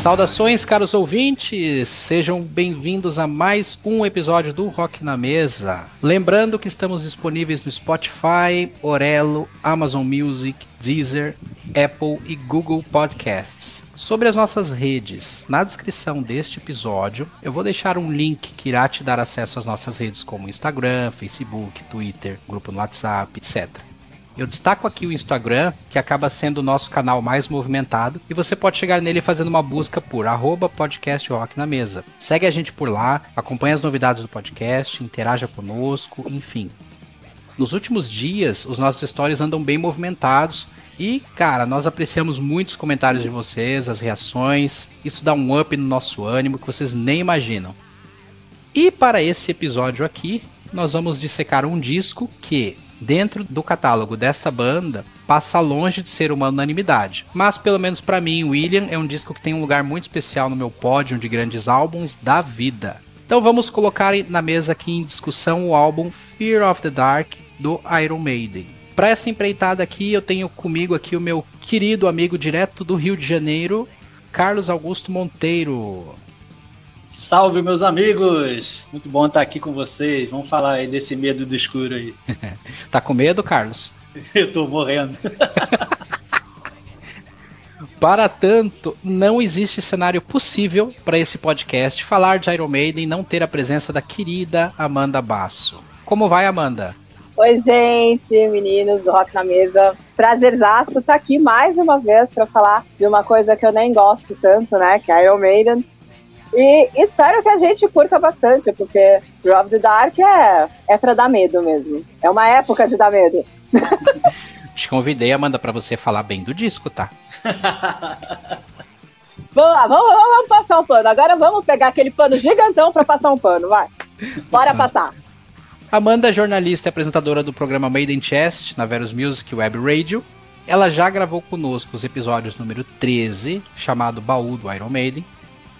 Saudações, caros ouvintes! Sejam bem-vindos a mais um episódio do Rock na Mesa. Lembrando que estamos disponíveis no Spotify, Orelo, Amazon Music, Deezer, Apple e Google Podcasts. Sobre as nossas redes, na descrição deste episódio, eu vou deixar um link que irá te dar acesso às nossas redes como Instagram, Facebook, Twitter, grupo no WhatsApp, etc. Eu destaco aqui o Instagram, que acaba sendo o nosso canal mais movimentado, e você pode chegar nele fazendo uma busca por arroba podcast rock na mesa. Segue a gente por lá, acompanhe as novidades do podcast, interaja conosco, enfim. Nos últimos dias, os nossos stories andam bem movimentados e, cara, nós apreciamos muitos comentários de vocês, as reações. Isso dá um up no nosso ânimo que vocês nem imaginam. E para esse episódio aqui, nós vamos dissecar um disco que, dentro do catálogo dessa banda, passa longe de ser uma unanimidade. Mas, pelo menos para mim, William é um disco que tem um lugar muito especial no meu pódio de grandes álbuns da vida. Então vamos colocar na mesa aqui em discussão o álbum Fear of the Dark do Iron Maiden. Para essa empreitada aqui, eu tenho comigo aqui o meu querido amigo direto do Rio de Janeiro, Carlos Augusto Monteiro. Salve, meus amigos! Muito bom estar aqui com vocês. Vamos falar aí desse medo do escuro aí. tá com medo, Carlos? eu tô morrendo. Para tanto, não existe cenário possível para esse podcast falar de Iron Maiden e não ter a presença da querida Amanda Basso. Como vai, Amanda? Oi, gente, meninos do Rock na Mesa. Prazerzaço estar tá aqui mais uma vez para falar de uma coisa que eu nem gosto tanto, né? Que é Iron Maiden. E espero que a gente curta bastante, porque Drop the Dark é, é pra dar medo mesmo. É uma época de dar medo. Te convidei, Amanda, para você falar bem do disco, tá? vamos lá, vamos, vamos, passar um pano. Agora vamos pegar aquele pano gigantão para passar um pano, vai. Bora passar. Amanda é jornalista e apresentadora do programa Made in Chest na Verus Music Web Radio. Ela já gravou conosco os episódios número 13, chamado Baú do Iron Maiden,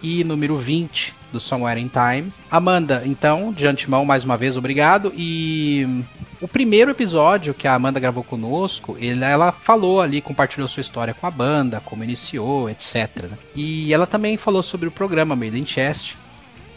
e número 20 do Somewhere in Time. Amanda, então, de antemão, mais uma vez, obrigado. E o primeiro episódio que a Amanda gravou conosco, ela falou ali, compartilhou sua história com a banda, como iniciou, etc. Né? E ela também falou sobre o programa Made in Chest,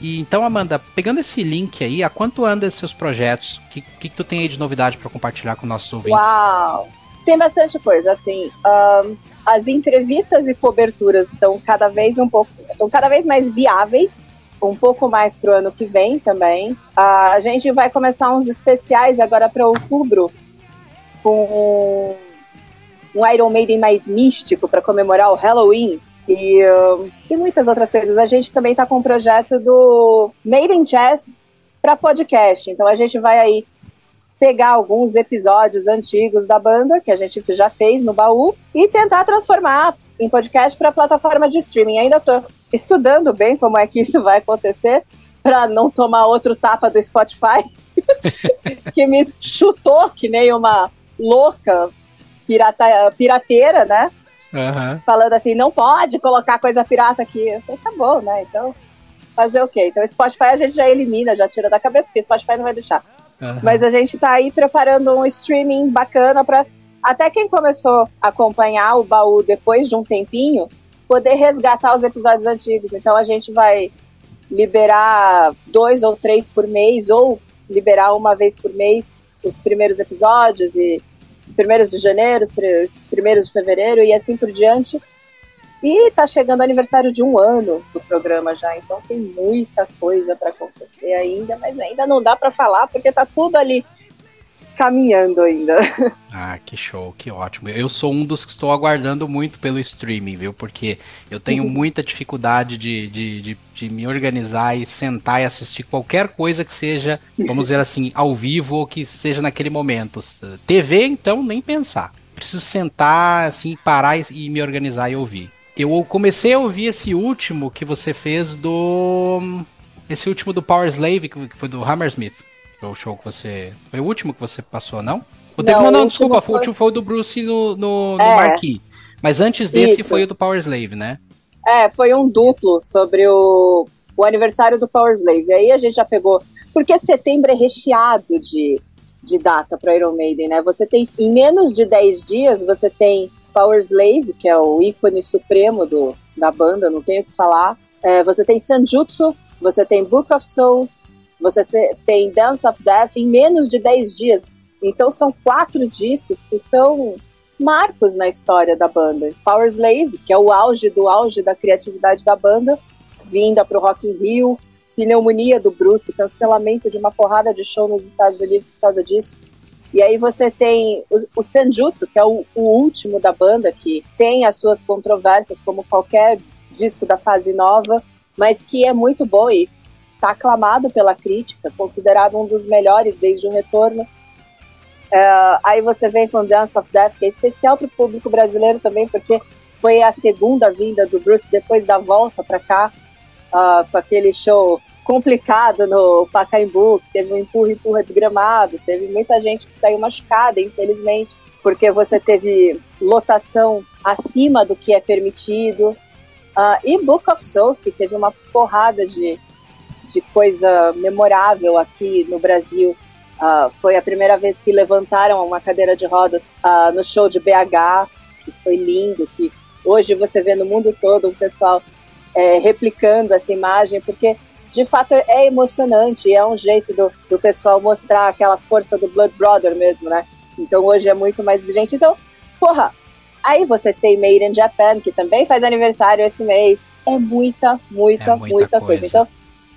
e então, Amanda, pegando esse link aí, a quanto anda seus projetos? O que, que, tu tem aí de novidade para compartilhar com nossos ouvintes? Uau! Tem bastante coisa, assim. Um, as entrevistas e coberturas estão cada vez um pouco. estão cada vez mais viáveis. Um pouco mais pro ano que vem também. A gente vai começar uns especiais agora para outubro com um Iron Maiden mais místico para comemorar o Halloween e, uh, e muitas outras coisas. A gente também está com um projeto do Made in Chess para podcast. Então a gente vai aí pegar alguns episódios antigos da banda que a gente já fez no baú e tentar transformar em podcast para plataforma de streaming. Ainda estou estudando bem como é que isso vai acontecer para não tomar outro tapa do Spotify que me chutou que nem uma louca pirata, pirateira, né? Uhum. Falando assim, não pode colocar coisa pirata aqui. Eu falei, tá bom, né? Então, fazer o quê? Então, Spotify a gente já elimina, já tira da cabeça, porque Spotify não vai deixar. Mas a gente tá aí preparando um streaming bacana para até quem começou a acompanhar o baú depois de um tempinho, poder resgatar os episódios antigos. Então a gente vai liberar dois ou três por mês, ou liberar uma vez por mês os primeiros episódios e os primeiros de janeiro, os primeiros de fevereiro e assim por diante. E tá chegando o aniversário de um ano do programa já, então tem muita coisa para acontecer ainda, mas ainda não dá para falar porque tá tudo ali caminhando ainda. Ah, que show, que ótimo. Eu sou um dos que estou aguardando muito pelo streaming, viu? Porque eu tenho muita dificuldade de, de, de, de, me organizar e sentar e assistir qualquer coisa que seja, vamos dizer assim, ao vivo ou que seja naquele momento. TV, então, nem pensar. Preciso sentar, assim, parar e me organizar e ouvir. Eu comecei a ouvir esse último que você fez do. Esse último do Power Slave, que foi do Hammersmith. Foi o show que você. Foi o último que você passou, não? O não, não, não desculpa, foi... o último foi o do Bruce no, no, no é. Marquee. Mas antes desse Isso. foi o do Power Slave, né? É, foi um duplo sobre o, o aniversário do Power Slave. Aí a gente já pegou. Porque setembro é recheado de, de data para Iron Maiden, né? Você tem, em menos de 10 dias, você tem Power Slave, que é o ícone supremo do, da banda, não tenho o que falar. É, você tem Sanjutsu, você tem Book of Souls, você tem Dance of Death em menos de 10 dias. Então são quatro discos que são marcos na história da banda. Power Slave, que é o auge do auge da criatividade da banda, vinda para o Rock in Rio, pneumonia do Bruce, cancelamento de uma porrada de show nos Estados Unidos por causa disso. E aí você tem o, o Senjutsu, que é o, o, último da banda, que tem as suas controvérsias, como qualquer disco da fase nova, mas que é muito bom e está aclamado pela crítica, considerado um dos melhores desde o retorno. Uh, aí você vem com Dance of Death, que é especial para o público brasileiro também, porque foi a segunda vinda do Bruce depois da volta para cá, uh, com aquele show complicado no Pacaembu, teve um empurra-empurra de gramado, teve muita gente que saiu machucada, infelizmente, porque você teve lotação acima do que é permitido. Uh, e Book of Souls, que teve uma porrada de, de coisa memorável aqui no Brasil, Uh, foi a primeira vez que levantaram uma cadeira de rodas uh, no show de BH, que foi lindo, que hoje você vê no mundo todo o pessoal é, replicando essa imagem, porque de fato é emocionante, é um jeito do, do pessoal mostrar aquela força do Blood Brother mesmo, né? Então hoje é muito mais vigente. Então, porra, aí você tem Made in Japan, que também faz aniversário esse mês. É muita, muita, é muita, muita coisa. coisa. Então,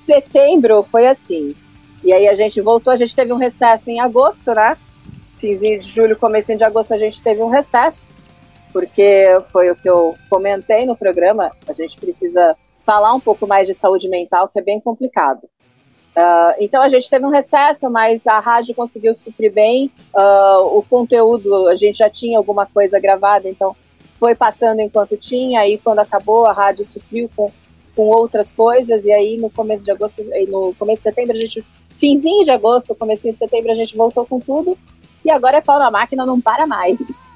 setembro foi assim. E aí a gente voltou, a gente teve um recesso em agosto, né? Finzinho de julho, começo de agosto, a gente teve um recesso, porque foi o que eu comentei no programa, a gente precisa falar um pouco mais de saúde mental, que é bem complicado. Uh, então a gente teve um recesso, mas a rádio conseguiu suprir bem. Uh, o conteúdo, a gente já tinha alguma coisa gravada, então foi passando enquanto tinha. Aí quando acabou, a rádio supriu com, com outras coisas. E aí no começo de agosto, no começo de setembro, a gente finzinho de agosto, comecinho de setembro, a gente voltou com tudo. E agora é pau na máquina, não para mais.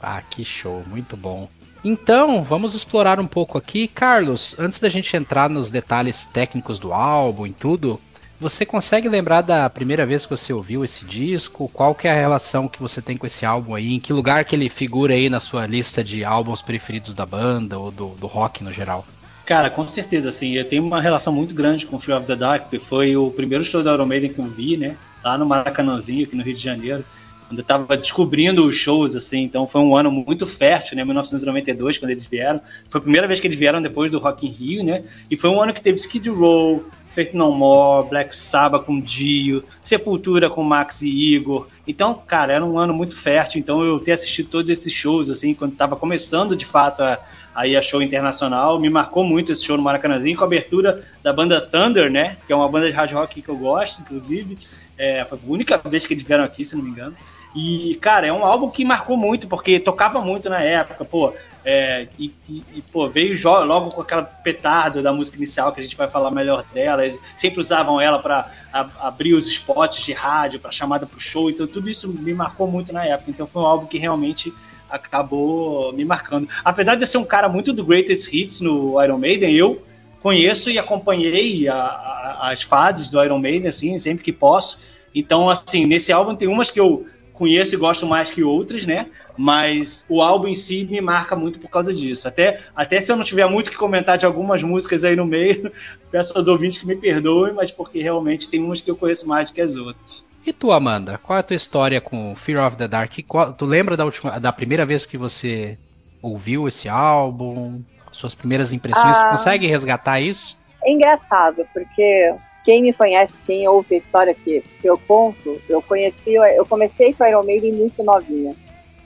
Ah, que show, muito bom. Então, vamos explorar um pouco aqui. Carlos, antes da gente entrar nos detalhes técnicos do álbum e tudo, você consegue lembrar da primeira vez que você ouviu esse disco? Qual que é a relação que você tem com esse álbum aí? Em que lugar que ele figura aí na sua lista de álbuns preferidos da banda ou do, do rock no geral? Cara, com certeza, assim, eu tenho uma relação muito grande com Fear of the Dark, porque foi o primeiro show da Iron Maiden que eu vi, né, lá no Maracanãzinho, aqui no Rio de Janeiro, quando eu tava descobrindo os shows, assim, então foi um ano muito fértil, né, 1992, quando eles vieram, foi a primeira vez que eles vieram depois do Rock in Rio, né, e foi um ano que teve Skid Row, Faith No More, Black Sabbath com Dio, Sepultura com Max e Igor. Então, cara, era um ano muito fértil. Então, eu ter assistido todos esses shows, assim, quando estava começando de fato a, aí a show internacional. Me marcou muito esse show no Maracanãzinho, com a abertura da banda Thunder, né? Que é uma banda de hard rock que eu gosto, inclusive. É, foi a única vez que eles vieram aqui, se não me engano. E, cara, é um álbum que marcou muito, porque tocava muito na época, pô. É, e, e, pô, veio logo com aquela petardo da música inicial, que a gente vai falar melhor dela. Eles sempre usavam ela para abrir os spots de rádio, para chamada pro show. Então, tudo isso me marcou muito na época. Então, foi um álbum que realmente acabou me marcando. Apesar de eu ser um cara muito do Greatest Hits no Iron Maiden, eu conheço e acompanhei a, a, as fases do Iron Maiden, assim, sempre que posso. Então, assim, nesse álbum tem umas que eu conheço e gosto mais que outras, né? Mas o álbum em si me marca muito por causa disso. Até, até se eu não tiver muito que comentar de algumas músicas aí no meio, peço aos ouvintes que me perdoem, mas porque realmente tem umas que eu conheço mais do que as outras. E tu, Amanda, qual é a tua história com Fear of the Dark? Qual, tu lembra da, última, da primeira vez que você ouviu esse álbum? Suas primeiras impressões? Ah, consegue resgatar isso? É engraçado, porque quem me conhece, quem ouve a história que, que eu conto, eu conheci, eu comecei com a Iron Maiden muito novinha,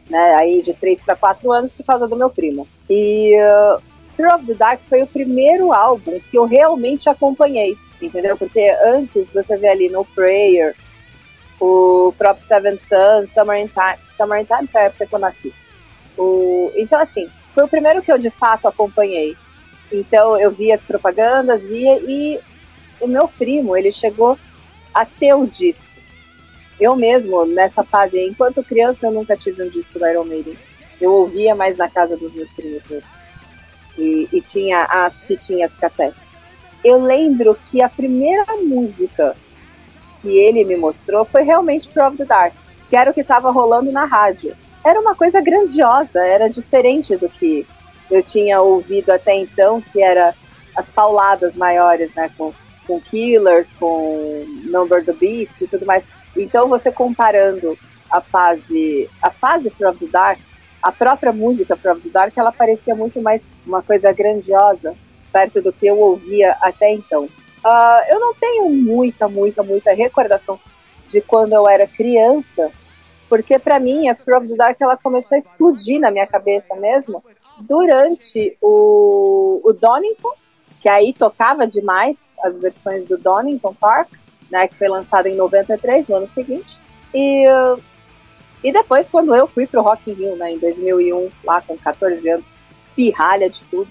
né? Aí de 3 para 4 anos por causa do meu primo. E uh, Fear of the Dark foi o primeiro álbum que eu realmente acompanhei, entendeu? Porque antes você vê ali no Prayer, o próprio Seven Sun, Summer in Time, Summer in Time foi a época que eu nasci. O, então, assim, foi o primeiro que eu de fato acompanhei. Então, eu via as propagandas, via, e o meu primo, ele chegou a ter o disco. Eu mesmo, nessa fase, enquanto criança, eu nunca tive um disco do Iron Maiden. Eu ouvia mais na casa dos meus primos mesmo. E, e tinha as fitinhas cassete. Eu lembro que a primeira música que ele me mostrou foi realmente Prove the Dark, que era o que estava rolando na rádio. Era uma coisa grandiosa, era diferente do que eu tinha ouvido até então, que era as pauladas maiores, né? Com, com Killers, com Number the Beast e tudo mais. Então você comparando a fase a fase From the Dark, a própria música From the Dark, ela parecia muito mais uma coisa grandiosa perto do que eu ouvia até então. Uh, eu não tenho muita, muita, muita recordação de quando eu era criança, porque para mim a From the Dark ela começou a explodir na minha cabeça mesmo durante o, o Donington, que aí tocava demais as versões do Donington Park, né, que foi lançado em 93, no ano seguinte. E, e depois, quando eu fui pro Rock in Rio, né, em 2001, lá com 14 anos, pirralha de tudo,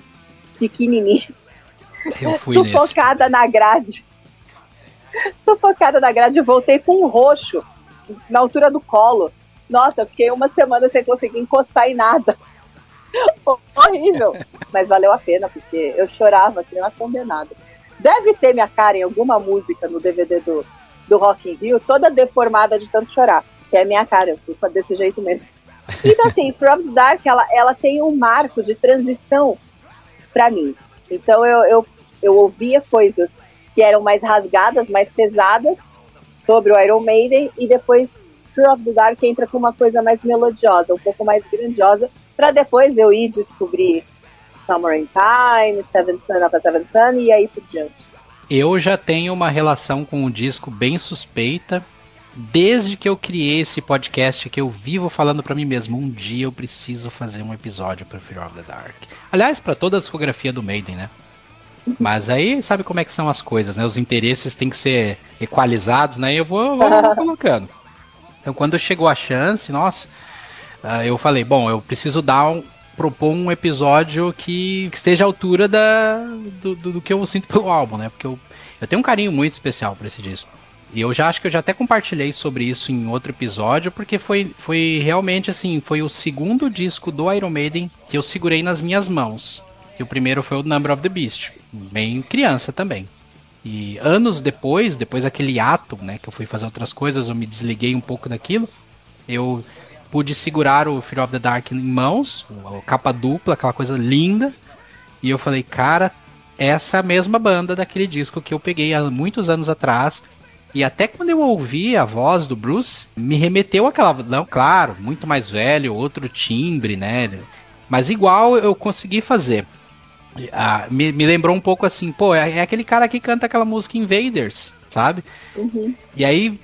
pequenininha, eu fui sufocada nesse. na grade. Sufocada na grade, voltei com um roxo na altura do colo. Nossa, eu fiquei uma semana sem conseguir encostar em nada. Horrível. Mas valeu a pena, porque eu chorava que nem uma condenada. Deve ter minha cara em alguma música no DVD do, do Rock in Rio, toda deformada de tanto chorar. Que é minha cara, eu fico desse jeito mesmo. Então, assim, From the Dark, ela, ela tem um marco de transição para mim. Então, eu, eu, eu ouvia coisas que eram mais rasgadas, mais pesadas, sobre o Iron Maiden, e depois Fear of the Dark entra com uma coisa mais melodiosa, um pouco mais grandiosa, para depois eu ir descobrir Summer in Time, Seventh Son of a Seventh Son e aí por diante. Eu já tenho uma relação com o disco bem suspeita. Desde que eu criei esse podcast que eu vivo falando para mim mesmo, um dia eu preciso fazer um episódio para Fear of the Dark. Aliás, para toda a discografia do Maiden, né? Mas aí sabe como é que são as coisas, né? Os interesses têm que ser equalizados, né? E eu vou, vou colocando. Então quando chegou a chance, nossa, uh, eu falei, bom, eu preciso dar um, propor um episódio que, que esteja à altura da, do, do, do, que eu sinto pelo álbum, né? Porque eu, eu tenho um carinho muito especial por esse disco. E eu já acho que eu já até compartilhei sobre isso em outro episódio, porque foi, foi realmente assim, foi o segundo disco do Iron Maiden que eu segurei nas minhas mãos. E o primeiro foi o Number of the Beast, bem criança também. E anos depois, depois daquele ato, né, que eu fui fazer outras coisas, eu me desliguei um pouco daquilo. Eu pude segurar o Fear of the Dark em mãos, capa dupla, aquela coisa linda. E eu falei, cara, essa é a mesma banda daquele disco que eu peguei há muitos anos atrás. E até quando eu ouvi a voz do Bruce, me remeteu àquela. Não, claro, muito mais velho, outro timbre, né? Mas igual eu consegui fazer. Ah, me, me, lembrou um pouco assim, pô, é, é, aquele cara que canta aquela música Invaders, sabe? Uhum. E aí,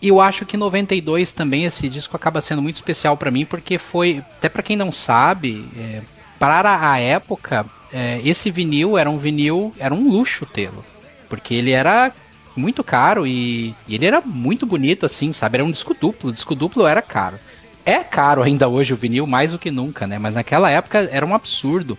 eu acho que 92 também, esse disco acaba sendo muito especial para mim, porque foi, até para quem não sabe, é, para a época, é, esse vinil era um vinil, era um luxo tê-lo. Porque ele era muito caro e, e, ele era muito bonito, assim, sabe? Era um disco duplo, o disco duplo era caro. É caro ainda hoje o vinil, mais do que nunca, né? Mas naquela época era um absurdo.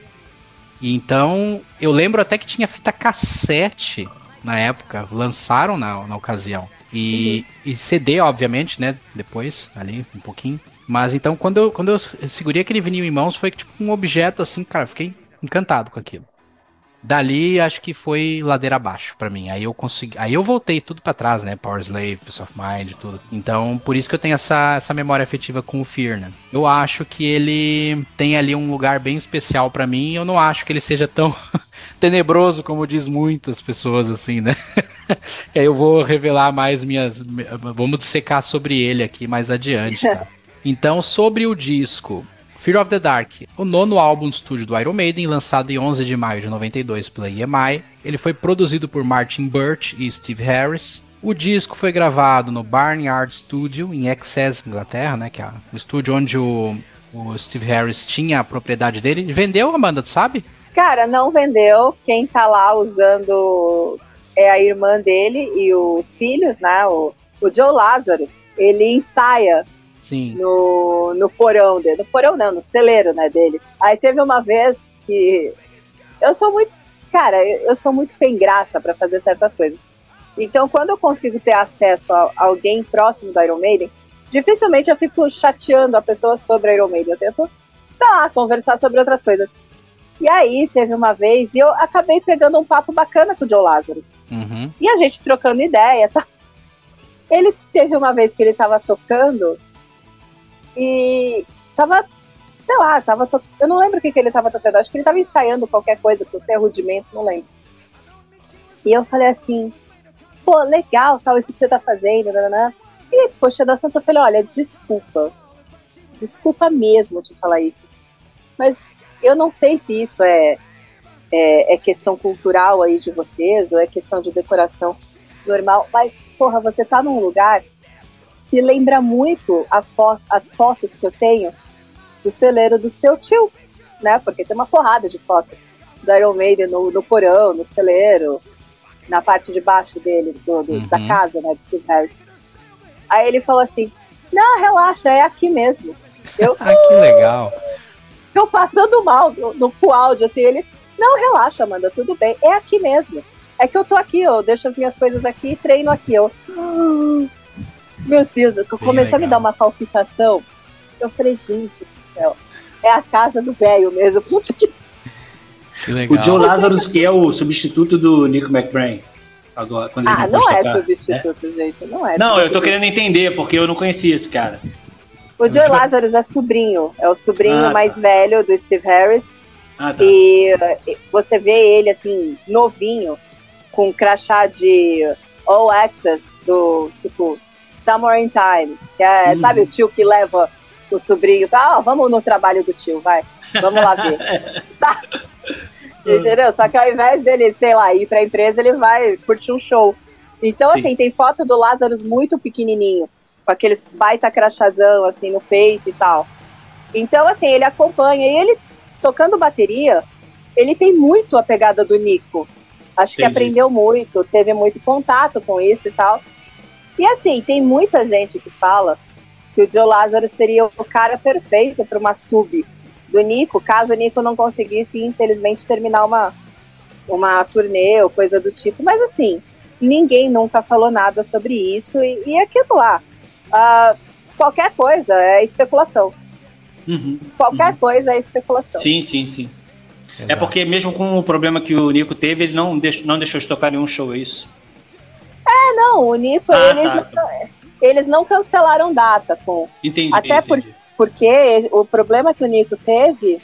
Então, eu lembro até que tinha fita cassete na época, lançaram na, na ocasião. E, uhum. e CD, obviamente, né? Depois, ali, um pouquinho. Mas então, quando eu, quando eu segurei aquele vinil em mãos, foi tipo um objeto assim, cara, fiquei encantado com aquilo. Dali, acho que foi ladeira abaixo para mim. Aí eu consegui, aí eu voltei tudo para trás, né? Power Slave, Peace of Mind, tudo. Então, por isso que eu tenho essa, essa memória afetiva com o Fear, né? Eu acho que ele tem ali um lugar bem especial para mim. Eu não acho que ele seja tão tenebroso como diz muitas pessoas assim, né? aí eu vou revelar mais minhas, vamos dissecar sobre ele aqui mais adiante, tá? Então, sobre o disco, Fear of the Dark, o nono álbum de estúdio do Iron Maiden, lançado em 11 de maio de 92 pela EMI. Ele foi produzido por Martin Birch e Steve Harris. O disco foi gravado no Barnyard Studio, em Excess, Inglaterra, né? Que é o estúdio onde o, o Steve Harris tinha a propriedade dele. Vendeu, Amanda, tu sabe? Cara, não vendeu. Quem tá lá usando é a irmã dele e os filhos, né? O, o Joe Lazarus. Ele ensaia Sim. No, no porão dele. No porão não, no celeiro, né, dele. Aí teve uma vez que eu sou muito, cara, eu sou muito sem graça para fazer certas coisas. Então, quando eu consigo ter acesso a alguém próximo do Iron Maiden, dificilmente eu fico chateando a pessoa sobre Iron Maiden. Eu tento, tá lá, conversar sobre outras coisas. E aí, teve uma vez, e eu acabei pegando um papo bacana com o Joe Lazarus. Uhum. E a gente trocando ideia, tá? Ele teve uma vez que ele tava tocando e tava sei lá, tava to... eu não lembro o que, que ele tava tocando, acho que ele tava ensaiando qualquer coisa, com o rudimento, não lembro. E eu falei assim, pô, legal, tal, isso que você tá fazendo, né? E, poxa, da assunto, eu falei, olha, desculpa, desculpa mesmo te falar isso, mas eu não sei se isso é, é, é questão cultural aí de vocês, ou é questão de decoração normal, mas, porra, você tá num lugar que lembra muito fo as fotos que eu tenho do celeiro do seu tio, né? Porque tem uma porrada de fotos do Iron Maiden no, no porão, no celeiro, na parte de baixo dele, do, do, uhum. da casa, né, de Steve Harris. Aí ele falou assim, não, relaxa, é aqui mesmo. Eu, ah, que legal. Eu passando mal no, no áudio, assim, ele, não, relaxa, Amanda, tudo bem, é aqui mesmo. É que eu tô aqui, eu deixo as minhas coisas aqui e treino aqui. Eu, ah, meu Deus, eu comecei a me dar uma palpitação. Eu falei, gente do céu, é a casa do velho mesmo. Puta que o Joe Lazarus, que é o substituto do Nick McBrain. Agora, quando ah, não, não é substituto, gente. Não é. Não, eu tô querendo entender, porque eu não conhecia esse cara. O Joe Lazarus é sobrinho. É o sobrinho ah, tá. mais velho do Steve Harris. Ah, tá. E você vê ele, assim, novinho, com um crachá de All Access, do tipo Somewhere in Time. Que é, uhum. sabe o tio que leva o sobrinho tá, oh, vamos no trabalho do tio, vai. Vamos lá ver. tá. Entendeu? Só que ao invés dele, sei lá, ir pra empresa, ele vai curtir um show. Então, Sim. assim, tem foto do Lázaro muito pequenininho, com aqueles baita crachazão, assim, no peito e tal. Então, assim, ele acompanha. E ele, tocando bateria, ele tem muito a pegada do Nico. Acho Entendi. que aprendeu muito, teve muito contato com isso e tal. E, assim, tem muita gente que fala que o Joe Lázaro seria o cara perfeito para uma sub do Nico, caso o Nico não conseguisse, infelizmente, terminar uma, uma turnê ou coisa do tipo. Mas assim, ninguém nunca falou nada sobre isso e, e aquilo lá. Uh, qualquer coisa é especulação. Uhum, qualquer uhum. coisa é especulação. Sim, sim, sim. Exato. É porque mesmo com o problema que o Nico teve, ele não deixou, não deixou de tocar nenhum show, é isso? É, não, o Nico, ah, eles, tá. não, eles não cancelaram data com. Entendi. Até entendi. Por, porque o problema que o Nico teve,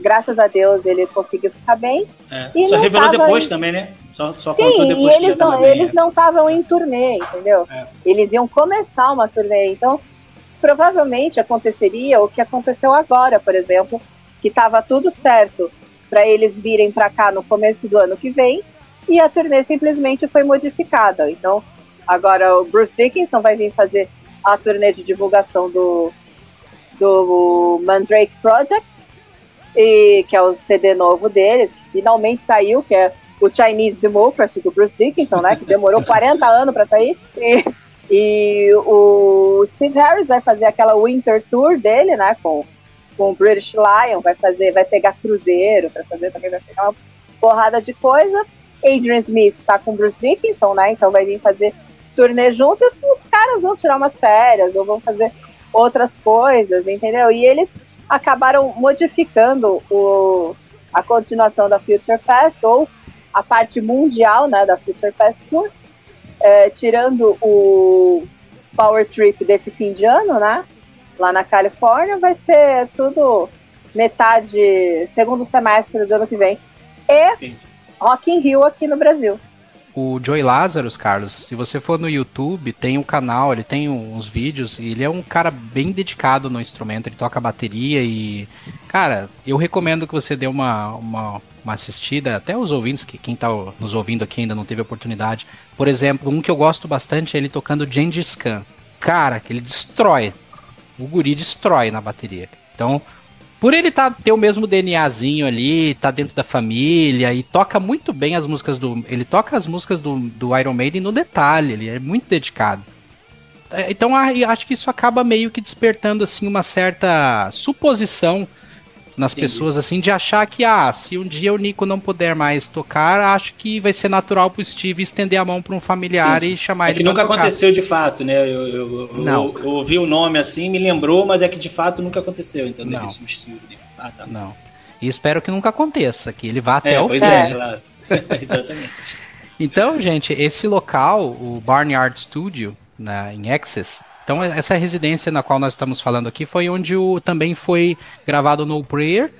graças a Deus ele conseguiu ficar bem. É. E só revelou depois em... também, né? Só, só Sim, e eles não, bem, eles é. não estavam em turnê, entendeu? É. Eles iam começar uma turnê, então provavelmente aconteceria o que aconteceu agora, por exemplo, que estava tudo certo para eles virem para cá no começo do ano que vem e a turnê simplesmente foi modificada. Então, agora o Bruce Dickinson vai vir fazer a turnê de divulgação do do Mandrake Project, e, que é o CD novo deles, que finalmente saiu, que é o Chinese Democracy do Bruce Dickinson, né, que demorou 40 anos para sair. E, e, o Steve Harris vai fazer aquela Winter Tour dele, né, com, com o British Lion, vai fazer, vai pegar cruzeiro para fazer também, vai pegar uma porrada de coisa. Adrian Smith tá com Bruce Dickinson, né, então vai vir fazer turnê junto e os caras vão tirar umas férias ou vão fazer outras coisas, entendeu? E eles acabaram modificando o, a continuação da Future Fest, ou a parte mundial né, da Future Fest Tour, é, tirando o Power Trip desse fim de ano, né? Lá na Califórnia, vai ser tudo metade, segundo semestre do ano que vem. E Sim. Rock in Rio aqui no Brasil. O Joey Lazarus, Carlos, se você for no YouTube, tem um canal, ele tem uns vídeos, e ele é um cara bem dedicado no instrumento, ele toca bateria e. Cara, eu recomendo que você dê uma, uma, uma assistida, até os ouvintes, que quem tá nos ouvindo aqui ainda não teve oportunidade. Por exemplo, um que eu gosto bastante é ele tocando Gengis Khan. Cara, que ele destrói. O guri destrói na bateria. Então, por ele tá, ter o mesmo DNAzinho ali, tá dentro da família e toca muito bem as músicas do. Ele toca as músicas do, do Iron Maiden no detalhe, ele é muito dedicado. É, então acho que isso acaba meio que despertando assim uma certa suposição nas Entendi. pessoas, assim, de achar que, ah, se um dia o Nico não puder mais tocar, acho que vai ser natural pro Steve estender a mão para um familiar Sim. e chamar é ele que nunca tocar. aconteceu de fato, né? Eu, eu, não. Eu, ouvi o nome assim, me lembrou, mas é que de fato nunca aconteceu, então não. Ah, tá. Não. E espero que nunca aconteça, que ele vá até é, o pois fim. É, claro. Exatamente. Então, gente, esse local, o Barnyard Studio, na, em Access, Então, essa residência na qual nós estamos falando aqui foi onde o, também foi gravado No Prayer,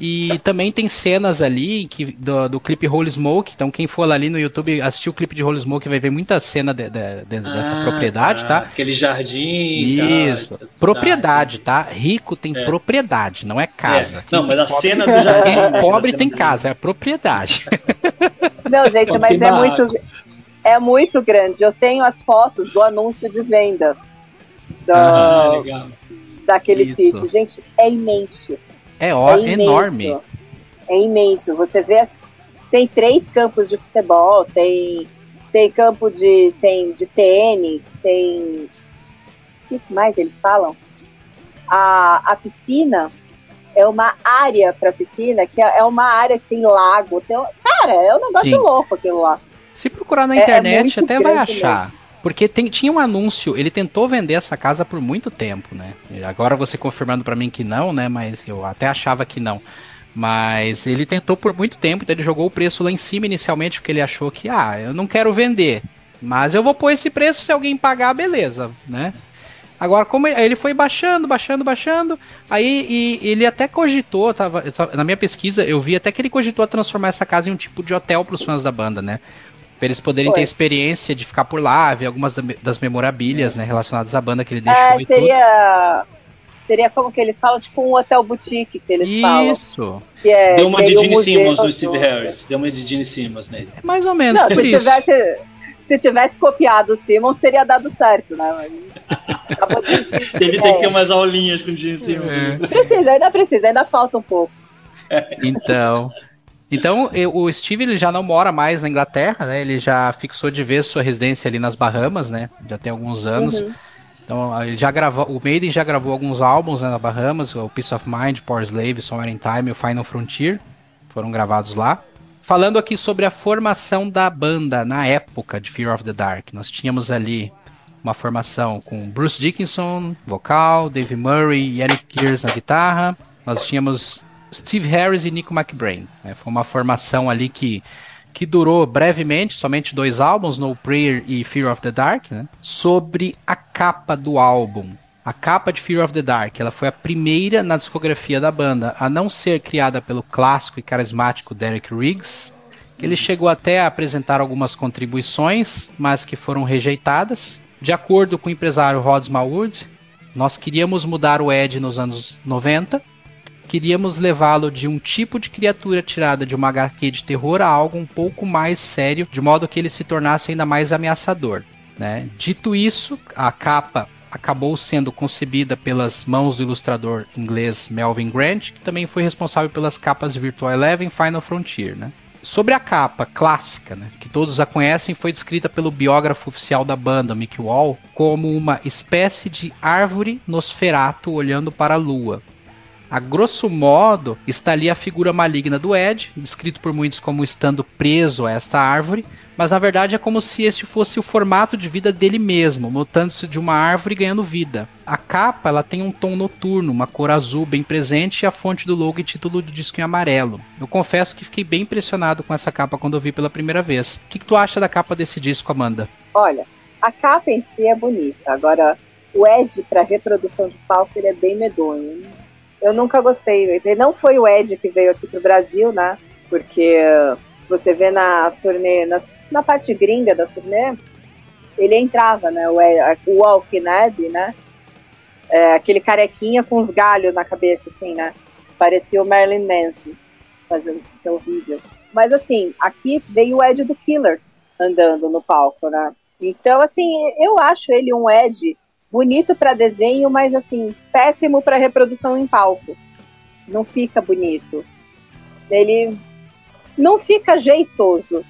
e também tem cenas ali que, do, do clipe Holy Smoke. Então, quem for ali no YouTube assistir o clipe de Holy Smoke vai ver muita cena de, de, de, ah, dessa propriedade, tá? Aquele jardim. Isso. Tá, propriedade, tá? Rico tem é. propriedade, não é casa. É. Não, mas a cena do jardim. Quem pobre tem casa, é propriedade. Não, gente, mas é muito, é muito grande. Eu tenho as fotos do anúncio de venda do, ah, daquele Isso. sítio. Gente, é imenso. É, ó, é enorme. É imenso. Você vê, tem três campos de futebol, tem, tem campo de, tem de tênis, tem. O que mais eles falam? A, a piscina é uma área para piscina, que é, é uma área que tem lago. Tem, cara, é um negócio Sim. louco aquilo lá. Se procurar na é, é internet, é até vai achar. Mesmo. Porque tem, tinha um anúncio, ele tentou vender essa casa por muito tempo, né? Agora você confirmando para mim que não, né? Mas eu até achava que não. Mas ele tentou por muito tempo, então ele jogou o preço lá em cima inicialmente, porque ele achou que, ah, eu não quero vender. Mas eu vou pôr esse preço, se alguém pagar, beleza, né? Agora, como ele foi baixando, baixando, baixando, aí ele até cogitou, tava, na minha pesquisa, eu vi até que ele cogitou transformar essa casa em um tipo de hotel para os fãs da banda, né? Pra eles poderem Foi. ter experiência de ficar por lá, ver algumas das memorabilias, né, relacionadas à banda que ele deixou. É, seria. Seria como que eles falam, tipo um hotel boutique que eles Isso. falam. Isso. É, Deu uma de Gene um Simmons no Steve Harris. Deu uma de Gene Simmons mesmo. É mais ou menos. Não, se isso. tivesse. Se tivesse copiado o Simmons, teria dado certo, né? Mas... Ele tem que ter umas aulinhas com o Gene Simmons. É. Precisa, ainda precisa, ainda falta um pouco. Então. Então, o Steve ele já não mora mais na Inglaterra, né? Ele já fixou de vez sua residência ali nas Bahamas, né? Já tem alguns anos. Uhum. Então, ele já gravou, o Maiden já gravou alguns álbuns né, nas Bahamas, o Peace of Mind, Power Slave, Somewhere in Time, o Final Frontier, foram gravados lá. Falando aqui sobre a formação da banda na época de Fear of the Dark, nós tínhamos ali uma formação com Bruce Dickinson, vocal, Dave Murray e Eric Gears na guitarra. Nós tínhamos Steve Harris e Nico McBrain. Né? Foi uma formação ali que, que durou brevemente, somente dois álbuns, No Prayer e Fear of the Dark, né? sobre a capa do álbum. A capa de Fear of the Dark, ela foi a primeira na discografia da banda a não ser criada pelo clássico e carismático Derek Riggs. Ele chegou até a apresentar algumas contribuições, mas que foram rejeitadas. De acordo com o empresário Rod Smallwood, nós queríamos mudar o Ed nos anos 90, queríamos levá-lo de um tipo de criatura tirada de uma HQ de terror a algo um pouco mais sério, de modo que ele se tornasse ainda mais ameaçador. Né? Dito isso, a capa acabou sendo concebida pelas mãos do ilustrador inglês Melvin Grant, que também foi responsável pelas capas Virtual Eleven e Final Frontier. Né? Sobre a capa clássica, né, que todos a conhecem, foi descrita pelo biógrafo oficial da banda, Mick Wall, como uma espécie de árvore nosferato olhando para a lua, a grosso modo, está ali a figura maligna do Ed, descrito por muitos como estando preso a esta árvore, mas na verdade é como se este fosse o formato de vida dele mesmo, mutando-se de uma árvore ganhando vida. A capa ela tem um tom noturno, uma cor azul bem presente e a fonte do logo e título do disco em amarelo. Eu confesso que fiquei bem impressionado com essa capa quando eu vi pela primeira vez. O que, que tu acha da capa desse disco, Amanda? Olha, a capa em si é bonita. Agora, o Ed, para reprodução de palco, ele é bem medonho eu nunca gostei. Não foi o Ed que veio aqui pro Brasil, né? Porque você vê na turnê, na, na parte gringa da turnê, ele entrava, né? O, Ed, o Walking Ed, né? É, aquele carequinha com os galhos na cabeça, assim, né? Parecia o Marilyn Manson, fazendo é horrível. Mas assim, aqui veio o Ed do Killers andando no palco, né? Então, assim, eu acho ele um Ed bonito para desenho, mas assim, péssimo para reprodução em palco. Não fica bonito. Ele não fica jeitoso,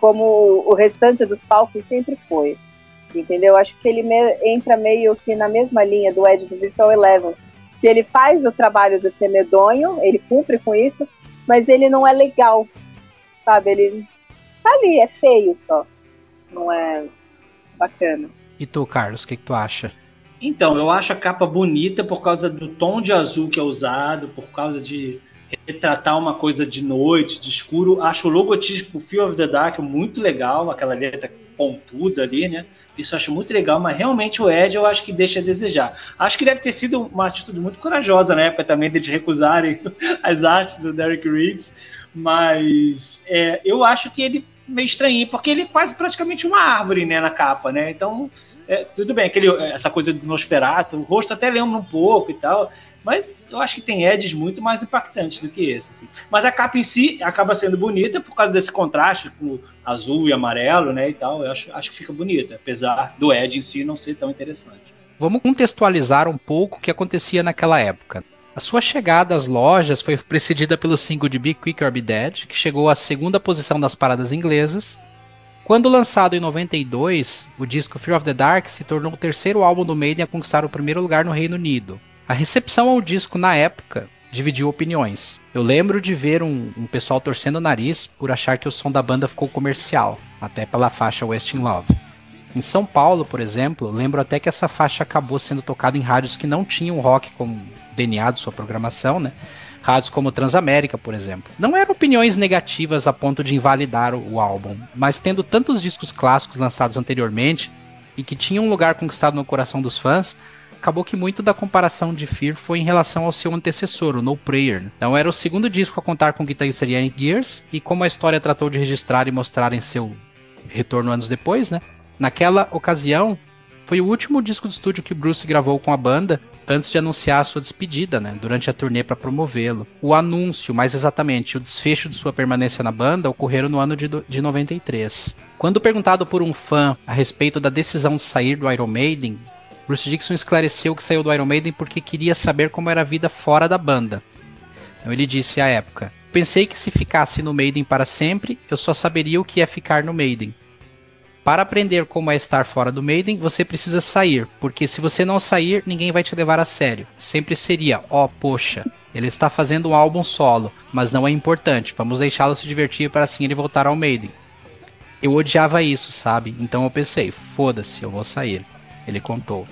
como o restante dos palcos sempre foi. Entendeu? Acho que ele me entra meio que na mesma linha do Ed do Virtual Eleven. Que ele faz o trabalho de ser medonho, ele cumpre com isso, mas ele não é legal. Sabe? Ele tá ali, é feio só. Não é bacana. E tu, Carlos, o que, que tu acha? Então, eu acho a capa bonita por causa do tom de azul que é usado, por causa de retratar uma coisa de noite, de escuro. Acho o logotipo Fear of the Dark muito legal, aquela letra pontuda ali, né? Isso eu acho muito legal, mas realmente o Ed eu acho que deixa a desejar. Acho que deve ter sido uma atitude muito corajosa na época também de recusarem as artes do Derek Riggs, mas é, eu acho que ele meio estranho, porque ele é quase praticamente uma árvore né, na capa, né? Então, é, tudo bem, aquele, essa coisa do Nosferatu, o rosto até lembra um pouco e tal, mas eu acho que tem edges muito mais impactantes do que esse. Assim. Mas a capa em si acaba sendo bonita por causa desse contraste com azul e amarelo, né? E tal. Eu acho, acho que fica bonita, apesar do Ed em si não ser tão interessante. Vamos contextualizar um pouco o que acontecia naquela época. A sua chegada às lojas foi precedida pelo single de Be Quick or Be Dead, que chegou à segunda posição das paradas inglesas. Quando lançado em 92, o disco Fear of the Dark se tornou o terceiro álbum do Maiden a conquistar o primeiro lugar no Reino Unido. A recepção ao disco na época dividiu opiniões. Eu lembro de ver um, um, pessoal torcendo o nariz por achar que o som da banda ficou comercial, até pela faixa West in Love. Em São Paulo, por exemplo, lembro até que essa faixa acabou sendo tocada em rádios que não tinham rock como DNA de sua programação, né? Rádios como Transamérica, por exemplo. Não eram opiniões negativas a ponto de invalidar o, álbum, mas tendo tantos discos clássicos lançados anteriormente e que tinham um lugar conquistado no coração dos fãs, acabou que muito da comparação de Fear foi em relação ao seu antecessor, o No Prayer. Então era o segundo disco a contar com guitarrista Ian Gears, e como a história tratou de registrar e mostrar em seu retorno anos depois, né? Naquela ocasião, foi o último disco de estúdio que Bruce gravou com a banda antes de anunciar a sua despedida, né, durante a turnê para promovê-lo. O anúncio, mais exatamente, o desfecho de sua permanência na banda ocorreram no ano de, de 93. Quando perguntado por um fã a respeito da decisão de sair do Iron Maiden, Bruce Dixon esclareceu que saiu do Iron Maiden porque queria saber como era a vida fora da banda. Então ele disse à época: Pensei que se ficasse no Maiden para sempre, eu só saberia o que é ficar no Maiden. Para aprender como é estar fora do Maiden, você precisa sair, porque se você não sair, ninguém vai te levar a sério. Sempre seria, ó, oh, poxa, ele está fazendo um álbum solo, mas não é importante, vamos deixá-lo se divertir para assim ele voltar ao Maiden. Eu odiava isso, sabe? Então eu pensei, foda-se, eu vou sair. Ele contou.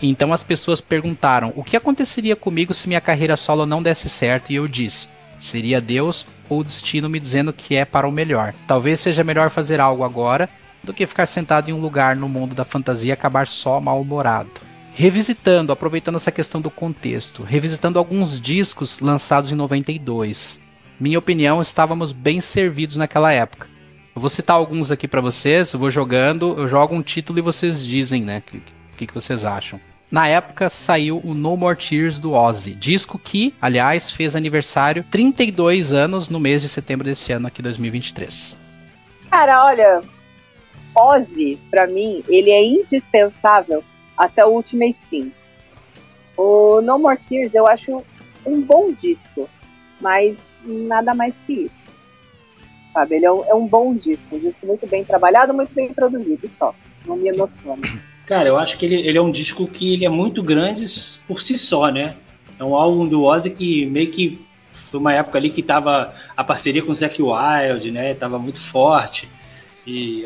Então as pessoas perguntaram o que aconteceria comigo se minha carreira solo não desse certo e eu disse: seria Deus ou o destino me dizendo que é para o melhor. Talvez seja melhor fazer algo agora do que ficar sentado em um lugar no mundo da fantasia e acabar só mal-humorado. Revisitando, aproveitando essa questão do contexto, revisitando alguns discos lançados em 92. Minha opinião, estávamos bem servidos naquela época. Eu vou citar alguns aqui para vocês, eu vou jogando, eu jogo um título e vocês dizem, né, o que, que vocês acham. Na época saiu o No More Tears do Ozzy, disco que, aliás, fez aniversário 32 anos no mês de setembro desse ano aqui 2023. Cara, olha, Ozzy, para mim, ele é indispensável até o Ultimate Sim. O No More Tears eu acho um bom disco, mas nada mais que isso sabe? Ele é um, é um bom disco, um disco muito bem trabalhado, muito bem produzido só. Não me emociona. Cara, eu acho que ele, ele é um disco que ele é muito grande por si só, né? É um álbum do Ozzy que meio que foi uma época ali que tava a parceria com o Zac Wild, né? Tava muito forte.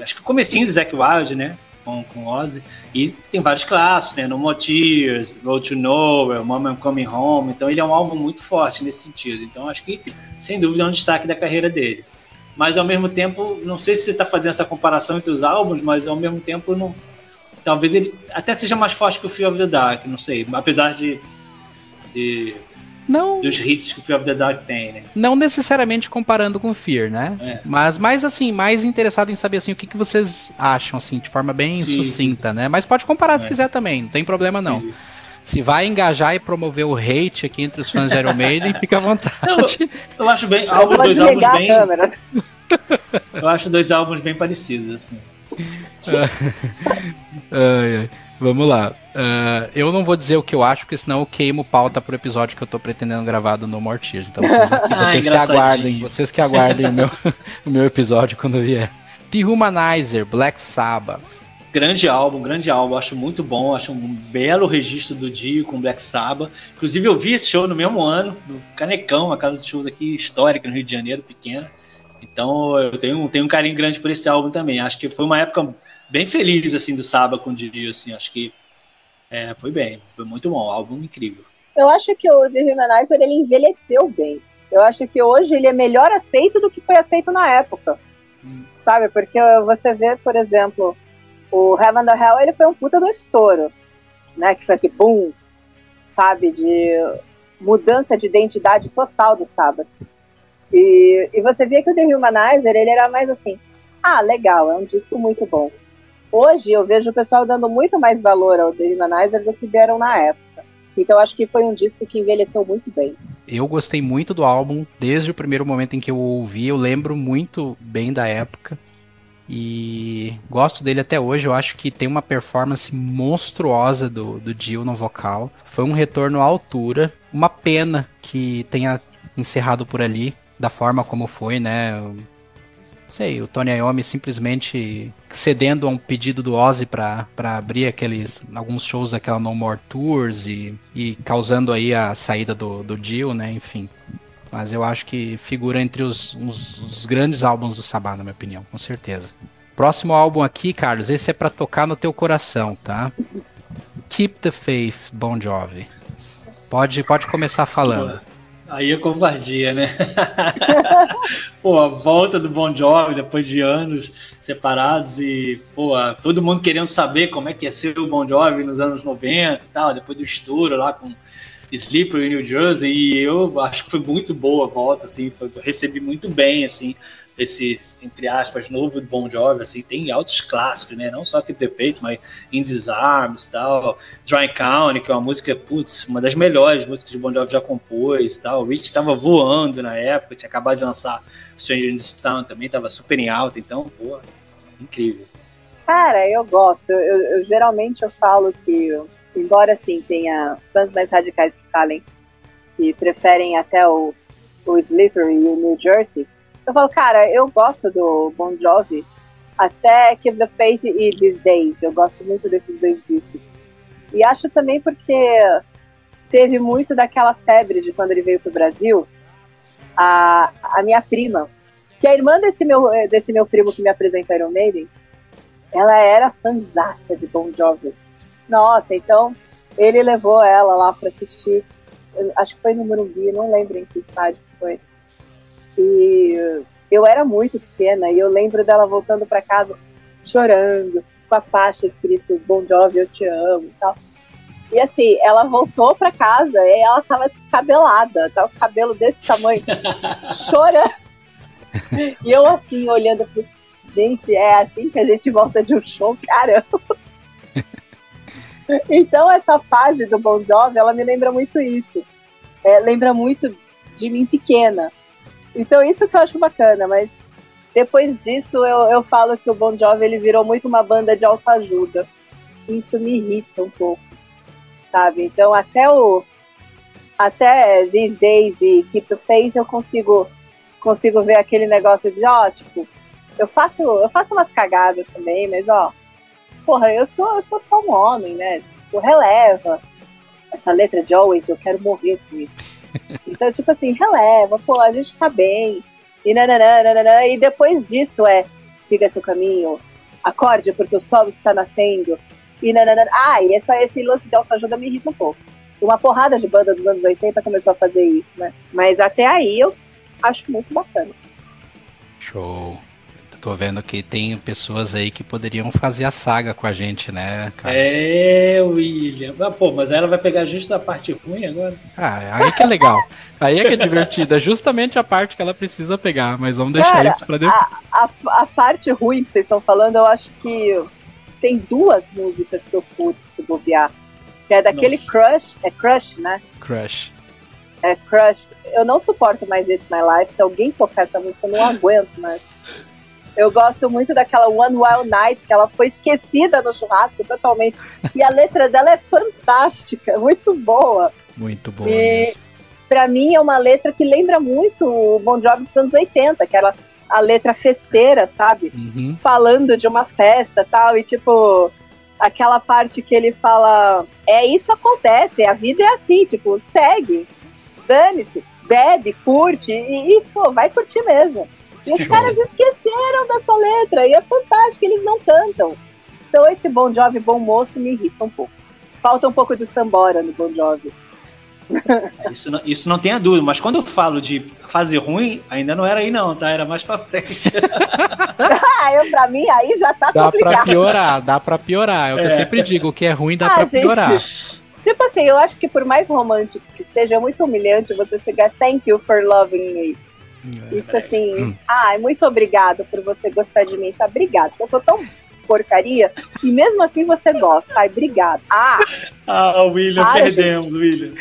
Acho que o comecinho do Zac Wild, né? Com, com Ozzy. E tem vários clássicos, né? No More Tears, Road to Nowhere, Mom I'm Coming Home. Então ele é um álbum muito forte nesse sentido. Então acho que, sem dúvida, é um destaque da carreira dele mas ao mesmo tempo, não sei se você está fazendo essa comparação entre os álbuns, mas ao mesmo tempo, não, talvez ele até seja mais forte que o Fear of the Dark, não sei, apesar de, de não, dos hits que o Fear of the Dark tem, né? Não necessariamente comparando com o Fear, né? É. Mas mais assim, mais interessado em saber assim o que, que vocês acham assim, de forma bem sim, sucinta, sim. né? Mas pode comparar se é. quiser também, não tem problema não. Sim se vai engajar e promover o hate aqui entre os fãs de Iron Maiden, fica à vontade. Eu, eu acho bem, álbum, dois álbuns bem. eu acho dois álbuns bem parecidos, assim. ai, ai. Vamos lá. Uh, eu não vou dizer o que eu acho, porque senão eu queimo pauta pro episódio que eu tô pretendendo gravar do No More Tears. Então vocês, aqui, vocês que aguardem, vocês que aguardem o, meu, o meu episódio quando vier. The Humanizer, Black Sabbath. Grande álbum, grande álbum, acho muito bom, acho um belo registro do Dio com Black Sabbath. Inclusive eu vi esse show no mesmo ano, no Canecão, uma casa de shows aqui histórica no Rio de Janeiro, pequena. Então eu tenho, tenho um carinho grande por esse álbum também. Acho que foi uma época bem feliz assim do Sabbath com o Dio, assim, acho que é, foi bem, foi muito bom, álbum incrível. Eu acho que o The Humanizer ele envelheceu bem. Eu acho que hoje ele é melhor aceito do que foi aceito na época. Hum. Sabe? Porque você vê, por exemplo, o Heaven the Hell ele foi um puta do estouro, né? Que foi aquele boom, sabe? De mudança de identidade total do sábado. E, e você via que o The Humanizer, ele era mais assim, ah, legal, é um disco muito bom. Hoje eu vejo o pessoal dando muito mais valor ao The Humanizer do que deram na época. Então acho que foi um disco que envelheceu muito bem. Eu gostei muito do álbum desde o primeiro momento em que eu ouvi. Eu lembro muito bem da época. E gosto dele até hoje. Eu acho que tem uma performance monstruosa do, do no vocal. Foi um retorno à altura. Uma pena que tenha encerrado por ali, da forma como foi, né? sei, o Tony Iommi simplesmente cedendo a um pedido do Ozzy para abrir aqueles alguns shows daquela No More Tours e, e causando aí a saída do, do Dio, né? Enfim. Mas eu acho que figura entre os, os, os grandes álbuns do Sabá, na minha opinião, com certeza. Próximo álbum aqui, Carlos, esse é para tocar no teu coração, tá? Keep the Faith, Bon Jovi. Pode, pode começar falando. Aí é covardia, né? pô, a volta do Bon Jovi depois de anos separados e, pô, todo mundo querendo saber como é que ia ser o Bon Jovi nos anos 90 e tal, depois do estouro lá com Sleeper em New Jersey, e eu acho que foi muito boa a volta, assim, foi, recebi muito bem, assim, esse, entre aspas, novo do Bon Jovi, assim, tem altos clássicos, né? Não só Keep the Faith, mas In Disarms tal, Dry County, que é uma música, putz, uma das melhores músicas que Bon Jovi já compôs tal. O Rich estava voando na época, tinha acabado de lançar Stranger in the Town também, estava super em alta, então, pô, incrível. Cara, eu gosto. Eu, eu, geralmente eu falo que, embora assim tenha fãs mais radicais que falem que preferem até o, o Slippery e o New Jersey, eu falo, cara, eu gosto do Bon Jovi, até Keep the Faith e These Days. Eu gosto muito desses dois discos. E acho também porque teve muito daquela febre de quando ele veio pro Brasil. A, a minha prima, que a irmã desse meu, desse meu primo que me apresenta Iron Maiden, ela era fãzaça de Bon Jovi. Nossa, então ele levou ela lá para assistir. Acho que foi no Morumbi, não lembro em que estádio foi. E eu era muito pequena e eu lembro dela voltando para casa chorando, com a faixa escrito Bon Jovi, eu te amo e tal. E assim, ela voltou para casa e ela tava descabelada, tava com o cabelo desse tamanho, chorando. E eu assim, olhando pro. Gente, é assim que a gente volta de um show, caramba. Então essa fase do Bon Jovi, ela me lembra muito isso. É, lembra muito de mim pequena. Então isso que eu acho bacana, mas depois disso eu, eu falo que o Bon Jovi ele virou muito uma banda de autoajuda. Isso me irrita um pouco, sabe? Então até o até These Days e Keep the Faith eu consigo consigo ver aquele negócio de ó, tipo, eu faço eu faço umas cagadas também, mas ó, porra, eu sou eu sou só um homem, né? Tu releva essa letra de Always, eu quero morrer com isso. Então, tipo assim, releva, pô, a gente tá bem. E, nananana, e depois disso é siga seu caminho, acorde porque o sol está nascendo. E nananana. Ah, e essa, esse lance de autoajuda me irrita um pouco. Uma porrada de banda dos anos 80 começou a fazer isso, né? Mas até aí eu acho muito bacana. Show. Tô vendo que tem pessoas aí que poderiam fazer a saga com a gente, né, Carlos? É, William. Ah, pô, mas ela vai pegar justo a parte ruim agora. Ah, aí que é legal. aí é que é divertido. É justamente a parte que ela precisa pegar, mas vamos deixar Cara, isso pra depois. A, a, a, parte ruim que vocês estão falando, eu acho que tem duas músicas que eu curto se bobear. Que é daquele Nossa. Crush. É Crush, né? Crush. É Crush. Eu não suporto mais It's My Life. Se alguém tocar essa música, eu não aguento mais. Eu gosto muito daquela One Wild Night, que ela foi esquecida no churrasco totalmente. E a letra dela é fantástica, muito boa. Muito boa. E para mim é uma letra que lembra muito o Bon Jovi dos anos 80, que era a letra festeira, sabe? Uhum. Falando de uma festa tal, e tipo, aquela parte que ele fala: é isso acontece, a vida é assim, tipo, segue, dane-se, bebe, curte, e, e pô, vai curtir mesmo. E os caras esqueceram dessa letra, e é fantástico, eles não cantam. Então esse Bon Jovi bom moço me irrita um pouco. Falta um pouco de sambora no Bon Jovi. Isso não, isso não tem a dúvida, mas quando eu falo de fase ruim, ainda não era aí não, tá? Era mais pra frente. ah, eu, pra mim aí já tá dá complicado. Dá pra piorar, dá pra piorar. É o que é. eu sempre digo, o que é ruim dá ah, pra gente, piorar. Tipo assim, eu acho que por mais romântico que seja, é muito humilhante você chegar thank you for loving me. É, Isso assim, hum. ai, muito obrigado por você gostar de mim, tá? Obrigado. Eu tô tão porcaria e mesmo assim você gosta. Ai, obrigado. Ah! Ah, William, para, perdemos, gente. William.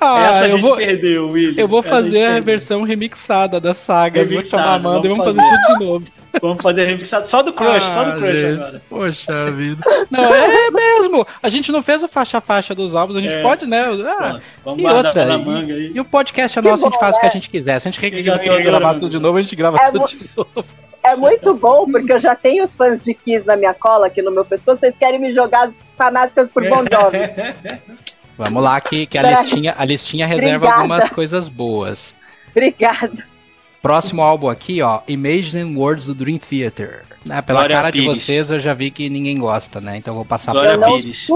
Ah, Essa a gente vou, perdeu, William. Eu vou fazer a, a versão remixada da saga. Remixada, vou chamar a Amanda e vamos fazer, fazer tudo de novo. Vamos fazer remixado só do Crush, ah, só do Crush gente. agora. Poxa vida. Não, é mesmo. A gente não fez a faixa-faixa dos álbuns, a gente é. pode, né? Ah, vamos e outra. Na manga aí. E o podcast é nosso, a gente faz o que a gente quiser. Se a gente quer gravar tudo de novo, a gente grava é tudo de novo. É muito bom, porque eu já tenho os fãs de Kiss na minha cola, aqui no meu pescoço. Vocês querem me jogar fanáticas por Bon Jovi. Vamos lá, que, que a, listinha, a listinha reserva Obrigada. algumas coisas boas. Obrigada. Próximo álbum aqui, ó, Images and Words do Dream Theater. Né, pela Glória cara Pires. de vocês, eu já vi que ninguém gosta, né? Então vou passar Glória pra Pires.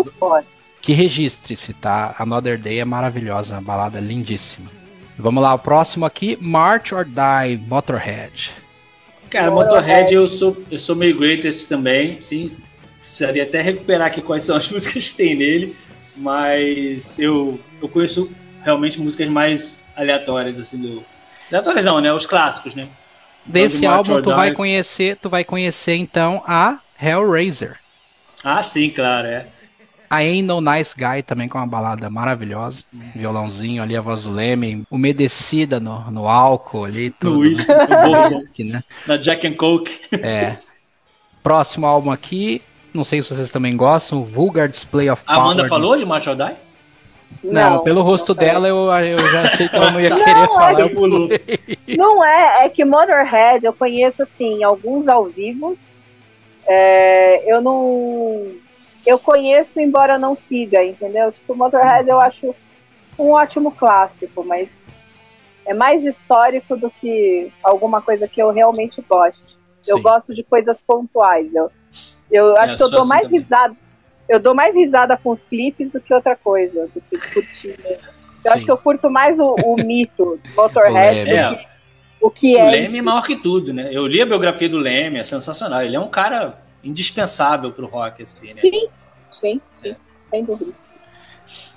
Que registre-se, tá? Another Day é maravilhosa, uma balada lindíssima. Vamos lá, o próximo aqui, March or Die, Motorhead. Cara, Motorhead eu sou, eu sou meio greatest também, sim. Precisaria até recuperar aqui quais são as músicas que tem nele, mas eu, eu conheço realmente músicas mais aleatórias, assim, do. Aleatórias não, né? Os clássicos, né? Desse álbum tu vai conhecer, tu vai conhecer então a Hellraiser. Ah, sim, claro, é. A Ain't No Nice Guy também com uma balada maravilhosa. Violãozinho ali, a voz do Leme, umedecida no, no álcool ali, tudo. No whisky, no whisky, né? Na Jack and Coke. É. Próximo álbum aqui, não sei se vocês também gostam, Vulgar Display of Power. A Amanda falou de Marshall Die? Não, não, pelo rosto não dela eu, eu já achei que ela não ia não, querer é falar. Que, não é, é que Motorhead eu conheço assim, alguns ao vivo. É, eu não eu conheço, embora não siga, entendeu? Tipo, Motorhead eu acho um ótimo clássico, mas é mais histórico do que alguma coisa que eu realmente goste. Eu Sim. gosto de coisas pontuais. Eu, eu acho é, que eu dou assim mais também. risada. Eu dou mais risada com os clipes do que outra coisa, do que curtir. Eu Sim. acho que eu curto mais o, o mito Motorhead do é. que o que é. O Leme é maior que tudo, né? Eu li a biografia do Leme, é sensacional. Ele é um cara indispensável pro rock, assim, né? Sim, sim, sim, sem dúvida.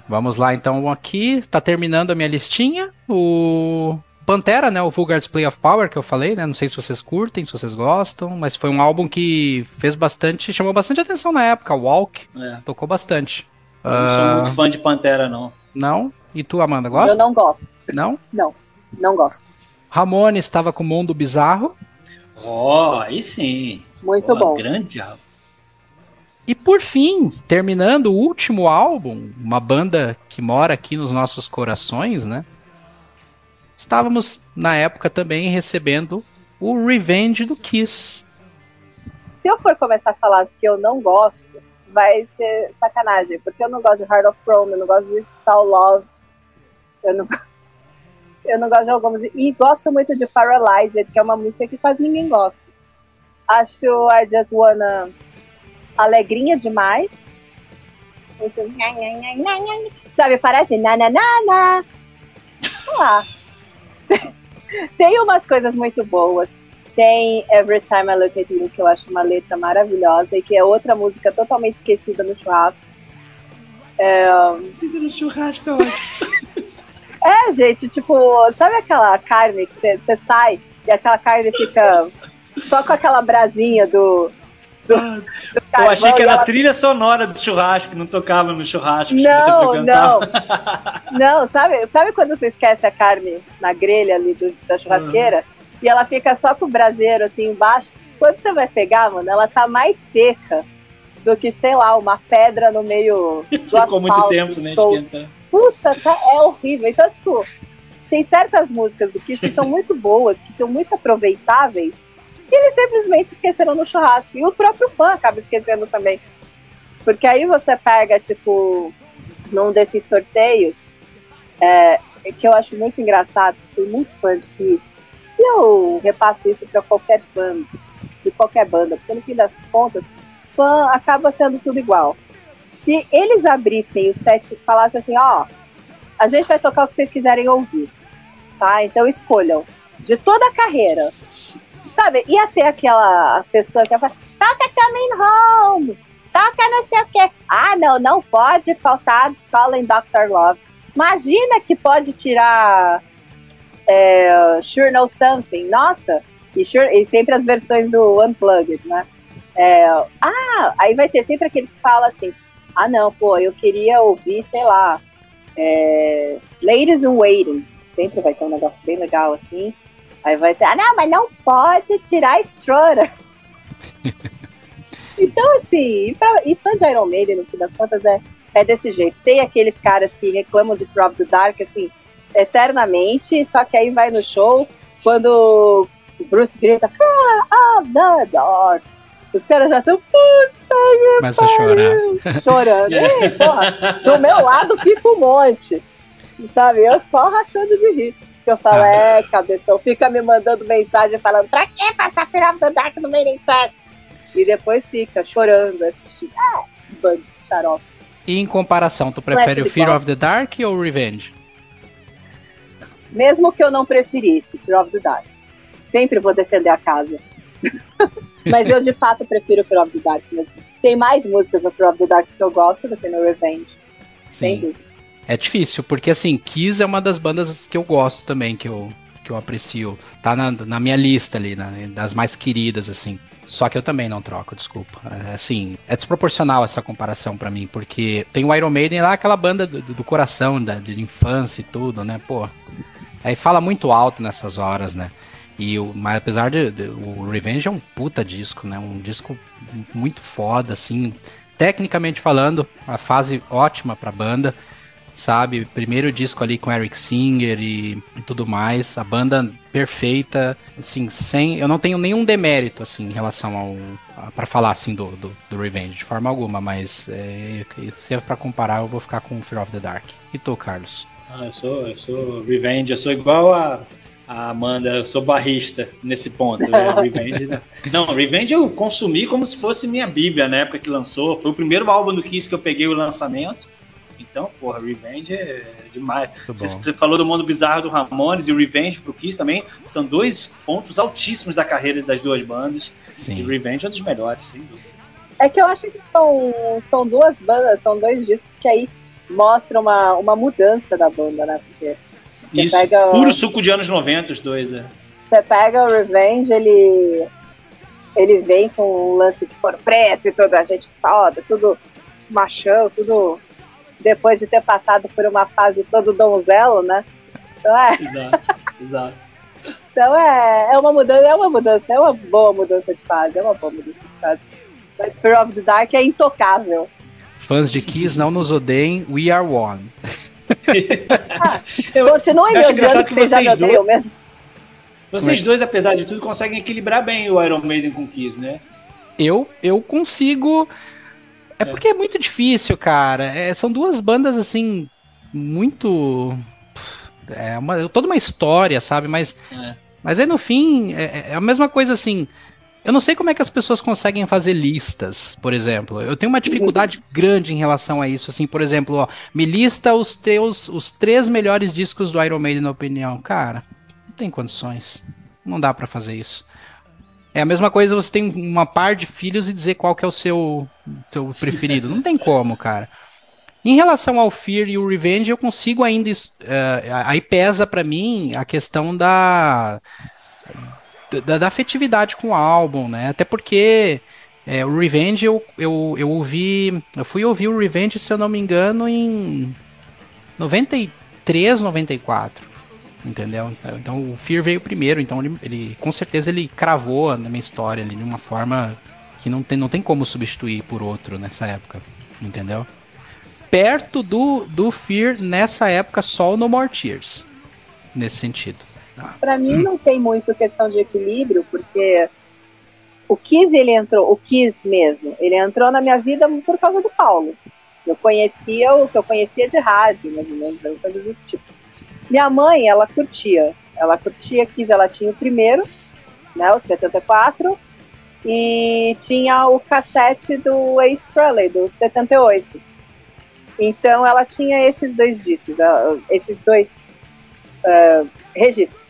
Vamos lá, então, aqui tá terminando a minha listinha. O Pantera, né, o Vulgar Display of Power que eu falei, né? Não sei se vocês curtem, se vocês gostam, mas foi um álbum que fez bastante, chamou bastante atenção na época. Walk é. tocou bastante. Eu não sou uh... muito fã de Pantera, não. Não? E tu, Amanda, gosta? Eu não gosto. Não? Não, não gosto. Ramone estava com o Mundo Bizarro. Ó, oh, aí sim. Muito oh, bom. Grande álbum. E por fim, terminando o último álbum, uma banda que mora aqui nos nossos corações, né? Estávamos na época também recebendo o Revenge do Kiss. Se eu for começar a falar as que eu não gosto, vai ser sacanagem, porque eu não gosto de Heart of Chrome, eu não gosto de Tal Love, eu não, eu não gosto de algumas. E gosto muito de Paralyzed, que é uma música que quase ninguém gosta. Acho I Just Wanna alegrinha demais. Muito... Sabe, parece nananana. Sei lá. Tem umas coisas muito boas. Tem Every Time I Look at You, que eu acho uma letra maravilhosa e que é outra música totalmente esquecida no churrasco. É... No churrasco é ótimo. é, gente, tipo, sabe aquela carne que você sai e aquela carne fica só com aquela brasinha do, do, do eu achei que era a trilha sonora do churrasco, não tocava no churrasco. Não, não. Não, sabe, sabe quando você esquece a carne na grelha ali do, da churrasqueira? Uhum. E ela fica só com o braseiro assim embaixo? Quando você vai pegar, mano, ela tá mais seca do que, sei lá, uma pedra no meio do Ficou asfalto. muito tempo, né, esquentando. Puta, tá, é horrível. Então, tipo, tem certas músicas do Kiss que são muito boas, que são muito aproveitáveis, e eles simplesmente esqueceram no churrasco. E o próprio fã acaba esquecendo também. Porque aí você pega, tipo, num desses sorteios, é, que eu acho muito engraçado, fui muito fã de Kiss. E eu repasso isso para qualquer fã, de qualquer banda, porque no fim das contas, fã acaba sendo tudo igual. Se eles abrissem o set e falassem assim, ó, a gente vai tocar o que vocês quiserem ouvir, tá? Então escolham de toda a carreira, sabe? E até aquela pessoa que fala, toca Coming Home, toca não sei o quê. Ah, não, não pode faltar Calling Dr. Love. Imagina que pode tirar é, Sure Know Something, nossa, e, sure, e sempre as versões do Unplugged, né? É, ah, aí vai ter sempre aquele que fala assim, ah não, pô, eu queria ouvir, sei lá, é, Ladies in Waiting, sempre vai ter um negócio bem legal assim, aí vai ter, ah não, mas não pode tirar Strutter. então assim, e, pra, e fã de Iron Maiden, no fim das contas, é, é desse jeito. Tem aqueles caras que reclamam de Prop the Dark, assim, eternamente, só que aí vai no show, quando o Bruce grita, Fire of the Dark, os caras já estão. Começa a chorar. Chorando. E, porra, do meu lado fica um monte. Sabe? Eu só rachando de rir. Eu falo, ah. é, cabeção, fica me mandando mensagem falando, pra que passar Fear of the Dark no Made in Chest? E depois fica chorando, assistindo. Ah, bando de xarope. E em comparação, tu prefere o Fear of the Dark ou o Revenge? Mesmo que eu não preferisse Fear of the Dark, sempre vou defender a casa. Mas eu de fato prefiro Fear of the Dark mesmo. Tem mais músicas no Fear of the Dark que eu gosto do que no Revenge. Sim. É difícil, porque assim, Kiss é uma das bandas que eu gosto também, que eu, que eu aprecio. Tá na, na minha lista ali, né, das mais queridas, assim. Só que eu também não troco, desculpa. É, assim, é desproporcional essa comparação para mim, porque tem o Iron Maiden lá, aquela banda do, do coração, da, de infância e tudo, né? Pô, aí fala muito alto nessas horas, né? E o, mas apesar de, de, o Revenge é um puta disco, né? Um disco muito foda, assim, tecnicamente falando, a fase ótima pra banda, sabe? Primeiro disco ali com Eric Singer e, e tudo mais, a banda perfeita, assim, sem, eu não tenho nenhum demérito assim em relação ao para falar assim do, do, do, Revenge de forma alguma, mas é, se é para comparar, eu vou ficar com Fear of the Dark. E tu, Carlos? Ah, eu sou, eu sou Revenge, eu sou igual a a Amanda, eu sou barrista nesse ponto. Né? Revenge, né? Não, Revenge eu consumi como se fosse minha bíblia na época que lançou. Foi o primeiro álbum do Kiss que eu peguei o lançamento. Então, porra, Revenge é demais. Você, você, falou do mundo bizarro do Ramones e o Revenge pro Kiss também. São dois pontos altíssimos da carreira das duas bandas. Sim. E Revenge é um dos melhores, sem dúvida. É que eu acho que são, são duas bandas, são dois discos que aí mostram uma, uma mudança da banda, né? Porque isso, pega puro suco de anos 90, os dois, é. Você pega o Revenge, ele. Ele vem com um lance de cor preto e toda a gente foda, tudo machão, tudo. Depois de ter passado por uma fase todo donzelo, né? Então é. Exato, exato. Então é, é uma mudança, é uma mudança, é uma boa mudança de fase, é uma boa mudança de fase. Mas Fear of the Dark é intocável. Fãs de Kiss não nos odeiem, we are one ah, eu, Continue me odiando que vocês já me mesmo. Vocês dois, apesar de tudo, conseguem equilibrar bem o Iron Maiden com o Kiss, né? Eu, eu consigo. É, é. porque é muito difícil, cara. É, são duas bandas assim muito. É uma, toda uma história, sabe? Mas, é. mas aí no fim é, é a mesma coisa assim. Eu não sei como é que as pessoas conseguem fazer listas, por exemplo. Eu tenho uma dificuldade grande em relação a isso. Assim, por exemplo, ó, me lista os teus os três melhores discos do Iron Maiden na opinião. Cara, não tem condições. Não dá para fazer isso. É a mesma coisa você tem uma par de filhos e dizer qual que é o seu, seu preferido. Não tem como, cara. Em relação ao Fear e o Revenge, eu consigo ainda. Uh, aí pesa para mim a questão da da, da, afetividade com o álbum, né? Até porque é, o Revenge eu, eu, eu ouvi. Eu fui ouvir o Revenge, se eu não me engano, em 93, 94. Entendeu? Então o Fear veio primeiro, então ele, ele com certeza ele cravou na minha história ali de uma forma que não tem, não tem como substituir por outro nessa época. Entendeu? Perto do, do Fear nessa época só o No More Tears. Nesse sentido. Para mim não tem muito questão de equilíbrio, porque o Kiss ele entrou, o Kiss mesmo, ele entrou na minha vida por causa do Paulo. Eu conhecia o que eu conhecia de rádio, mais ou menos, coisas desse tipo. Minha mãe, ela curtia, ela curtia Kiss, ela tinha o primeiro, né, o de 74, e tinha o cassete do Ace Frehley, do 78. Então ela tinha esses dois discos, uh, esses dois uh, registros.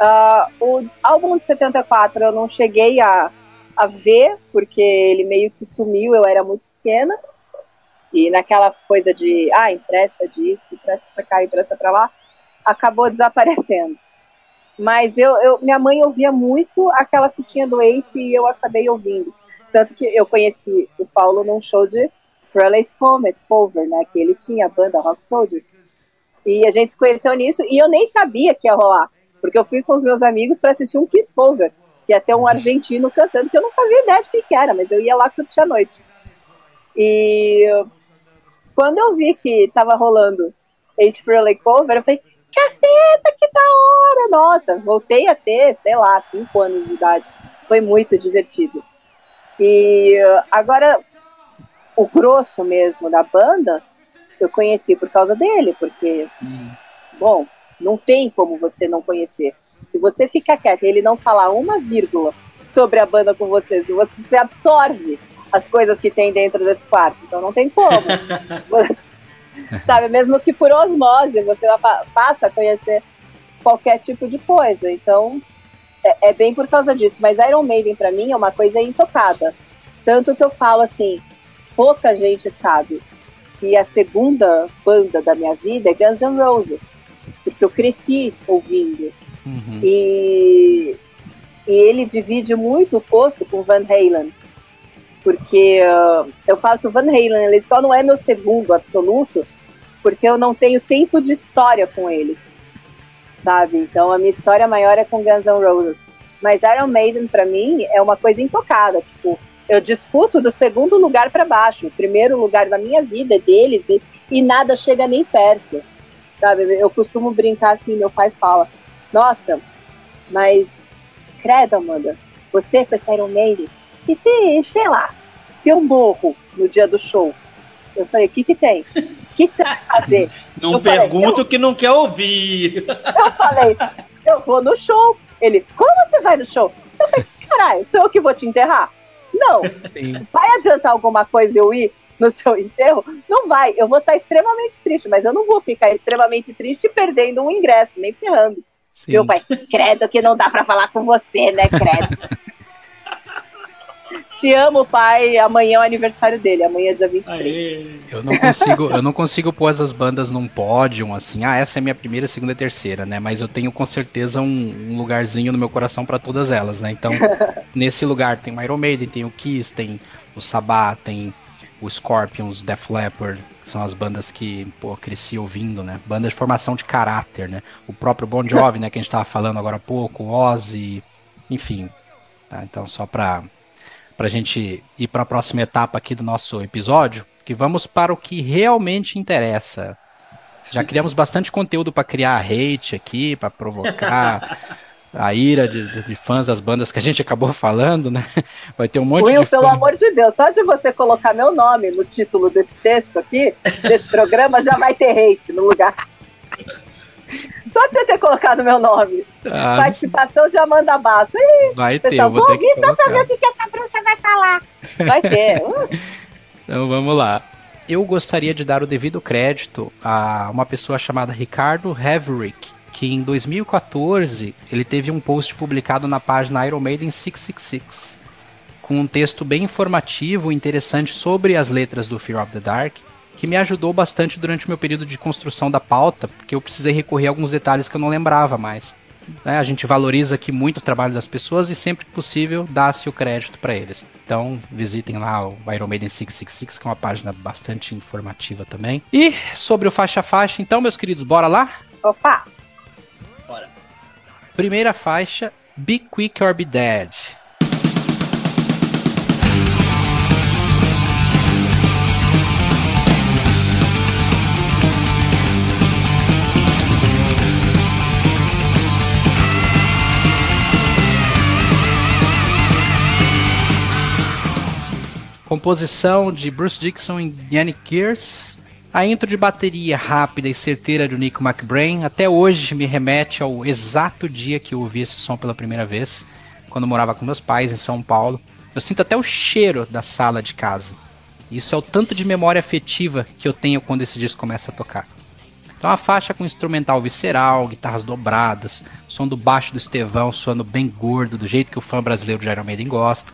Uh, o álbum de 74 eu não cheguei a, a ver, porque ele meio que sumiu, eu era muito pequena. E naquela coisa de, ah, empresta disco, empresta pra cá, empresta pra lá, acabou desaparecendo. Mas eu, eu, minha mãe ouvia muito aquela fitinha do Ace e eu acabei ouvindo. Tanto que eu conheci o Paulo num show de Fraley's Comet Cover, né? Que ele tinha a banda Rock Soldiers. E a gente se conheceu nisso e eu nem sabia que ia rolar. Porque eu fui com os meus amigos para assistir um Kiss Cover, que ter um argentino cantando, que eu não fazia ideia de que era, mas eu ia lá curtir a noite. E quando eu vi que tava rolando esse Fraley Cover, eu falei, caceta, que da hora! Nossa, voltei a ter, sei lá, cinco anos de idade. Foi muito divertido. E agora, o grosso mesmo da banda, eu conheci por causa dele, porque, hum. bom, não tem como você não conhecer. Se você ficar quieto e ele não falar uma vírgula sobre a banda com você, você absorve as coisas que tem dentro desse quarto. Então não tem como. Sabe, mesmo que por osmose você passa a conhecer qualquer tipo de coisa. Então, é, é bem por causa disso. Mas Iron Maiden, para mim, é uma coisa intocada. Tanto que eu falo assim, pouca gente sabe que a segunda banda da minha vida é Guns N' Roses. Porque eu cresci ouvindo. Uhum. E, e ele divide muito o posto com Van Halen porque uh, eu falo que o Van Halen ele só não é meu segundo absoluto, porque eu não tenho tempo de história com eles, sabe? Então a minha história maior é com Guns N' Roses. Mas Iron Maiden para mim é uma coisa intocada, tipo, eu disputo do segundo lugar para baixo, o primeiro lugar da minha vida é deles e, e nada chega nem perto, sabe? Eu costumo brincar assim, meu pai fala, nossa, mas credo, Amanda, você com esse Iron Maiden, e se, sei lá, se eu morro no dia do show? Eu falei, o que que tem? O que, que você vai fazer? Não eu pergunta o que não quer ouvir. Eu falei, eu vou no show. Ele, como você vai no show? Eu falei, caralho, sou eu que vou te enterrar? Não. Sim. Vai adiantar alguma coisa eu ir no seu enterro? Não vai. Eu vou estar extremamente triste, mas eu não vou ficar extremamente triste perdendo um ingresso, nem ferrando. Sim. Meu pai, credo que não dá para falar com você, né, credo. Te amo, pai. Amanhã é o aniversário dele, amanhã é dia 23. Aê. Eu não consigo, eu não consigo pôr essas bandas num pódio, assim. Ah, essa é minha primeira, segunda e terceira, né? Mas eu tenho com certeza um, um lugarzinho no meu coração para todas elas, né? Então, nesse lugar tem o Iron Maiden, tem o Kiss, tem o Sabá, tem o Scorpions, Def Leppard, que são as bandas que, pô, cresci ouvindo, né? Bandas de formação de caráter, né? O próprio Bon Jovi, né, que a gente tava falando agora há pouco, Ozzy, enfim. Tá? Então, só pra para a gente ir para a próxima etapa aqui do nosso episódio, que vamos para o que realmente interessa. Já criamos bastante conteúdo para criar hate aqui, para provocar a ira de, de, fãs das bandas que a gente acabou falando, né? Vai ter um monte Will, de. pelo fã... amor de Deus, só de você colocar meu nome no título desse texto aqui, desse programa, já vai ter hate no lugar. Só de você ter colocado meu nome. Ah, Participação de Amanda Bassa. Ih, vai ter, pessoal, vou, vou ouvir só pra ver o que, que essa bruxa vai falar. Vai ter. Uh. então vamos lá. Eu gostaria de dar o devido crédito a uma pessoa chamada Ricardo Haverick, que em 2014 ele teve um post publicado na página Iron Maiden 666, com um texto bem informativo e interessante sobre as letras do Fear of the Dark, que me ajudou bastante durante o meu período de construção da pauta, porque eu precisei recorrer a alguns detalhes que eu não lembrava mais. Né? A gente valoriza aqui muito o trabalho das pessoas e sempre que possível dá-se o crédito para eles. Então visitem lá o Iron Maiden 666, que é uma página bastante informativa também. E sobre o faixa faixa, então, meus queridos, bora lá? Opa! Bora. Primeira faixa, Be Quick or Be Dead. Composição de Bruce Dixon e Yannick Gears. A intro de bateria rápida e certeira do Nico McBrain até hoje me remete ao exato dia que eu ouvi esse som pela primeira vez, quando morava com meus pais em São Paulo. Eu sinto até o cheiro da sala de casa. Isso é o tanto de memória afetiva que eu tenho quando esse disco começa a tocar. Então a faixa com instrumental visceral, guitarras dobradas, som do baixo do Estevão soando bem gordo, do jeito que o fã brasileiro de Iron Maiden gosta.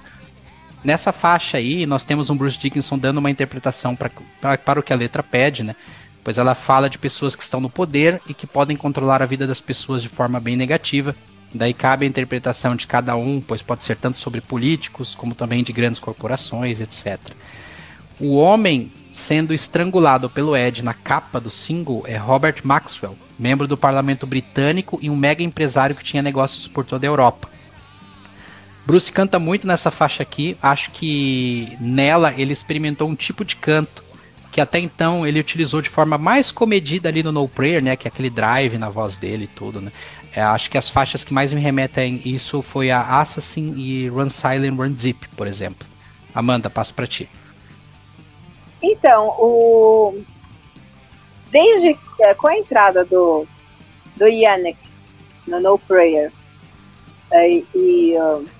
Nessa faixa aí, nós temos um Bruce Dickinson dando uma interpretação pra, pra, para o que a letra pede, né? Pois ela fala de pessoas que estão no poder e que podem controlar a vida das pessoas de forma bem negativa. Daí cabe a interpretação de cada um, pois pode ser tanto sobre políticos como também de grandes corporações, etc. O homem sendo estrangulado pelo Ed na capa do single é Robert Maxwell, membro do parlamento britânico e um mega empresário que tinha negócios por toda a Europa. Bruce canta muito nessa faixa aqui, acho que nela ele experimentou um tipo de canto que até então ele utilizou de forma mais comedida ali no No Prayer, né, que é aquele drive na voz dele e tudo, né. É, acho que as faixas que mais me remetem a isso foi a Assassin e Run Silent Run Deep, por exemplo. Amanda, passo para ti. Então, o... desde é, com a entrada do, do Yannick no No Prayer, é, e uh,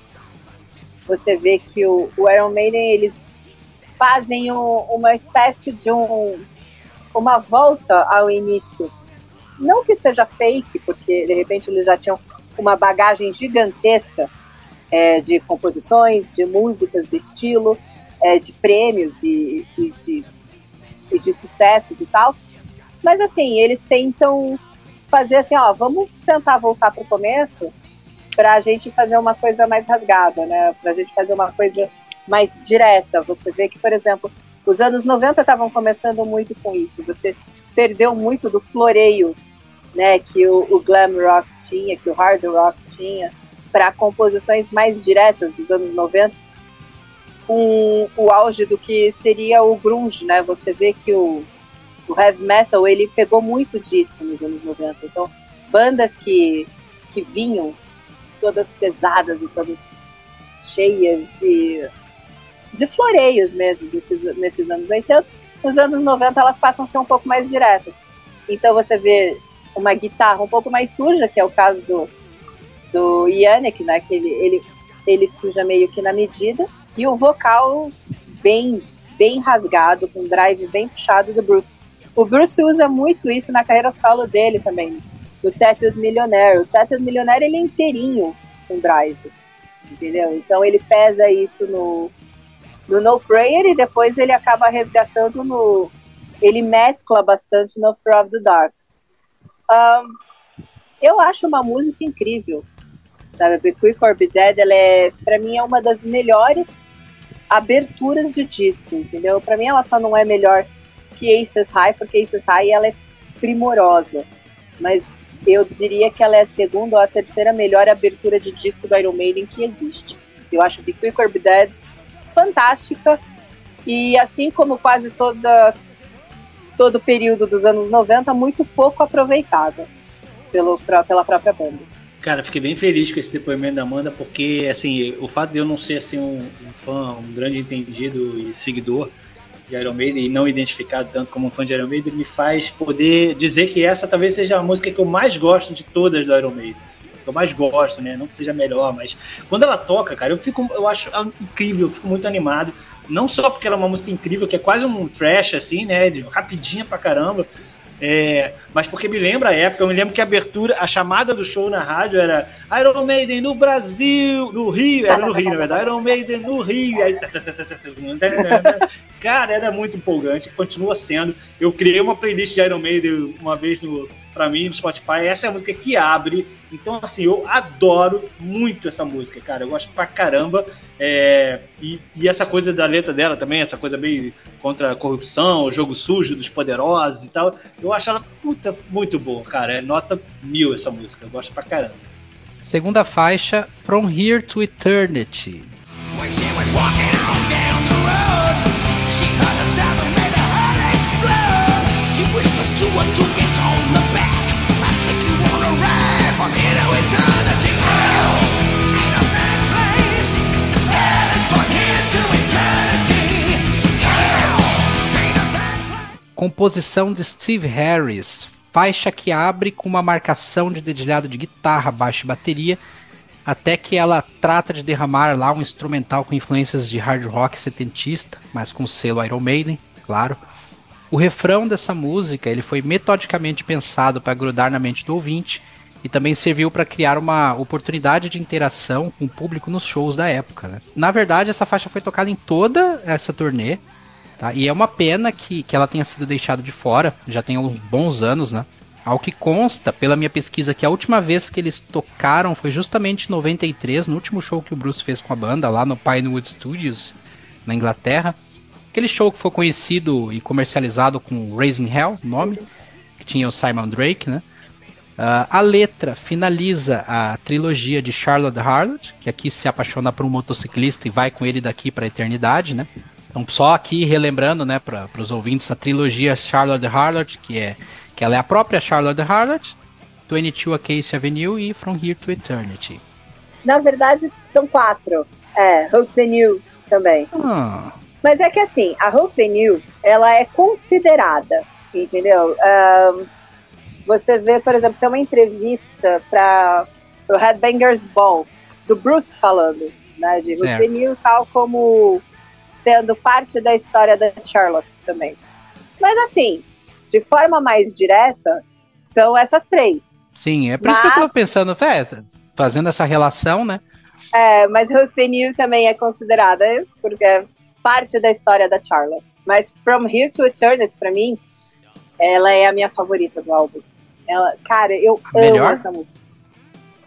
você vê que o, o Iron Maiden eles fazem um, uma espécie de um, uma volta ao início. Não que seja fake, porque de repente eles já tinham uma bagagem gigantesca é, de composições, de músicas, de estilo, é, de prêmios e, e, de, e de sucessos e tal. Mas assim, eles tentam fazer assim, ó, vamos tentar voltar para o começo para a gente fazer uma coisa mais rasgada, né? Para a gente fazer uma coisa mais direta. Você vê que, por exemplo, os anos 90 estavam começando muito com isso. Você perdeu muito do floreio, né? Que o, o glam rock tinha, que o hard rock tinha, para composições mais diretas dos anos 90 com o auge do que seria o grunge, né? Você vê que o, o heavy metal ele pegou muito disso nos anos 90. Então, bandas que, que vinham todas pesadas e todas cheias de, de floreios mesmo desses, nesses anos 80, nos anos 90 elas passam a ser um pouco mais diretas. Então você vê uma guitarra um pouco mais suja, que é o caso do, do Yannick, né? Que ele, ele, ele suja meio que na medida, e o vocal bem, bem rasgado, com drive bem puxado do Bruce. O Bruce usa muito isso na carreira solo dele também. O Tattooed Millionaire. O Tattooed Millionaire ele é inteirinho com drive. Entendeu? Então ele pesa isso no, no No Prayer e depois ele acaba resgatando no. Ele mescla bastante no Fear of the Dark. Um, eu acho uma música incrível. Sabe? The Quick or Be Dead, ela é, pra mim, é uma das melhores aberturas de disco, entendeu? Para mim ela só não é melhor que Aces High, porque Aces High ela é primorosa, mas eu diria que ela é a segunda ou a terceira melhor abertura de disco do Iron Maiden que existe. Eu acho The Quick or Be Dead fantástica e assim como quase toda todo o período dos anos 90, muito pouco aproveitada pelo, pela própria banda. Cara, fiquei bem feliz com esse depoimento da Amanda, porque assim, o fato de eu não ser assim, um, um fã, um grande entendido e seguidor de Iron Maiden e não identificado tanto como um fã de Iron Maiden me faz poder dizer que essa talvez seja a música que eu mais gosto de todas do Iron Maiden. Assim, que eu mais gosto, né? Não que seja melhor, mas quando ela toca, cara, eu fico, eu acho incrível, eu fico muito animado. Não só porque ela é uma música incrível, que é quase um trash, assim, né? De, rapidinha pra caramba, é, mas porque me lembra a época, eu me lembro que a abertura, a chamada do show na rádio era Iron Maiden no Brasil, no Rio, era no Rio, na verdade, Iron Maiden no Rio. Aí, cara, era muito empolgante, continua sendo. Eu criei uma playlist de Iron Maiden uma vez no, pra mim no Spotify. Essa é a música que abre. Então, assim, eu adoro muito essa música, cara. Eu gosto pra caramba. É, e, e, essa coisa da letra dela também, essa coisa bem contra a corrupção, o jogo sujo dos poderosos e tal. Eu acho ela, puta, muito boa, cara. É nota mil essa música. Eu gosto pra caramba. Segunda faixa, From Here to Eternity. When she was walking on down the road, Composição de Steve Harris, faixa que abre com uma marcação de dedilhado de guitarra, baixo e bateria, até que ela trata de derramar lá um instrumental com influências de hard rock setentista, mas com selo Iron Maiden, claro. O refrão dessa música ele foi metodicamente pensado para grudar na mente do ouvinte e também serviu para criar uma oportunidade de interação com o público nos shows da época. Né? Na verdade, essa faixa foi tocada em toda essa turnê, tá? e é uma pena que, que ela tenha sido deixada de fora, já tem uns bons anos, né? Ao que consta, pela minha pesquisa, que a última vez que eles tocaram foi justamente em 93, no último show que o Bruce fez com a banda, lá no Pinewood Studios, na Inglaterra. Aquele show que foi conhecido e comercializado com Raising Hell, nome, que tinha o Simon Drake, né? Uh, a letra finaliza a trilogia de Charlotte Harlot, que aqui se apaixona por um motociclista e vai com ele daqui para a eternidade, né? Então, só aqui relembrando, né, para os ouvintes, a trilogia Charlotte Harlot, que é que ela é a própria Charlotte Harlot, 22 Acacia Avenue e From Here to Eternity. Na verdade, são quatro. É, You também. Ah. Mas é que assim, a You, ela é considerada, entendeu? Um, você vê, por exemplo, tem uma entrevista para o Headbangers Ball, do Bruce falando, né, de You tal como sendo parte da história da Charlotte também. Mas assim, de forma mais direta, são essas três. Sim, é por mas, isso que eu tô pensando, fazendo essa relação, né? É, mas Hudson também é considerada, porque é parte da história da Charlotte. Mas From Here to Eternity, pra mim, ela é a minha favorita do álbum. Ela, cara, eu a amo melhor? essa música.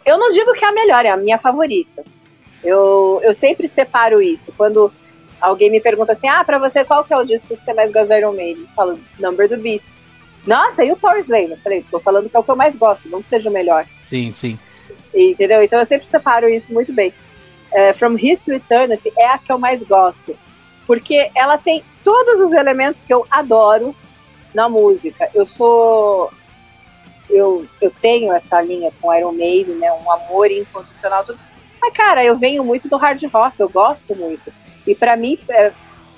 Eu não digo que é a melhor, é a minha favorita. Eu, eu sempre separo isso. Quando alguém me pergunta assim, ah, pra você qual que é o disco que você mais gosta do Iron Maiden? Eu falo, Number do Beast. Nossa, e o Power Slave? Eu falei, tô falando que é o que eu mais gosto, não que seja o melhor. Sim, sim. Entendeu? Então eu sempre separo isso muito bem. É, From Here to Eternity é a que eu mais gosto. Porque ela tem todos os elementos que eu adoro na música. Eu sou. Eu, eu tenho essa linha com Iron Maiden, né? Um amor incondicional. Tudo. Mas, cara, eu venho muito do hard rock, eu gosto muito. E para mim, é,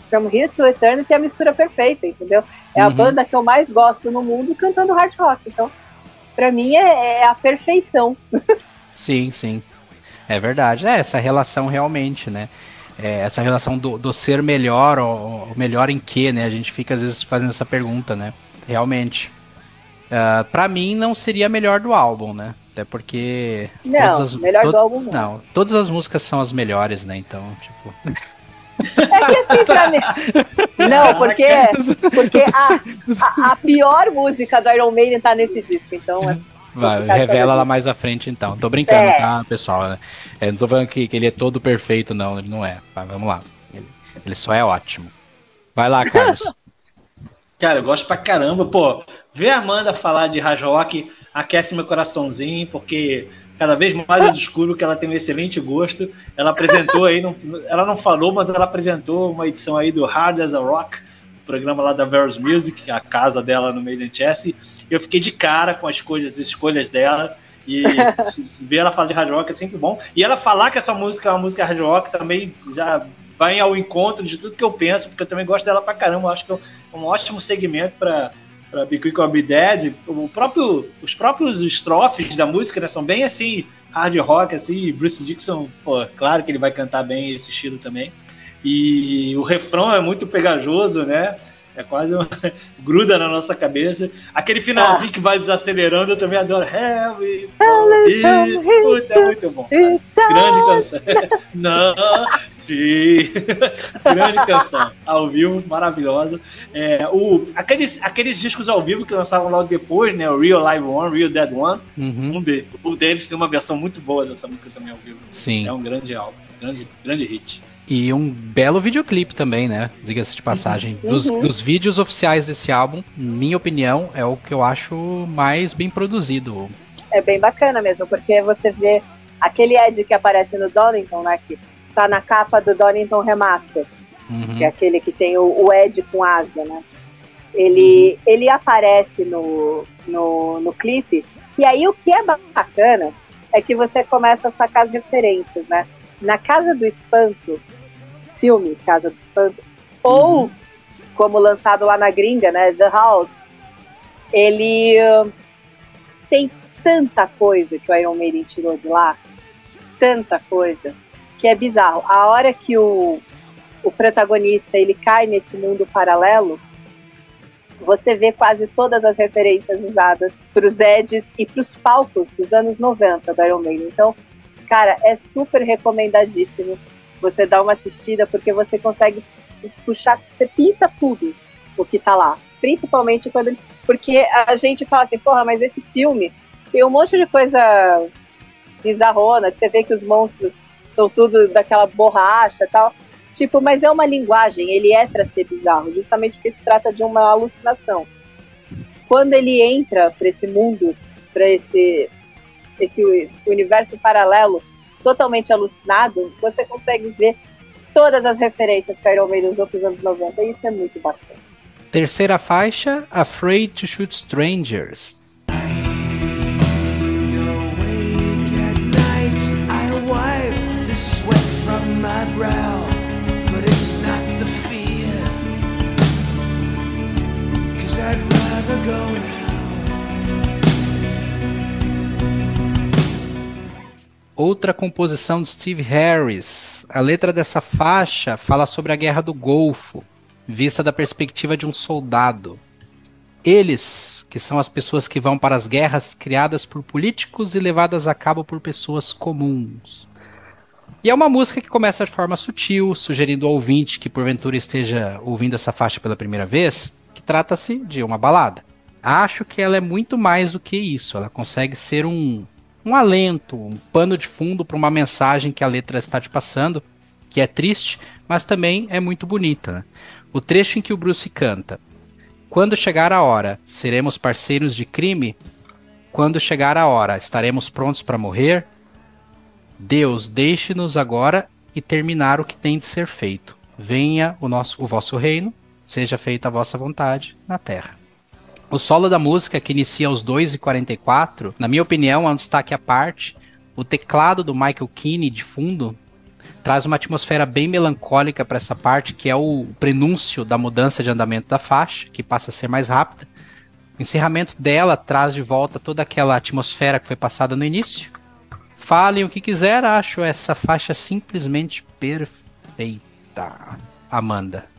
From Here to Eternity é a mistura perfeita, entendeu? É a uhum. banda que eu mais gosto no mundo cantando hard rock. Então, para mim é, é, a perfeição. sim, sim. É verdade. É, essa relação realmente, né? É, essa relação do, do ser melhor, ou, ou, melhor em quê, né? A gente fica às vezes fazendo essa pergunta, né? Realmente. Uh, ah, para mim não seria a melhor do álbum, né? Até porque. Não, as, melhor do álbum não. Não, todas as músicas são as melhores, né? Então, tipo. É que assim, pra mim. Não, porque, porque a, a, a, pior música do Iron Maiden tá nesse disco, então é. Vai, revela lá mais à frente então. Tô brincando, é. tá, pessoal? É, não tô falando que, que, ele é todo perfeito, não, ele não é. Mas vamos lá. Ele, ele só é ótimo. Vai lá, Carlos. Cara, eu gosto pra caramba. Pô, ver a Amanda falar de hard rock aquece meu coraçãozinho, porque cada vez mais eu descubro que ela tem um excelente gosto. Ela apresentou aí, não, ela não falou, mas ela apresentou uma edição aí do Hard as a Rock, programa lá da Veros Music, a casa dela no Made in Chess. Eu fiquei de cara com as escolhas, as escolhas dela. E ver ela falar de hard rock é sempre bom. E ela falar que essa música é uma música hard rock também já vai ao encontro de tudo que eu penso, porque eu também gosto dela pra caramba. Eu acho que é um ótimo segmento para para Be Quick or Be Dead, o próprio, os próprios estrofes da música né, são bem assim, hard rock, assim, Bruce Dixon, pô, claro que ele vai cantar bem esse estilo também. E o refrão é muito pegajoso, né? É quase um... gruda na nossa cabeça. Aquele finalzinho ah. que vai desacelerando, eu também adoro. Heavy, Puta, é muito bom. Cara. Grande canção. Não, sim. Grande canção. Ao vivo, maravilhosa. É, o, aqueles, aqueles discos ao vivo que lançavam logo depois, né? O Real Live One, Real Dead One. Uhum. Um de, o deles tem uma versão muito boa dessa música também ao vivo. Sim. É um grande álbum. Grande, grande hit. E um belo videoclipe também, né? Diga-se de passagem. Uhum. Dos, dos, vídeos oficiais desse álbum, minha opinião, é o que eu acho mais bem produzido. É bem bacana mesmo, porque você vê aquele Ed que aparece no Donington, né? Que tá na capa do Donington Remaster. Uhum. Que é aquele que tem o, o Ed com asa, né? Ele, uhum. ele aparece no, no, no clipe. E aí o que é bacana é que você começa a sacar as referências, né? Na Casa do Espanto, filme Casa do Espanto, ou uhum. como lançado lá na gringa, né, The House, ele uh, tem tanta coisa que o Iron Maiden tirou de lá, tanta coisa que é bizarro. A hora que o, o protagonista ele cai nesse mundo paralelo, você vê quase todas as referências usadas para os Eds e para os palcos dos anos 90 da Iron Maiden. Então, cara, é super recomendadíssimo você dar uma assistida, porque você consegue puxar, você pinça tudo o que tá lá. Principalmente quando. Porque a gente fala assim, porra, mas esse filme tem um monte de coisa bizarrona, que você vê que os monstros são tudo daquela borracha tal. Tipo, mas é uma linguagem, ele é para ser bizarro, justamente porque se trata de uma alucinação. Quando ele entra para esse mundo, para esse, esse universo paralelo, totalmente alucinado, você consegue ver todas as referências que Iron Maiden usou para anos 90, e isso é muito bacana. Terceira faixa, Afraid to Shoot Strangers. my brow, but it's not the fear. Cause I'd rather go now. Outra composição de Steve Harris. A letra dessa faixa fala sobre a Guerra do Golfo, vista da perspectiva de um soldado. Eles, que são as pessoas que vão para as guerras criadas por políticos e levadas a cabo por pessoas comuns. E é uma música que começa de forma sutil, sugerindo ao ouvinte que porventura esteja ouvindo essa faixa pela primeira vez, que trata-se de uma balada. Acho que ela é muito mais do que isso, ela consegue ser um, um alento, um pano de fundo para uma mensagem que a letra está te passando, que é triste, mas também é muito bonita. Né? O trecho em que o Bruce canta: Quando chegar a hora, seremos parceiros de crime? Quando chegar a hora, estaremos prontos para morrer? Deus, deixe-nos agora e terminar o que tem de ser feito. Venha o, nosso, o vosso reino, seja feita a vossa vontade na terra. O solo da música, que inicia aos 2h44, na minha opinião, é um destaque à parte. O teclado do Michael Kinney de fundo traz uma atmosfera bem melancólica para essa parte, que é o prenúncio da mudança de andamento da faixa, que passa a ser mais rápida. O encerramento dela traz de volta toda aquela atmosfera que foi passada no início. Falem o que quiser, acho essa faixa simplesmente perfeita. Amanda.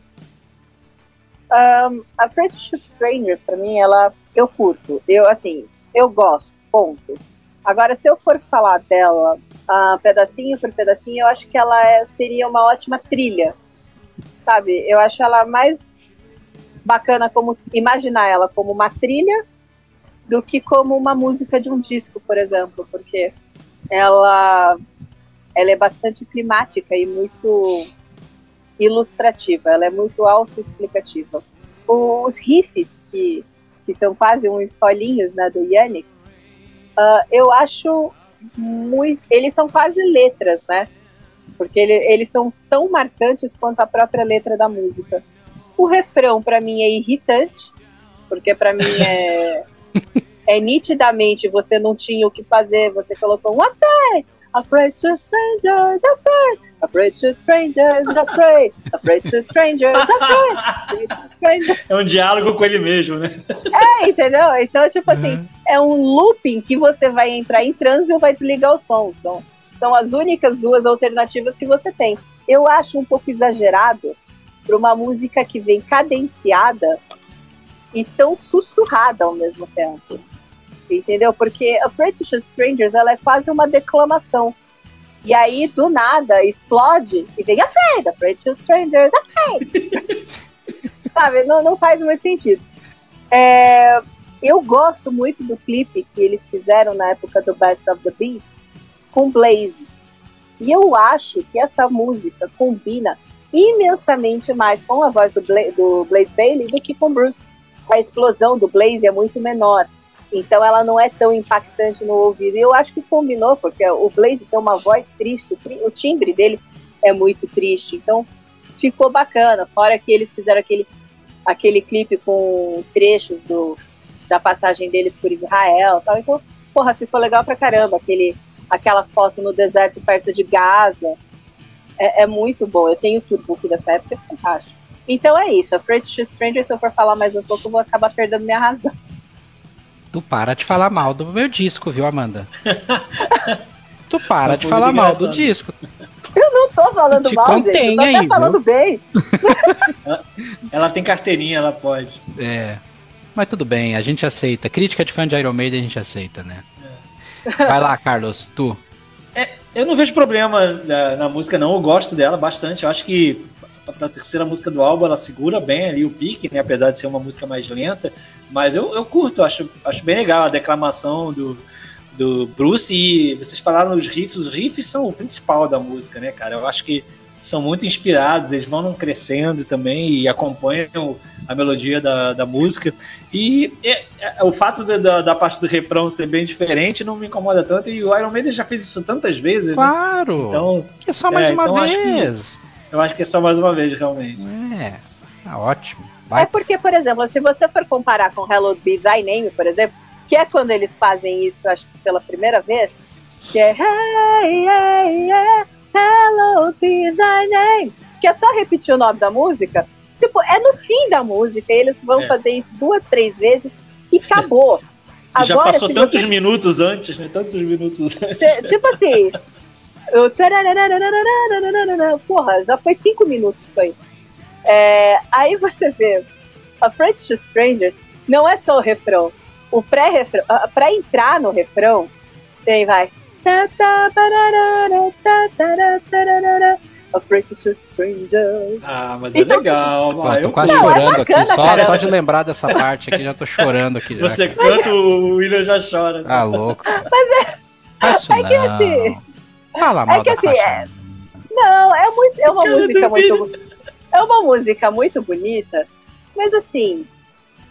Um, a Friendship Strangers, pra mim, ela. Eu curto. Eu, assim, eu gosto. Ponto. Agora, se eu for falar dela uh, pedacinho por pedacinho, eu acho que ela é, seria uma ótima trilha. Sabe? Eu acho ela mais bacana como imaginar ela como uma trilha do que como uma música de um disco, por exemplo, porque ela, ela é bastante climática e muito ilustrativa, ela é muito autoexplicativa. Os riffs, que, que são quase uns solinhos né, do Yannick, uh, eu acho muito. Eles são quase letras, né? Porque ele, eles são tão marcantes quanto a própria letra da música. O refrão, para mim, é irritante, porque para mim é. é nitidamente você não tinha o que fazer, você colocou um afraid, afraid to strangers, afraid, afraid to strangers, afraid, afraid to strangers, afraid. É um diálogo com ele mesmo, né? É, entendeu? Então, tipo assim, uhum. é um looping que você vai entrar em transe e vai desligar o som. Então, são as únicas duas alternativas que você tem. Eu acho um pouco exagerado para uma música que vem cadenciada e tão sussurrada ao mesmo tempo entendeu? Porque a British Strangers ela é quase uma declamação. E aí, do nada, explode e vem Afraid, a British Strangers, Afraid. Sabe, não, não faz muito sentido. É, eu gosto muito do clipe que eles fizeram na época do Best of the Beast com Blaze. E eu acho que essa música combina imensamente mais com a voz do, Bla do Blaze Bailey do que com Bruce. A explosão do Blaze é muito menor. Então ela não é tão impactante no ouvido. E eu acho que combinou, porque o Blaze tem uma voz triste, o timbre dele é muito triste. Então ficou bacana. Fora que eles fizeram aquele, aquele clipe com trechos do, da passagem deles por Israel tal. Então, porra, ficou legal pra caramba. Aquele, aquela foto no deserto perto de Gaza. É, é muito bom. Eu tenho o turbook dessa época, é fantástico. Então é isso. A Freight Stranger, se eu for falar mais um pouco, eu vou acabar perdendo minha razão. Tu para de falar mal do meu disco, viu, Amanda? Tu para de falar mal do disco. Eu não tô falando Te mal, contém gente. Eu tô aí, até falando bem. Ela tem carteirinha, ela pode. É. Mas tudo bem, a gente aceita. Crítica de fã de Iron Maiden a gente aceita, né? Vai lá, Carlos, tu. Eu não vejo problema na, na música, não. Eu gosto dela bastante. Eu acho que pra terceira música do álbum ela segura bem ali o pique, né? Apesar de ser uma música mais lenta. Mas eu, eu curto, acho, acho bem legal a declamação do, do Bruce. E vocês falaram os riffs, os riffs são o principal da música, né, cara? Eu acho que são muito inspirados, eles vão crescendo também e acompanham a melodia da, da música. E é, é, o fato de, da, da parte do refrão ser bem diferente não me incomoda tanto. E o Iron Maiden já fez isso tantas vezes, né? Claro! Então, que é só mais é, uma então vez. Eu acho que é só mais uma vez, realmente. É, tá ótimo. Vai. É porque, por exemplo, se você for comparar com Hello Be Thy Name, por exemplo, que é quando eles fazem isso, acho que pela primeira vez, que é Hey, hey, hey, Hello Be Thy Name, que é só repetir o nome da música, tipo, é no fim da música, e eles vão É. fazer isso duas, três vezes e acabou. E já passou tantos você- minutos antes, né? Tantos minutos antes. Tipo assim. Eu... Porra, já foi cinco minutos isso aí. É, aí você vê, a French to Strangers não é só o refrão. O pré-refrão, pra entrar no refrão, tem, vai. A French to Strangers. Ah, mas então, é legal. Pô, eu tô quase não, chorando é bacana, aqui. Só, só, de lembrar dessa parte aqui, já tô chorando aqui. Já, você canta, o William já chora. Ah, louco. Cara. Mas é. É que assim. Fala mal que da assim, faixa. é- Não, é, muito, é uma música muito. É uma música muito bonita, mas assim,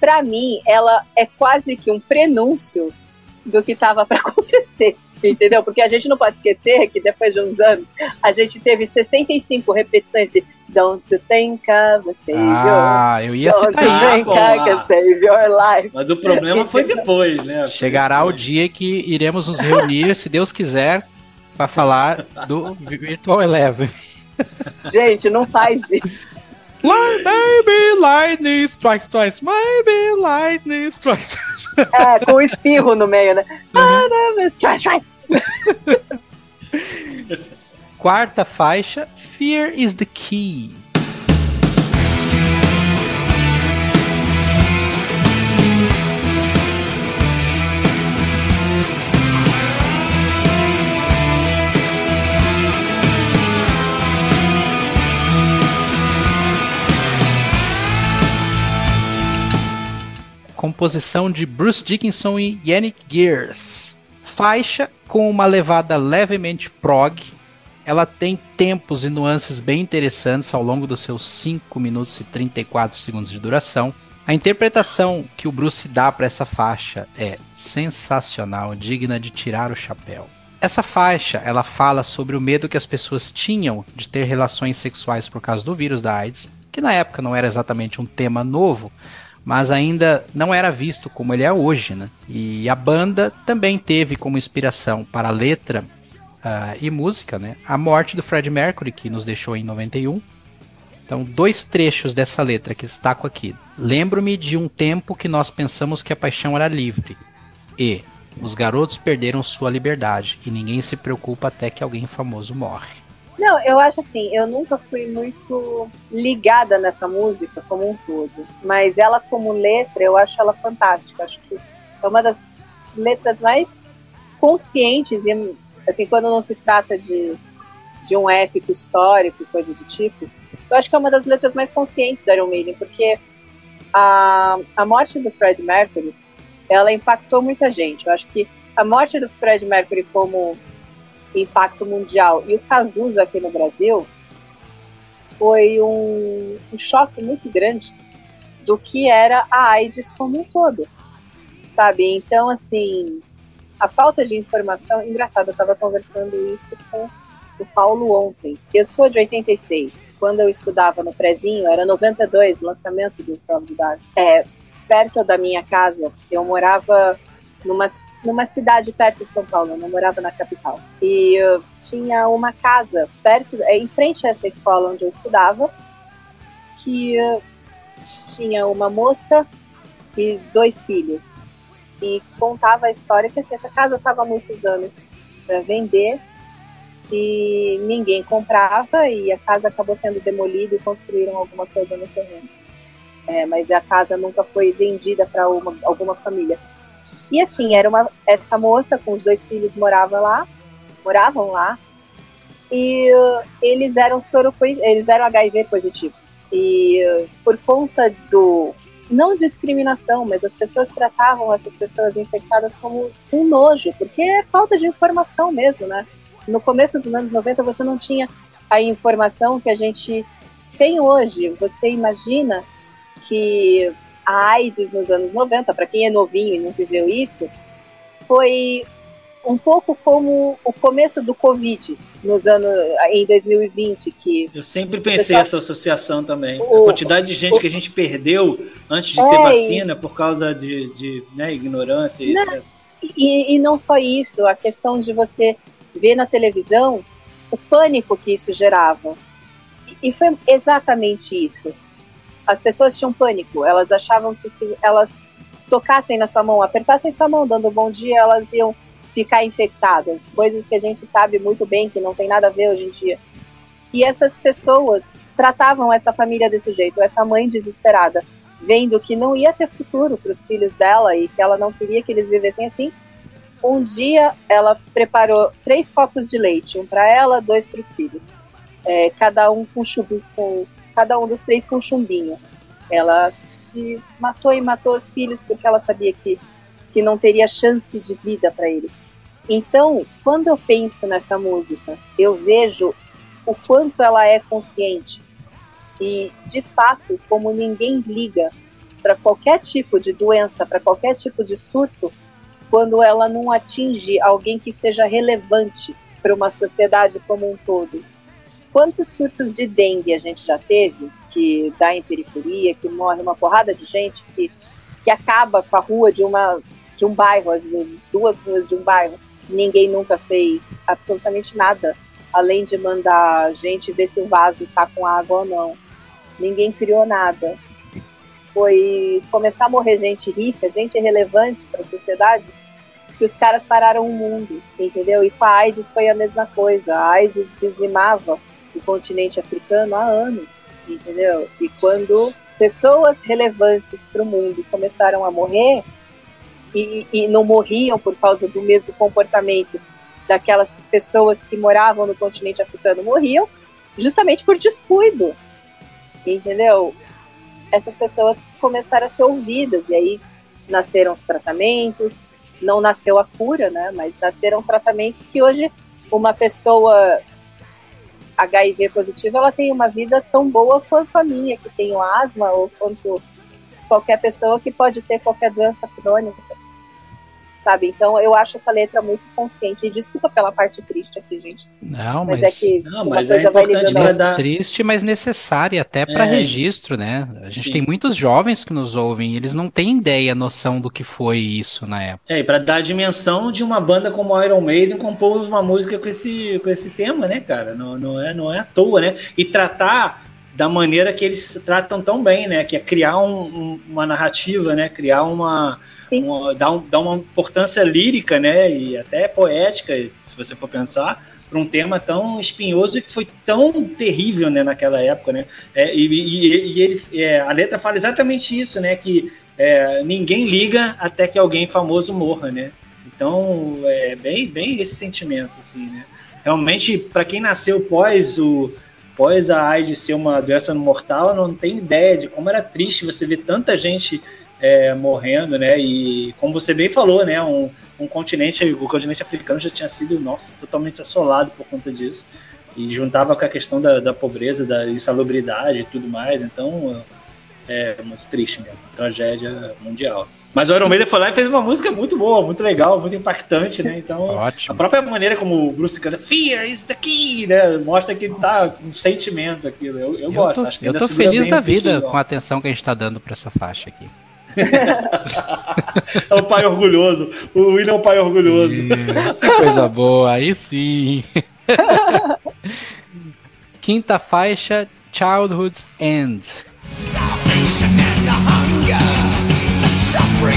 pra mim, ela é quase que um prenúncio do que tava pra acontecer. Entendeu? Porque a gente não pode esquecer que depois de uns anos a gente teve 65 repetições de Don't you think of a savior? Ah, eu ia Don't citar isso. ah. your life? Mas o problema foi depois, né? Chegará o dia que iremos nos reunir, se Deus quiser, pra falar do Virtual Eleven. Gente, não faz isso. Light, maybe lightning strikes twice, maybe lightning strikes twice. É, com o espirro no meio, né? Traz, traz. Quarta faixa, Fear is the Key. Composição de Bruce Dickinson e Yannick Gears. Faixa com uma levada levemente prog, ela tem tempos e nuances bem interessantes ao longo dos seus 5 minutos e 34 segundos de duração. A interpretação que o Bruce dá para essa faixa é sensacional, digna de tirar o chapéu. Essa faixa, ela fala sobre o medo que as pessoas tinham de ter relações sexuais por causa do vírus da AIDS, que na época não era exatamente um tema novo, mas ainda não era visto como ele é hoje, né? E a banda também teve como inspiração para a letra ah, e música, né? A morte do Fred Mercury, que nos deixou em 91. Então, dois trechos dessa letra que destaco aqui. Lembro-me de um tempo que nós pensamos que a paixão era livre. E os garotos perderam sua liberdade e ninguém se preocupa até que alguém famoso morre. Não, eu acho assim, eu nunca fui muito ligada nessa música como um todo. Mas ela, como letra, eu acho ela fantástica. Acho que é uma das letras mais conscientes, e assim, quando não se trata de, de um épico histórico, coisa do tipo, eu acho que é uma das letras mais conscientes da Iron Maiden, porque a, a morte do Fred Mercury, ela impactou muita gente. Eu acho que a morte do Fred Mercury como impacto mundial e o Cazuza aqui no Brasil foi um, um choque muito grande do que era a AIDS como um todo, sabe? Então, assim, a falta de informação, engraçado, eu estava conversando isso com o Paulo ontem. Eu sou de 86. Quando eu estudava no prezinho, era 92, lançamento do de Dark. É, perto da minha casa, eu morava numa numa cidade perto de São Paulo, eu morava na capital. E tinha uma casa perto, é, em frente a essa escola onde eu estudava, que uh, tinha uma moça e dois filhos. E contava a história que assim, essa casa estava há muitos anos para vender e ninguém comprava e a casa acabou sendo demolida e construíram alguma coisa no terreno. É, mas a casa nunca foi vendida para alguma família. E assim, era uma essa moça com os dois filhos morava lá, moravam lá, e uh, eles eram soro eles eram HIV positivo. E uh, por conta do não discriminação, mas as pessoas tratavam essas pessoas infectadas como um nojo, porque é falta de informação mesmo, né? No começo dos anos 90 você não tinha a informação que a gente tem hoje. Você imagina que a AIDS nos anos 90, para quem é novinho e não viveu isso, foi um pouco como o começo do Covid nos anos em 2020 que eu sempre pensei pessoal, essa associação também. O, a quantidade de gente o, que a gente perdeu antes de é, ter vacina por causa de, de né, ignorância e, não, e, e não só isso a questão de você ver na televisão o pânico que isso gerava. E foi exatamente isso as pessoas tinham pânico elas achavam que se elas tocassem na sua mão apertassem sua mão dando bom dia elas iam ficar infectadas, coisas que a gente sabe muito bem que não tem nada a ver hoje em dia. E essas pessoas tratavam essa família desse jeito, essa mãe desesperada, vendo que não ia ter futuro para os filhos dela e que ela não queria que eles vivessem assim. Um dia ela preparou três copos de leite, um para ela, dois para os filhos, é, cada um com chumbo, com cada um dos três com chumbinho. Ela se matou e matou os filhos porque ela sabia que que não teria chance de vida para eles. Então, quando eu penso nessa música, eu vejo o quanto ela é consciente e, de fato, como ninguém liga para qualquer tipo de doença, para qualquer tipo de surto, quando ela não atinge alguém que seja relevante para uma sociedade como um todo. Quantos surtos de dengue a gente já teve, que dá em periferia, que morre uma porrada de gente, que, que acaba com a rua de uma de um bairro, às vezes duas ruas de um bairro, ninguém nunca fez absolutamente nada, além de mandar gente ver se o vaso está com água ou não. Ninguém criou nada. Foi começar a morrer gente rica, gente relevante para a sociedade, que os caras pararam o mundo, entendeu? E com a AIDS foi a mesma coisa. A AIDS dizimava o continente africano há anos, entendeu? E quando pessoas relevantes para o mundo começaram a morrer, e, e não morriam por causa do mesmo comportamento daquelas pessoas que moravam no continente africano, morriam justamente por descuido, entendeu? Essas pessoas começaram a ser ouvidas e aí nasceram os tratamentos, não nasceu a cura, né? Mas nasceram tratamentos que hoje uma pessoa HIV positiva ela tem uma vida tão boa quanto a minha que tem asma ou quanto qualquer pessoa que pode ter qualquer doença crônica sabe? Então eu acho essa letra muito consciente. E desculpa pela parte triste aqui, gente. Não, mas, mas é que não, mas é importante mas dar... triste, mas necessária até para é. registro, né? A gente Sim. tem muitos jovens que nos ouvem, e eles não têm ideia, noção do que foi isso na época. É, e para dar a dimensão de uma banda como Iron Maiden compor uma música com esse com esse tema, né, cara? Não, não é não é à toa, né? E tratar da maneira que eles tratam tão bem, né? Que é criar um, um, uma narrativa, né? Criar uma uma, dá, um, dá uma importância lírica, né, e até poética, se você for pensar, para um tema tão espinhoso e que foi tão terrível, né, naquela época, né, é, e, e, e, ele, é, a letra fala exatamente isso, né, que é, ninguém liga até que alguém famoso morra, né, então é bem, bem esse sentimento, assim, né, realmente para quem nasceu pós o pós a AIDS ser uma doença mortal, não tem ideia de como era triste você ver tanta gente é, morrendo, né? E como você bem falou, né? Um, um continente, o continente africano já tinha sido, nossa, totalmente assolado por conta disso. E juntava com a questão da, da pobreza, da insalubridade e tudo mais. Então, é muito triste mesmo. Tragédia mundial. Mas o Iron Maiden foi lá e fez uma música muito boa, muito legal, muito impactante, né? Então, Ótimo. a própria maneira como o Bruce canta Fear is the key, né? Mostra que tá com sentimento aquilo. Eu, eu, eu gosto. Tô, eu tô feliz da vida com a atenção que a gente tá dando para essa faixa aqui. é o pai orgulhoso. O William é o pai orgulhoso. que coisa boa, aí sim. Quinta faixa, Childhood's End. Starvation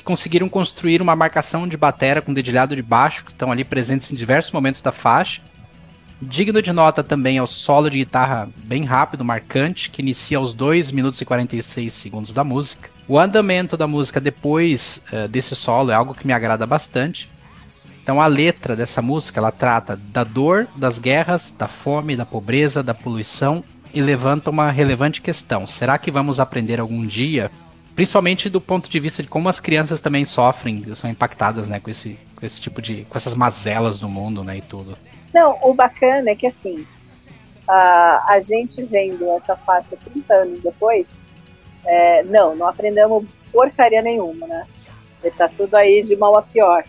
que conseguiram construir uma marcação de batera com dedilhado de baixo, que estão ali presentes em diversos momentos da faixa. Digno de nota também é o solo de guitarra bem rápido, marcante, que inicia aos 2 minutos e 46 segundos da música. O andamento da música depois uh, desse solo é algo que me agrada bastante. Então a letra dessa música ela trata da dor, das guerras, da fome, da pobreza, da poluição e levanta uma relevante questão: será que vamos aprender algum dia, principalmente do ponto de vista de como as crianças também sofrem, são impactadas, né, com esse, com esse tipo de, com essas mazelas do mundo, né, e tudo. Não, o bacana é que assim, a, a gente vendo essa faixa 30 anos depois, é, não, não aprendemos porcaria nenhuma, né? Tá tudo aí de mal a pior.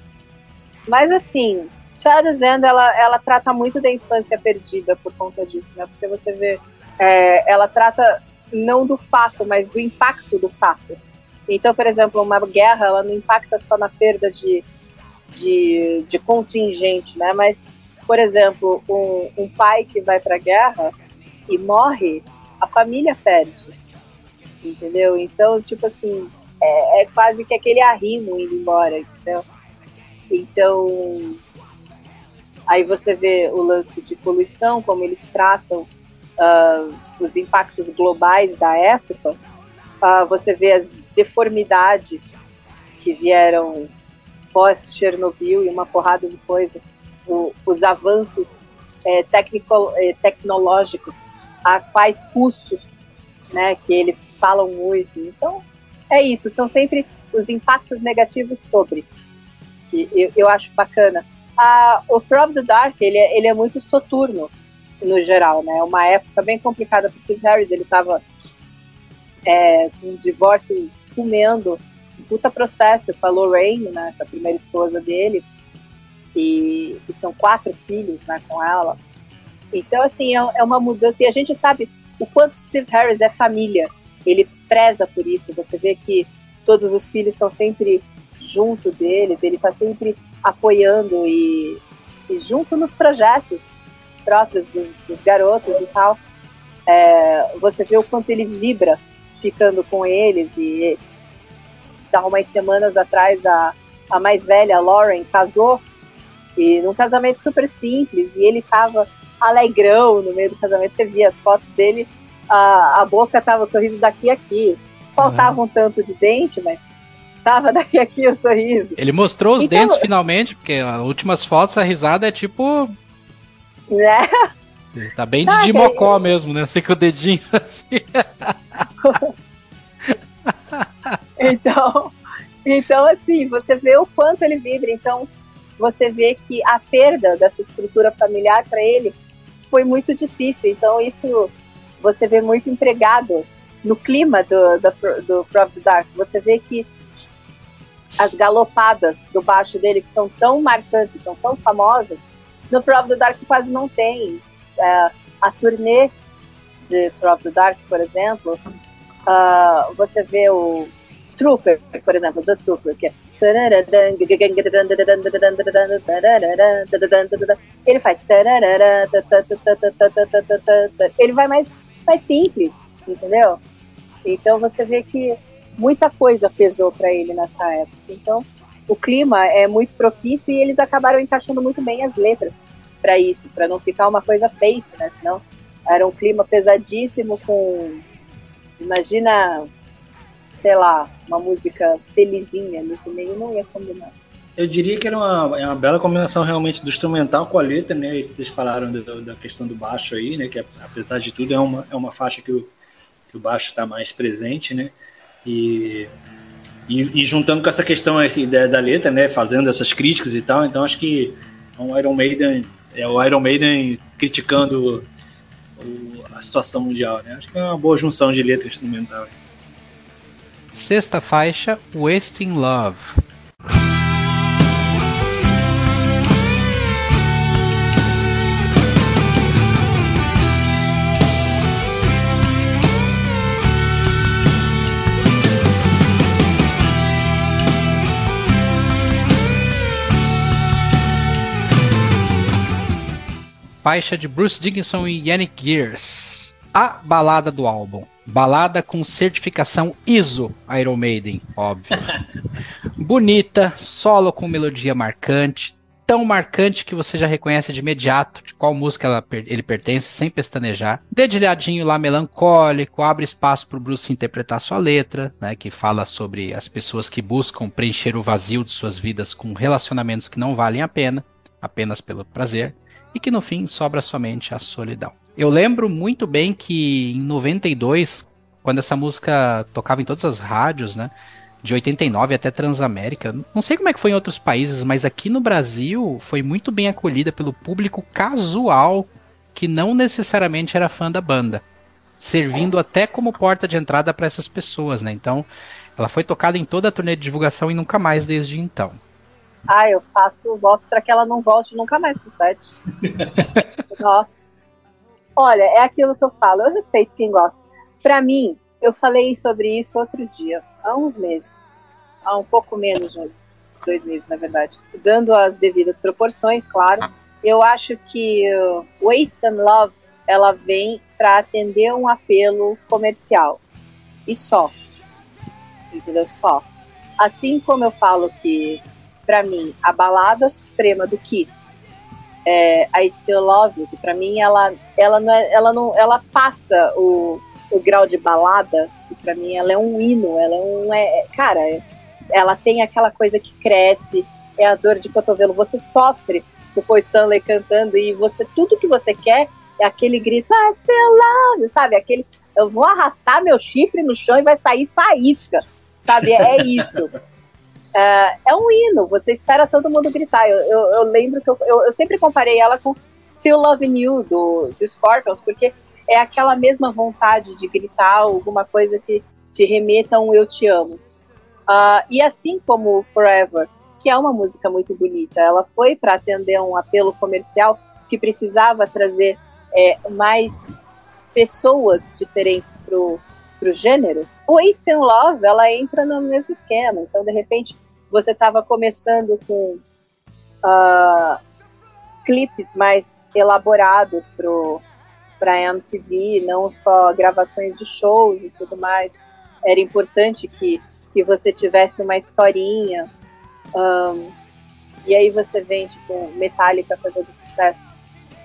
Mas assim, Child Zend, ela, ela trata muito da infância perdida por conta disso, né? Porque você vê é, ela trata não do fato, mas do impacto do fato. Então, por exemplo, uma guerra, ela não impacta só na perda de, de, de contingente, né? Mas, por exemplo, um, um pai que vai para a guerra e morre, a família perde, entendeu? Então, tipo assim, é, é quase que aquele arrimo indo embora, entendeu? Então, aí você vê o lance de poluição, como eles tratam uh, os impactos globais da época, uh, você vê as deformidades que vieram pós Chernobyl e uma porrada de coisa, o, os avanços é, é, tecnológicos, a quais custos, né, que eles falam muito. Então, é isso, são sempre os impactos negativos sobre, que eu, eu acho bacana. Ah, o From the Dark, ele é, ele é muito soturno, no geral, né? Uma época bem complicada para Steve Harris, ele estava é, com um divórcio comendo, um puta processo com a Lorraine, né, a primeira esposa dele, e, e, são quatro filhos, né, com ela. Então, assim, é, é uma mudança, e a gente sabe o quanto Steve Harris é família, ele preza por isso, você vê que todos os filhos estão sempre junto deles, ele está sempre apoiando e, e junto nos projetos, próprios dos, dos garotos e tal, é, você vê o quanto ele vibra ficando com eles e há umas semanas atrás a, a mais velha, a Lauren, casou e num casamento super simples e ele tava alegrão no meio do casamento, você via as fotos dele, a, a boca tava o sorriso daqui a aqui, faltava uhum. um tanto de dente, mas tava daqui a aqui o sorriso. Ele mostrou os então, dentes finalmente, porque as últimas fotos a risada é tipo né? Tá bem de, de mocó mesmo, né? Sei que o dedinho assim. então, então, assim, você vê o quanto ele vibra. Então, você vê que a perda dessa estrutura familiar para ele foi muito difícil. Então, isso você vê muito empregado no clima do, do, do Prof Dark. Você vê que as galopadas do baixo dele, que são tão marcantes, são tão famosas, no próprio Dark quase não tem. É, a turnê de próprio Dark, por exemplo, uh, você vê o Trooper, por exemplo, The Trooper, que é ele faz ele vai mais, mais simples, entendeu? Então você vê que muita coisa pesou para ele nessa época. Então o clima é muito propício e eles acabaram encaixando muito bem as letras para isso, para não ficar uma coisa fake, né? Senão era um clima pesadíssimo com imagina, sei lá, uma música felizinha nesse meio não ia combinar. Eu diria que era uma, é uma bela combinação realmente do instrumental com a letra, né? E vocês falaram do, da questão do baixo aí, né? Que apesar de tudo é uma, é uma faixa que o, que o baixo está mais presente, né? E e, e, juntando com essa questão essa ideia da letra, né, fazendo essas críticas e tal, então acho que é um Iron Maiden, é o Iron Maiden criticando o, a situação mundial, né? Acho que é uma boa junção de letra instrumental. Sexta faixa, Wasting Love. Faixa de Bruce Dickinson e Yannick Gears. A balada do álbum. Balada com certificação ISO Iron Maiden, óbvio. Bonita, solo com melodia marcante, tão marcante que você já reconhece de imediato de qual música ela, ele pertence, sem pestanejar. Dedilhadinho lá melancólico, abre espaço para o Bruce interpretar sua letra, né, que fala sobre as pessoas que buscam preencher o vazio de suas vidas com relacionamentos que não valem a pena, apenas pelo prazer, e que no fim sobra somente a solidão. Eu lembro muito bem que em 92, quando essa música tocava em todas as rádios, né? De 89 até Transamérica. Não sei como é que foi em outros países, mas aqui no Brasil foi muito bem acolhida pelo público casual que não necessariamente era fã da banda, servindo até como porta de entrada para essas pessoas, né? Então, ela foi tocada em toda a turnê de divulgação e nunca mais desde então. Ah, eu faço votos para que ela não volte nunca mais pro site. Nossa. Olha, é aquilo que eu falo, eu respeito quem gosta. Para mim, eu falei sobre isso outro dia, há uns meses, há um pouco menos de dois meses, na verdade. Dando as devidas proporções, claro. Eu acho que uh, Waste and Love ela vem para atender um apelo comercial e só, entendeu? Só. Assim como eu falo que, para mim, a balada suprema do Kiss é, a Still Love, que para mim ela, ela não é, ela não, ela passa o, o grau de balada, que para mim ela é um hino, ela é um, é, cara, ela tem aquela coisa que cresce, é a dor de cotovelo, você sofre o Stanley cantando e você tudo que você quer é aquele grito, I still love, sabe, aquele, eu vou arrastar meu chifre no chão e vai sair faísca, sabe, é isso. É, é um hino, você espera todo mundo gritar. Eu, eu, eu lembro que eu, eu, sempre comparei ela com Still Loving You, do, do Scorpions, porque é aquela mesma vontade de gritar alguma coisa que te remeta a um Eu Te Amo. Uh, e assim como Forever, que é uma música muito bonita, ela foi para atender um apelo comercial que precisava trazer é, mais pessoas diferentes para o gênero, o Ace in Love, ela entra no mesmo esquema. Então, de repente, você estava começando com uh, clipes mais elaborados para a MTV, não só gravações de shows e tudo mais. Era importante que, que você tivesse uma historinha. Um, e aí você vem, tipo, Metallica fazendo sucesso,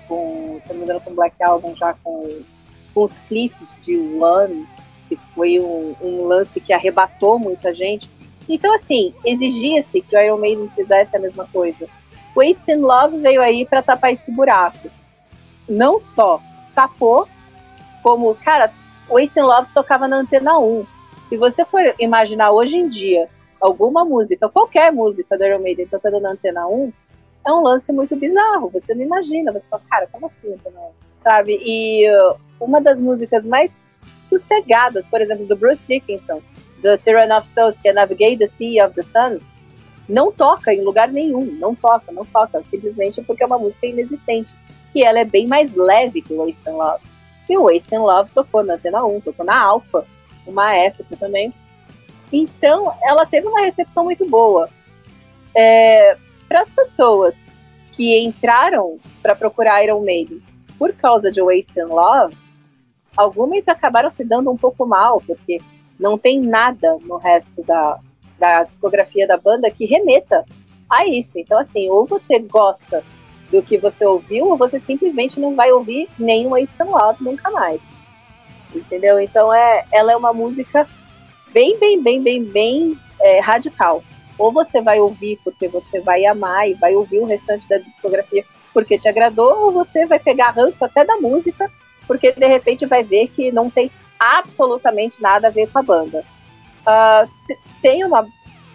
com, se não me engano, com Black Album, já com, com os clipes de One, que foi um, um lance que arrebatou muita gente. Então, assim, exigia-se que o Iron Maiden fizesse a mesma coisa. Wasting Love veio aí para tapar esse buraco. Não só tapou, como, cara, Wasting Love tocava na Antena 1. Se você for imaginar hoje em dia alguma música, qualquer música do Iron Maiden tocando na Antena 1, é um lance muito bizarro. Você não imagina, você fala, cara, como assim Antena 1? Sabe? E uh, uma das músicas mais sossegadas, por exemplo, do Bruce Dickinson, do Tyrann of Souls, que é Navigate the Sea of the Sun, não toca em lugar nenhum, não toca, não toca, simplesmente porque é uma música inexistente. E ela é bem mais leve que o Waste Love. E o Waste Love tocou na Antena 1, tocou na Alpha, uma época também. Então, ela teve uma recepção muito boa. É, para as pessoas que entraram para procurar Iron Maiden por causa de Waste Love, algumas acabaram se dando um pouco mal, porque não tem nada no resto da, da discografia da banda que remeta a isso. Então, assim, ou você gosta do que você ouviu, ou você simplesmente não vai ouvir nenhum Love nunca mais. Entendeu? Então, é, ela é uma música bem, bem, bem, bem, bem é, radical. Ou você vai ouvir porque você vai amar e vai ouvir o restante da discografia porque te agradou, ou você vai pegar ranço até da música porque de repente vai ver que não tem absolutamente nada a ver com a banda. Uh, tem uma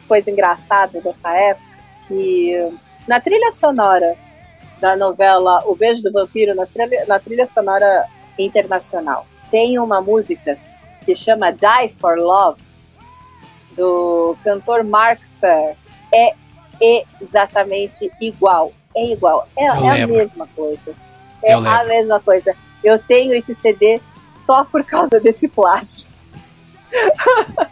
coisa engraçada dessa época que na trilha sonora da novela O Beijo do Vampiro, na trilha, na trilha sonora internacional, tem uma música que chama Die for Love, do cantor Mark Fair. É exatamente igual. É igual. É, é a mesma coisa. É a mesma coisa. Eu tenho esse CD só por causa desse plástico.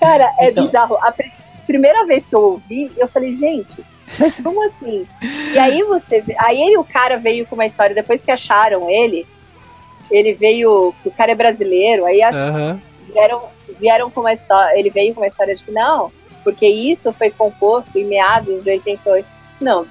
Cara, é então... bizarro. A pr primeira vez que eu ouvi, eu falei, gente, Mas como assim? E aí você. Aí ele, o cara veio com uma história, depois que acharam ele, ele veio. O cara é brasileiro, aí ach, uhum. vieram, vieram com uma história. Ele veio com uma história de que não, porque isso foi composto em meados de 88. Não,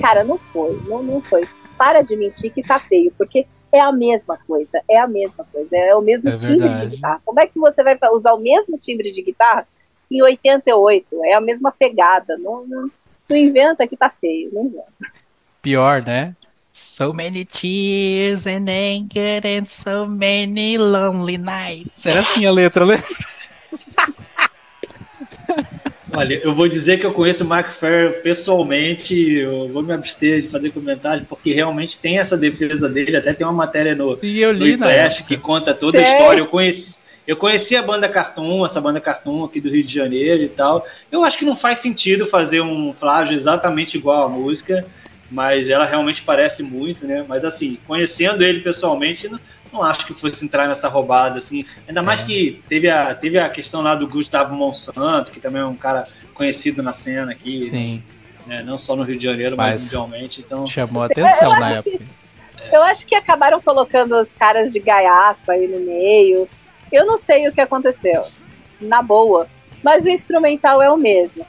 cara, não foi, não, não foi. Para de mentir que tá feio, porque é a mesma coisa, é a mesma coisa, é o mesmo é timbre verdade. de guitarra. Como é que você vai usar o mesmo timbre de guitarra em 88? É a mesma pegada, não, não, não inventa que tá feio, não inventa. Pior, né? So many tears and anger and so many lonely nights. Era assim a letra, né? Olha, eu vou dizer que eu conheço o Mark Fair pessoalmente, eu vou me abster de fazer comentários, porque realmente tem essa defesa dele, até tem uma matéria no, Sim, eu li, no Flash que conta toda a história. Eu conheci, eu conheci a banda Cartoon, essa banda Cartoon aqui do Rio de Janeiro e tal. Eu acho que não faz sentido fazer um flágio exatamente igual à música, mas ela realmente parece muito, né? Mas assim, conhecendo ele pessoalmente, não, não acho que fosse entrar nessa roubada, assim. Ainda mais é. que teve a, teve a questão lá do Gustavo Monsanto, que também é um cara conhecido na cena aqui. Sim. Né? Não só no Rio de Janeiro, mas, mas mundialmente. Então... Chamou atenção na época. Que, eu acho que acabaram colocando os caras de gaiato aí no meio. Eu não sei o que aconteceu. Na boa. Mas o instrumental é o mesmo.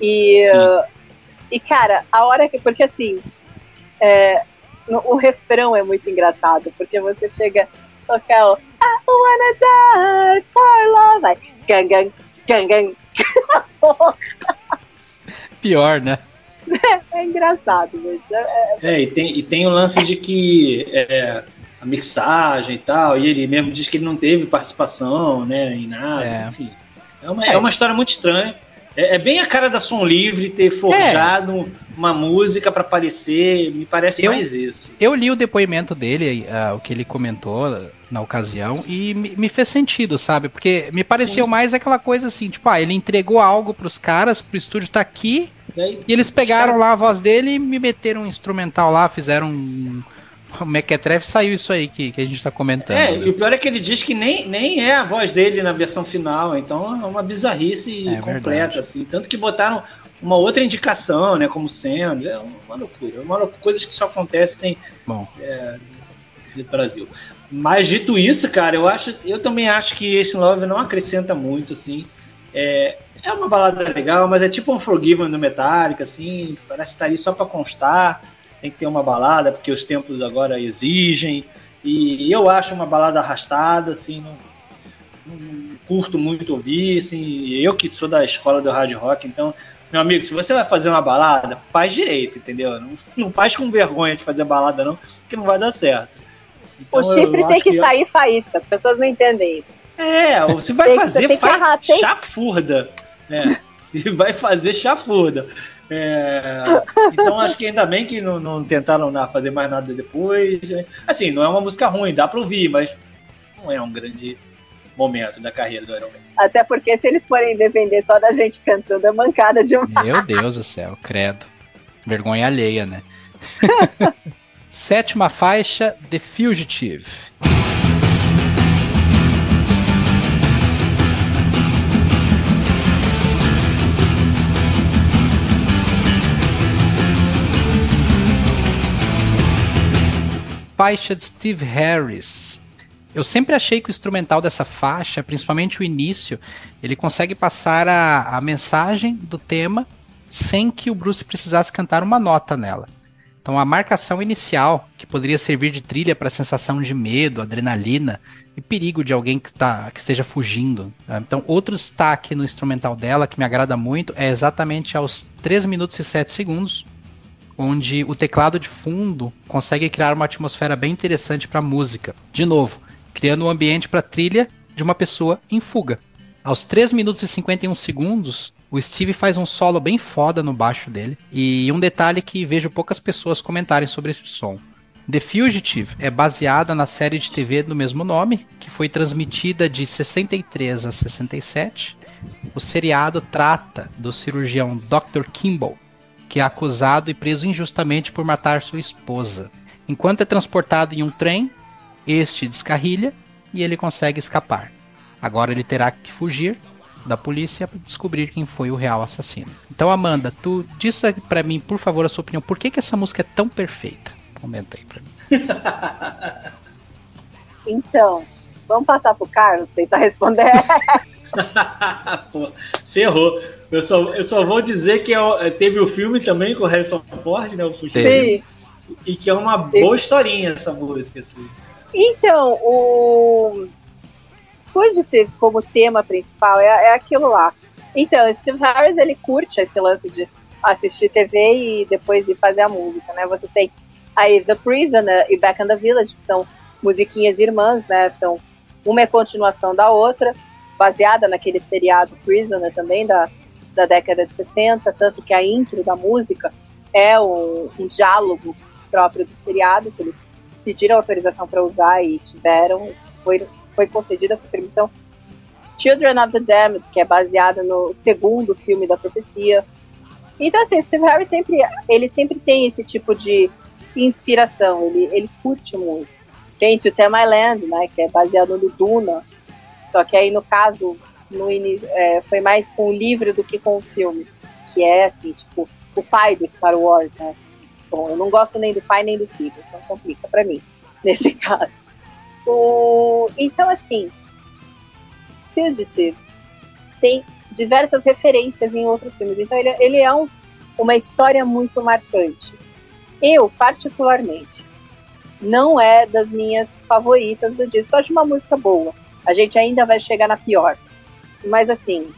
E, uh, e cara, a hora que. Porque assim. É, o refrão é muito engraçado, porque você chega a tocar o I wanna die for love, vai, gang, gang, gang, gang. Pior, né? É, é engraçado, mas é, é, é... e, tem, e tem o lance de que é, a mixagem e tal, e ele mesmo diz que ele não teve participação, né, em nada, é. enfim. É uma, é. uma história muito estranha. É, é, bem a cara da Som Livre ter forjado é. uma música para aparecer, me parece eu, mais isso. Eu li o depoimento dele, uh, o que ele comentou na ocasião, e me, me fez sentido, sabe? Porque me pareceu Sim. mais aquela coisa assim, tipo, ah, ele entregou algo pros caras, pro estúdio tá aqui, e, aí, e eles pegaram cara... lá a voz dele e me meteram um instrumental lá, fizeram um o Mequetrefe saiu isso aí que, que a gente tá comentando. É, né? e o pior é que ele diz que nem, nem é a voz dele na versão final, então é uma bizarrice é, completa, verdade. assim. Tanto que botaram uma outra indicação, né, como sendo. É uma loucura. Uma loucura coisas que só acontecem Bom. É, no Brasil. Mas dito isso, cara, eu acho, eu também acho que esse Love não acrescenta muito, assim. É, é uma balada legal, mas é tipo um Forgiven do Metallica, assim, parece estar ali só para constar tem que ter uma balada, porque os tempos agora exigem. E eu acho uma balada arrastada, assim, não, não curto muito ouvir, assim, eu que sou da escola do hard rock, então, meu amigo, se você vai fazer uma balada, faz direito, entendeu? Não, não faz com vergonha de fazer balada, não, que não vai dar certo. Então, o chifre tem que, que sair faísca, as pessoas não entendem isso. É, se vai fazer, faz chafurda. É, se vai fazer chafurda. É, então acho que ainda bem que não, não tentaram fazer mais nada depois. Assim, não é uma música ruim, dá pra ouvir, mas não é um grande momento da carreira do Iron Man. Até porque se eles forem depender só da gente cantando, é mancada demais. Meu Deus do céu, credo. Vergonha alheia, né? Sétima faixa, The Fugitive. Faixa de Steve Harris. Eu sempre achei que o instrumental dessa faixa, principalmente o início, ele consegue passar a, a mensagem do tema sem que o Bruce precisasse cantar uma nota nela. Então a marcação inicial, que poderia servir de trilha para a sensação de medo, adrenalina e perigo de alguém que, tá, que esteja fugindo. Tá? Então outro destaque no instrumental dela que me agrada muito é exatamente aos 3 minutos e 7 segundos, onde o teclado de fundo consegue criar uma atmosfera bem interessante para a música. De novo, criando um ambiente para trilha de uma pessoa em fuga. Aos 3 minutos e 51 segundos, o Steve faz um solo bem foda no baixo dele. E um detalhe que vejo poucas pessoas comentarem sobre esse som. The Fugitive é baseada na série de TV do mesmo nome, que foi transmitida de 63 a 67. O seriado trata do cirurgião Dr. Kimball, que é acusado e preso injustamente por matar sua esposa. Enquanto é transportado em um trem, este descarrilha e ele consegue escapar. Agora ele terá que fugir da polícia para descobrir quem foi o real assassino. Então, Amanda, tu diz para mim, por favor, a sua opinião. Por que, que essa música é tão perfeita? Comenta aí para mim. então, vamos passar pro Carlos tentar responder. Pô, ferrou. Eu só, eu só vou dizer que é, teve o filme também com o Harrison Ford, né? O Sim. E que é uma boa historinha essa música, assim. Então, o Fugitive como tema principal é, é aquilo lá. Então, Steve Harris, ele curte esse lance de assistir TV e depois ir fazer a música, né? Você tem aí The Prisoner e Back in the Village, que são musiquinhas irmãs, né? São uma é continuação da outra, baseada naquele seriado Prisoner também da, da década de 60, tanto que a intro da música é um, um diálogo próprio do seriado que eles pediram autorização para usar e tiveram, foi, foi concedida essa permissão. Children of the Damned, que é baseada no segundo filme da profecia. Então, assim, Steve Harris sempre, ele sempre tem esse tipo de inspiração, ele, ele curte muito. Tem To Tell My Land, né, que é baseado no Duna, só que aí, no caso, no início, é, foi mais com o livro do que com o filme, que é, assim, tipo, o pai do Star Wars, né, Bom, eu não gosto nem do pai nem do filho, então complica para mim, nesse caso. O... Então, assim, Fugitive tem diversas referências em outros filmes, então ele, ele é um, uma história muito marcante. Eu, particularmente, não é das minhas favoritas do disco. Eu acho uma música boa. A gente ainda vai chegar na pior. Mas assim,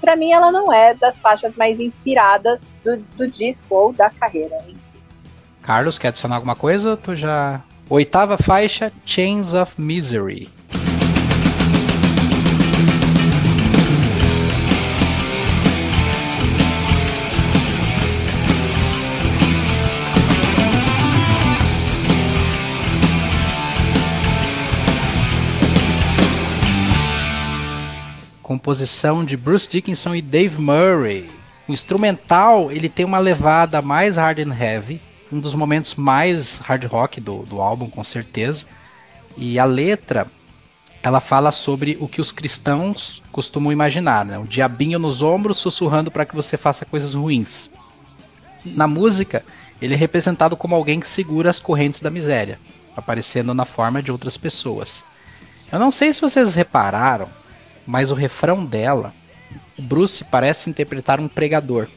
para mim ela não é das faixas mais inspiradas do, do disco ou da carreira em si. Carlos, quer adicionar alguma coisa? Tu já. Oitava faixa, Chains of Misery. Composição de Bruce Dickinson e Dave Murray. O instrumental ele tem uma levada mais hard and heavy, um dos momentos mais hard rock do, do álbum, com certeza. E a letra ela fala sobre o que os cristãos costumam imaginar, né? o diabinho nos ombros sussurrando para que você faça coisas ruins. Na música, ele é representado como alguém que segura as correntes da miséria, aparecendo na forma de outras pessoas. Eu não sei se vocês repararam, mas o refrão dela, o Bruce parece interpretar um pregador,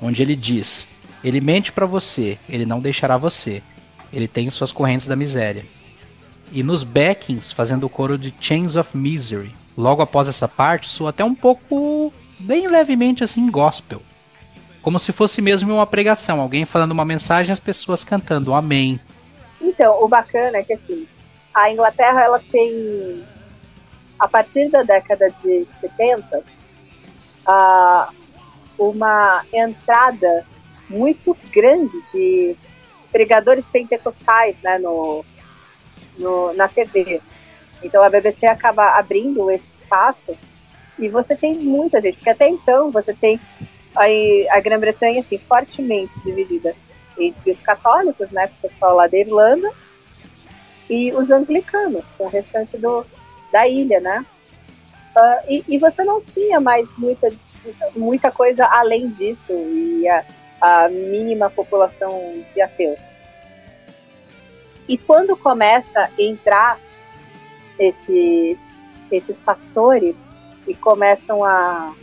onde ele diz: Ele mente para você, ele não deixará você. Ele tem suas correntes da miséria. E nos backings, fazendo o coro de Chains of Misery, logo após essa parte, soa até um pouco, bem levemente assim, gospel. Como se fosse mesmo uma pregação, alguém falando uma mensagem as pessoas cantando Amém. Então, o bacana é que assim, a Inglaterra ela tem a partir da década de 70, uh, uma entrada muito grande de pregadores pentecostais né, no, no, na TV. Então a BBC acaba abrindo esse espaço e você tem muita gente, porque até então você tem aí a Grã-Bretanha assim, fortemente dividida entre os católicos, né, o pessoal lá da Irlanda, e os anglicanos, com o restante do, da ilha, né? Uh, e, e, você não tinha mais muita, muita coisa além disso e a, a mínima população de ateus. E quando começa a entrar esses, esses pastores que começam a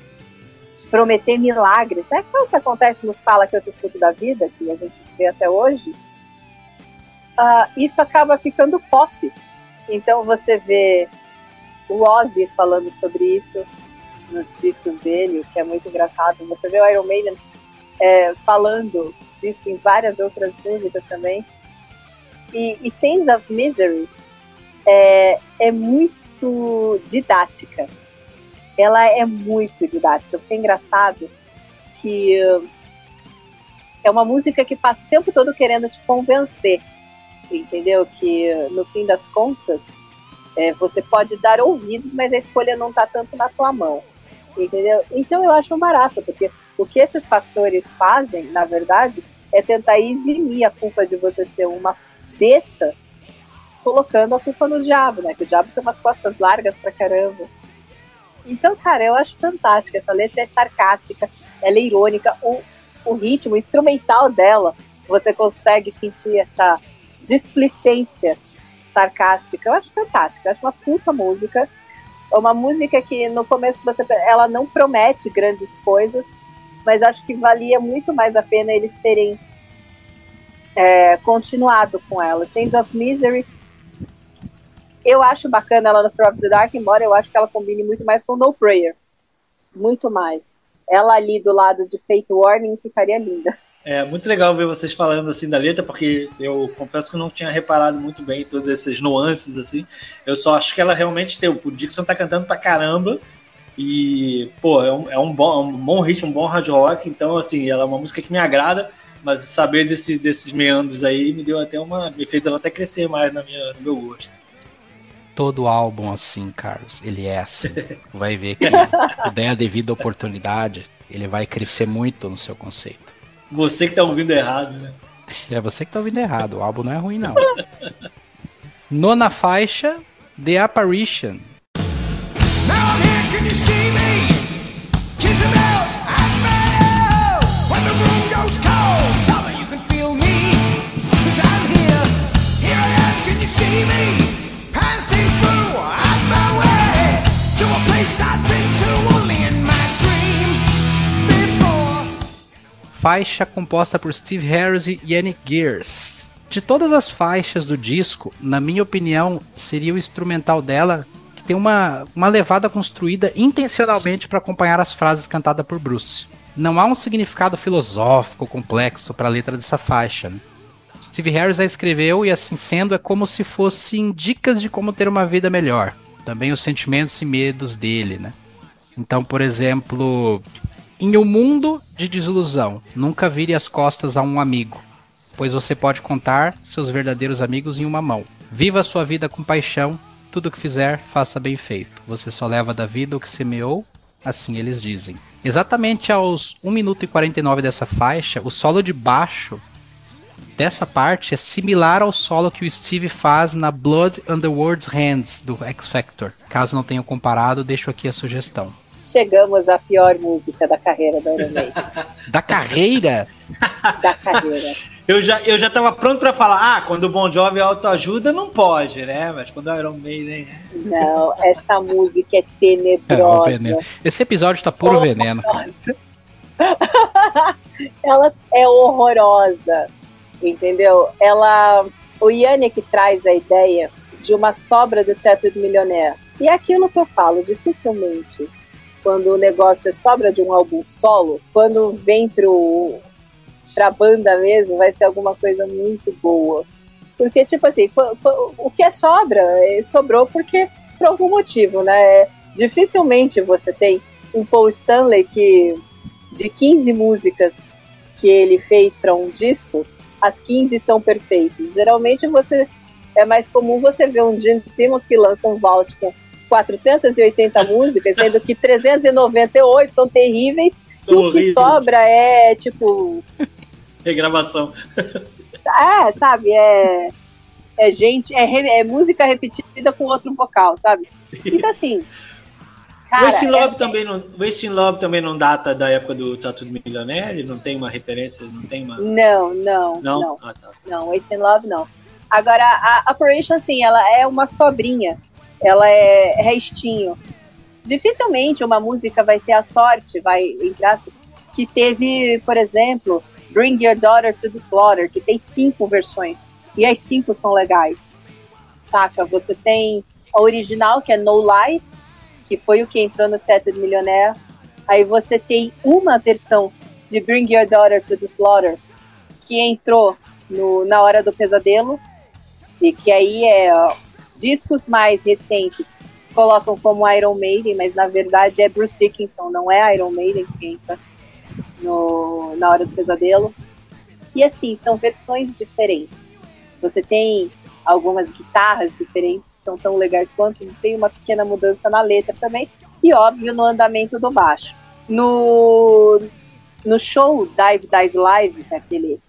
prometer milagres, né? Que é o que acontece nos Fala que eu te escuto da vida, que a gente vê até hoje. Uh, isso acaba ficando pop. Então você vê o Ozzy falando sobre isso nos discos dele, que é muito engraçado. Você vê o Iron Maiden é, falando disso em várias outras músicas também. E, e Chains of Misery é, é muito didática. Ela é muito didática. Porque é engraçado que é uma música que passa o tempo todo querendo te convencer, entendeu? Que no fim das contas é, você pode dar ouvidos, mas a escolha não está tanto na tua mão. Entendeu? Então eu acho barato, porque o que esses pastores fazem, na verdade, é tentar eximir a culpa de você ser uma besta, colocando a culpa no diabo, né? Que o diabo tem umas costas largas pra caramba. Então, cara, eu acho fantástica. Essa letra é sarcástica, ela é irônica. O, o ritmo instrumental dela, você consegue sentir essa displicência sarcástica. Eu acho fantástica. Eu acho uma puta música. É uma música que no começo você, ela não promete grandes coisas, mas acho que valia muito mais a pena eles terem é, continuado com ela. Chains of Misery eu acho bacana ela no Fear of the Dark, embora eu acho que ela combine muito mais com No Prayer. Muito mais. Ela ali do lado de Fate Warning ficaria linda. É muito legal ver vocês falando assim da letra, porque eu confesso que não tinha reparado muito bem todas essas nuances assim. Eu só acho que ela realmente tem. O Dixon tá cantando pra caramba. E, pô, é um, é um, bom, um bom ritmo, um bom hard rock. Então, assim, ela é uma música que me agrada. Mas saber desse, desses meandros aí me deu até uma. me fez ela até crescer mais na minha, no meu gosto todo álbum assim, Carlos. Ele é assim. Vai ver que se der a devida oportunidade, ele vai crescer muito no seu conceito. Você que tá ouvindo errado, né? É você que tá ouvindo errado. O álbum não é ruim, não. Nona faixa, The Apparition. Now I'm here, can you see me? Faixa composta por Steve Harris e Yannick Gears. De todas as faixas do disco, na minha opinião, seria o instrumental dela que tem uma, uma levada construída intencionalmente para acompanhar as frases cantadas por Bruce. Não há um significado filosófico complexo para a letra dessa faixa. Né? Steve Harris a escreveu e, assim sendo, é como se fossem dicas de como ter uma vida melhor também os sentimentos e medos dele, né? Então, por exemplo, em um mundo de desilusão, nunca vire as costas a um amigo, pois você pode contar seus verdadeiros amigos em uma mão. Viva a sua vida com paixão, tudo que fizer, faça bem feito. Você só leva da vida o que semeou, assim eles dizem. Exatamente aos 1 minuto e 49 dessa faixa, o solo de baixo dessa parte é similar ao solo que o Steve faz na Blood on the World's Hands do X Factor. Caso não tenham comparado, deixo aqui a sugestão. Chegamos à pior música da carreira da Iron Maiden. da carreira? da carreira. Eu já, eu já tava pronto para falar, ah, quando o Bon Jovi autoajuda, não pode, né? Mas quando o Iron Maiden... Não, essa música é tenebrosa. É, Esse episódio tá puro veneno. Ela é horrorosa entendeu? Ela, o Yannick traz a ideia de uma sobra do teto do milionaire. E é aquilo que eu falo, dificilmente, quando o negócio é sobra de um álbum solo, quando vem pro, pra banda mesmo, vai ser alguma coisa muito boa. Porque, tipo assim, o que é sobra, é, sobrou porque, por algum motivo, né? Dificilmente você tem um Paul Stanley que, de 15 músicas que ele fez para um disco, as 15 são perfeitas. Geralmente você é mais comum você ver um Gene Simmons que lança um vault com 480 músicas, sendo que 398 são terríveis são e o que sobra é tipo regravação. É, sabe, é é gente, é, é música repetida com outro vocal, sabe? Então assim, Cara, Wasting Love, é... também não, Wasting Love também não data da época do Tatu do Milionário? Não tem uma referência? Não tem uma. Não, não. Não? Não, ah, tá. não Wasting Love não. Agora, a Operation, assim, ela é uma sobrinha. Ela é restinho. Dificilmente uma música vai ter a sorte, vai, entre aspas, que teve, por exemplo, Bring Your Daughter to the Slaughter, que tem cinco versões. E as cinco são legais. Saca? Você tem a original, que é No Lies, que foi o que entrou no Chat do Millionaire. Aí você tem uma versão de Bring Your Daughter to the Slaughter, que entrou no, na Hora do Pesadelo, e que aí é discos mais recentes colocam como Iron Maiden, mas na verdade é Bruce Dickinson, não é Iron Maiden que entra no, na Hora do Pesadelo. E assim, são versões diferentes. Você tem algumas guitarras diferentes, são tão legais quanto, tem uma pequena mudança na letra também, e óbvio no andamento do baixo. No, no show Dive Dive Live, é aquele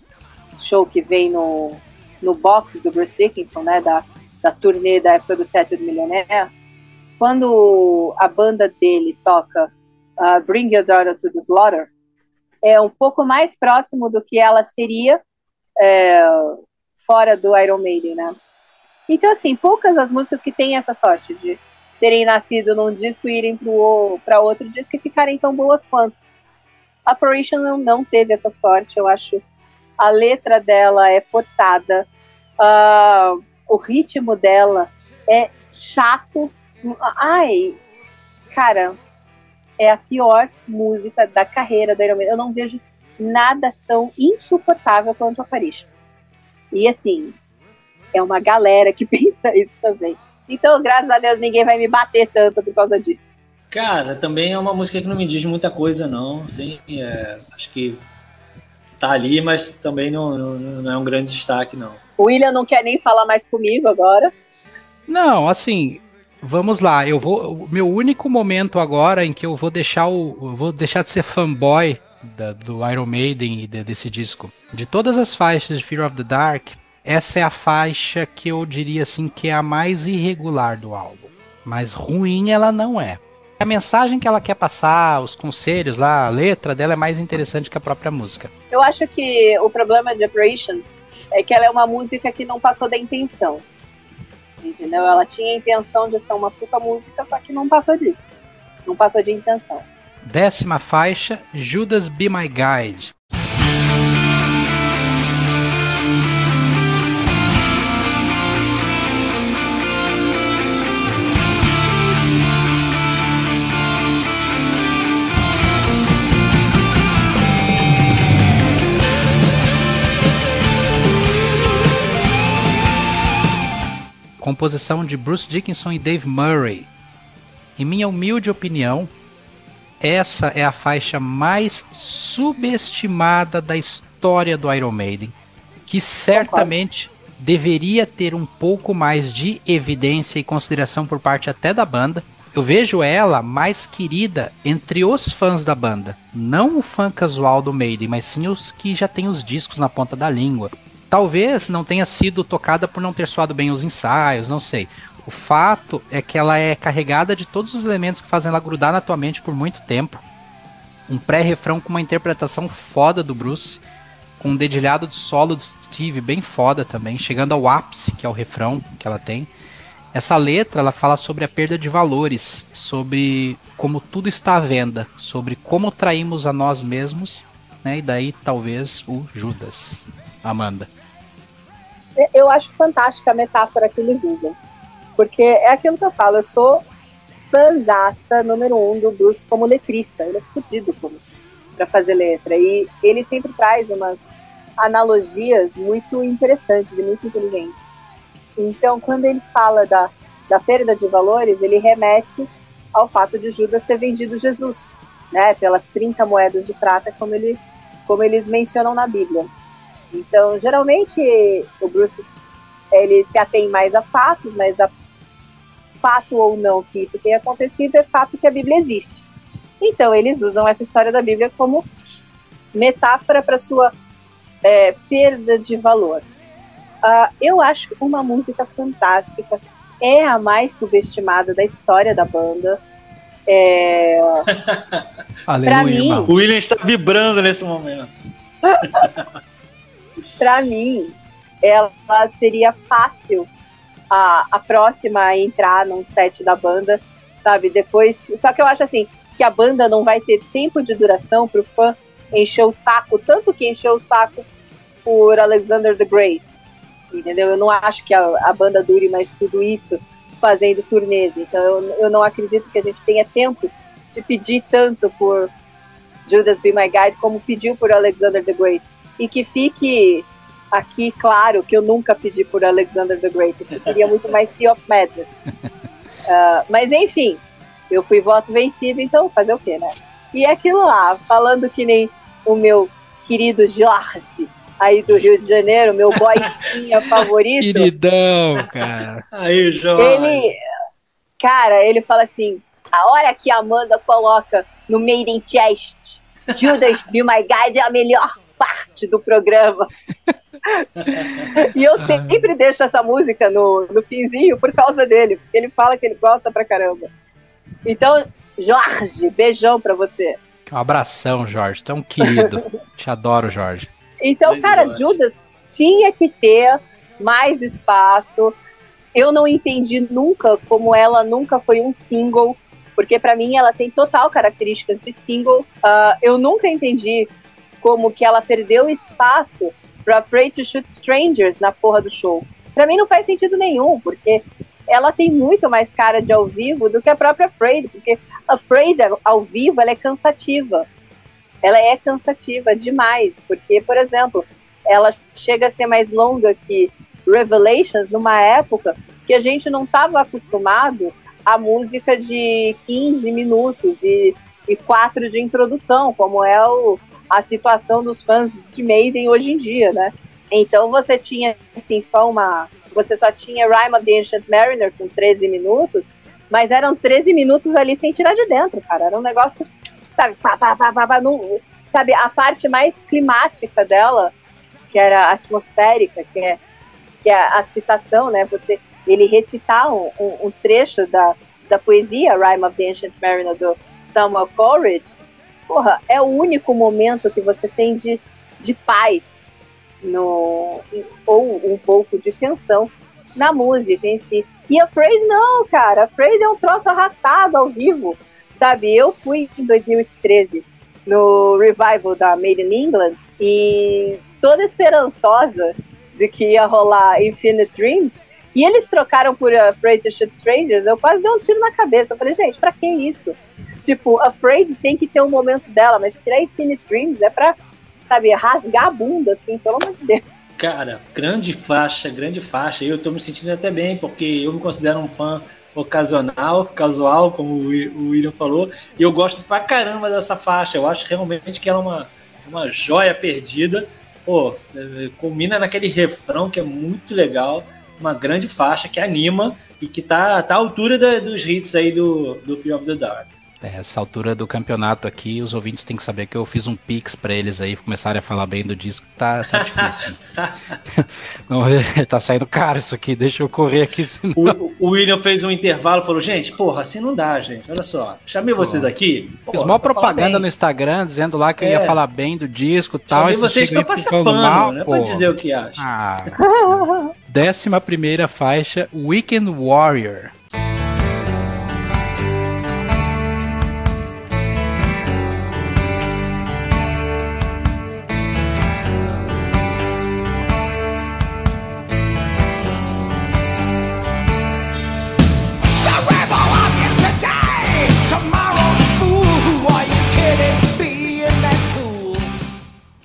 show que vem no, no box do Bruce Dickinson, né, da, da turnê da época do do Millionaire, quando a banda dele toca uh, Bring Your Daughter to the Slaughter, é um pouco mais próximo do que ela seria é, fora do Iron Maiden, né? Então, assim, poucas as músicas que têm essa sorte de terem nascido num disco e irem para outro disco e ficarem tão boas quanto. Operation não, não teve essa sorte, eu acho. A letra dela é forçada, uh, o ritmo dela é chato. Ai, cara, é a pior música da carreira da Iron. Eu não vejo nada tão insuportável quanto a Paris. E assim, é uma galera que pensa isso também. Então, graças a Deus, ninguém vai me bater tanto por causa disso. Cara, também é uma música que não me diz muita coisa, não. Assim, é, acho que tá ali, mas também não, não, não, é um grande destaque, não. O William não quer nem falar mais comigo agora. Não, assim, vamos lá. Eu vou. O meu único momento agora em que eu vou deixar o. vou deixar de ser fanboy da, do Iron Maiden e de, desse disco. De todas as faixas de Fear of the Dark, essa é a faixa que eu diria assim que é a mais irregular do álbum. Mas ruim ela não é. A mensagem que ela quer passar, os conselhos lá, a letra dela é mais interessante que a própria música. Eu acho que o problema de Operation é que ela é uma música que não passou da intenção. Entendeu? Ela tinha a intenção de ser uma puta música, só que não passou disso. Não passou de intenção. Décima faixa, Judas Be My Guide. Composição de Bruce Dickinson e Dave Murray. Em minha humilde opinião, essa é a faixa mais subestimada da história do Iron Maiden, que certamente deveria ter um pouco mais de evidência e consideração por parte até da banda. Eu vejo ela mais querida entre os fãs da banda, não o fã casual do Maiden, mas sim os que já têm os discos na ponta da língua. Talvez não tenha sido tocada por não ter soado bem os ensaios, não sei. O fato é que ela é carregada de todos os elementos que fazem ela grudar na tua mente por muito tempo. Um pré-refrão com uma interpretação foda do Bruce, com um dedilhado de solo do Steve bem foda também, chegando ao ápice, que é o refrão que ela tem. Essa letra ela fala sobre a perda de valores, sobre como tudo está à venda, sobre como traímos a nós mesmos, né? E daí talvez o Judas. Amanda. Eu acho fantástica a metáfora que eles usam. Porque é aquilo que eu falo, eu sou fãzaça número um do Bruce como letrista. Ele é fodido para fazer letra. E ele sempre traz umas analogias muito interessantes e muito inteligentes. Então, quando ele fala da, da perda de valores, ele remete ao fato de Judas ter vendido Jesus, né, pelas 30 moedas de prata, como, ele, como eles mencionam na Bíblia. Então, geralmente, o Bruce ele se atém mais a fatos, mas a fato ou não que isso tenha acontecido, é fato que a Bíblia existe. Então, eles usam essa história da Bíblia como metáfora para sua é, perda de valor. Uh, eu acho uma música fantástica. É a mais subestimada da história da banda. É... Aleluia, mim, o William está vibrando nesse momento. para mim, ela seria fácil a, a próxima a entrar num set da banda, sabe? Depois. Só que eu acho assim, que a banda não vai ter tempo de duração pro fã encher o saco, tanto que encheu o saco por Alexander the Great. Entendeu? Eu não acho que a, a banda dure mais tudo isso fazendo turnês. Então eu, eu não acredito que a gente tenha tempo de pedir tanto por Judas Be My Guide como pediu por Alexander the Great. E que fique aqui, claro, que eu nunca pedi por Alexander the Great, eu queria muito mais Sea of Madness. Uh, mas enfim, eu fui voto vencido, então fazer o quê, né? E aquilo lá, falando que nem o meu querido Jorge, aí do Rio de Janeiro, meu boystinha favorito. Queridão, cara. Aí, Jorge. Ele, cara, ele fala assim, a hora que a Amanda coloca no Made in Chest, Judas Be My Guide é a melhor parte do programa. e eu sempre deixo essa música no, no finzinho por causa dele, porque ele fala que ele gosta pra caramba. Então, Jorge, beijão pra você. Um abração, Jorge. Um querido. Te adoro, Jorge. Então, Beijo, cara, Jorge. Judas tinha que ter mais espaço. Eu não entendi nunca como ela nunca foi um single, porque para mim ela tem total características de single. Uh, eu nunca entendi como que ela perdeu espaço para Afraid to Shoot Strangers na porra do show. Para mim não faz sentido nenhum, porque ela tem muito mais cara de ao vivo do que a própria Afraid, porque Afraid ao vivo ela é cansativa. Ela é cansativa demais, porque, por exemplo, ela chega a ser mais longa que Revelations numa época que a gente não estava acostumado a música de 15 minutos e, e 4 de introdução, como é o, a situação dos fãs de Maiden hoje em dia, né? Então você tinha assim só uma, você só tinha Rime of the Ancient Mariner com 13 minutos, mas eram 13 minutos ali sem tirar de dentro, cara. Era um negócio, sabe, pá, pá, pá, pá, pá, sabe, a parte mais climática dela, que era atmosférica, que é, que é a citação, né? Você ele recitar um, um, um trecho da, da poesia Rime of the Ancient Mariner do Samuel Coleridge, porra, é o único momento que você tem de, de paz no, ou um pouco de tensão na música em si. E Afraid não, cara. Afraid é um troço arrastado ao vivo, sabe? Eu fui em 2013 no revival da Made in England e toda esperançosa de que ia rolar Infinite Dreams e eles trocaram por Afraid to Shoot Strangers, eu quase dei um tiro na cabeça. Eu falei, gente, pra que isso? Tipo, Afraid tem que ter um momento dela, mas tirar Infinite Dreams é pra, sabe, rasgar a bunda, assim, pelo amor de Deus. Cara, grande faixa, grande faixa. Eu tô me sentindo até bem, porque eu me considero um fã ocasional, casual, como o William falou, e eu gosto pra caramba dessa faixa. Eu acho realmente que ela é uma, uma joia perdida. Pô, é, combina naquele refrão que é muito legal uma grande faixa que anima e que tá, tá à altura da, dos hits aí do, do Fear of the Dark. É, essa altura do campeonato aqui, os ouvintes têm que saber que eu fiz um pix para eles aí, começarem a falar bem do disco, tá, tá difícil. Não, tá saindo caro isso aqui, deixa eu correr aqui. Senão... O, o, William fez um intervalo falou: gente, porra, assim não dá, gente. Olha só, chamei vocês aqui. Porra, fiz uma propaganda no Instagram dizendo lá que é. eu ia é. falar bem do disco e tal. Chamei vocês pra passar pano, mal, não é pra dizer o que acha. Ah. Décima primeira faixa, Weekend Warrior.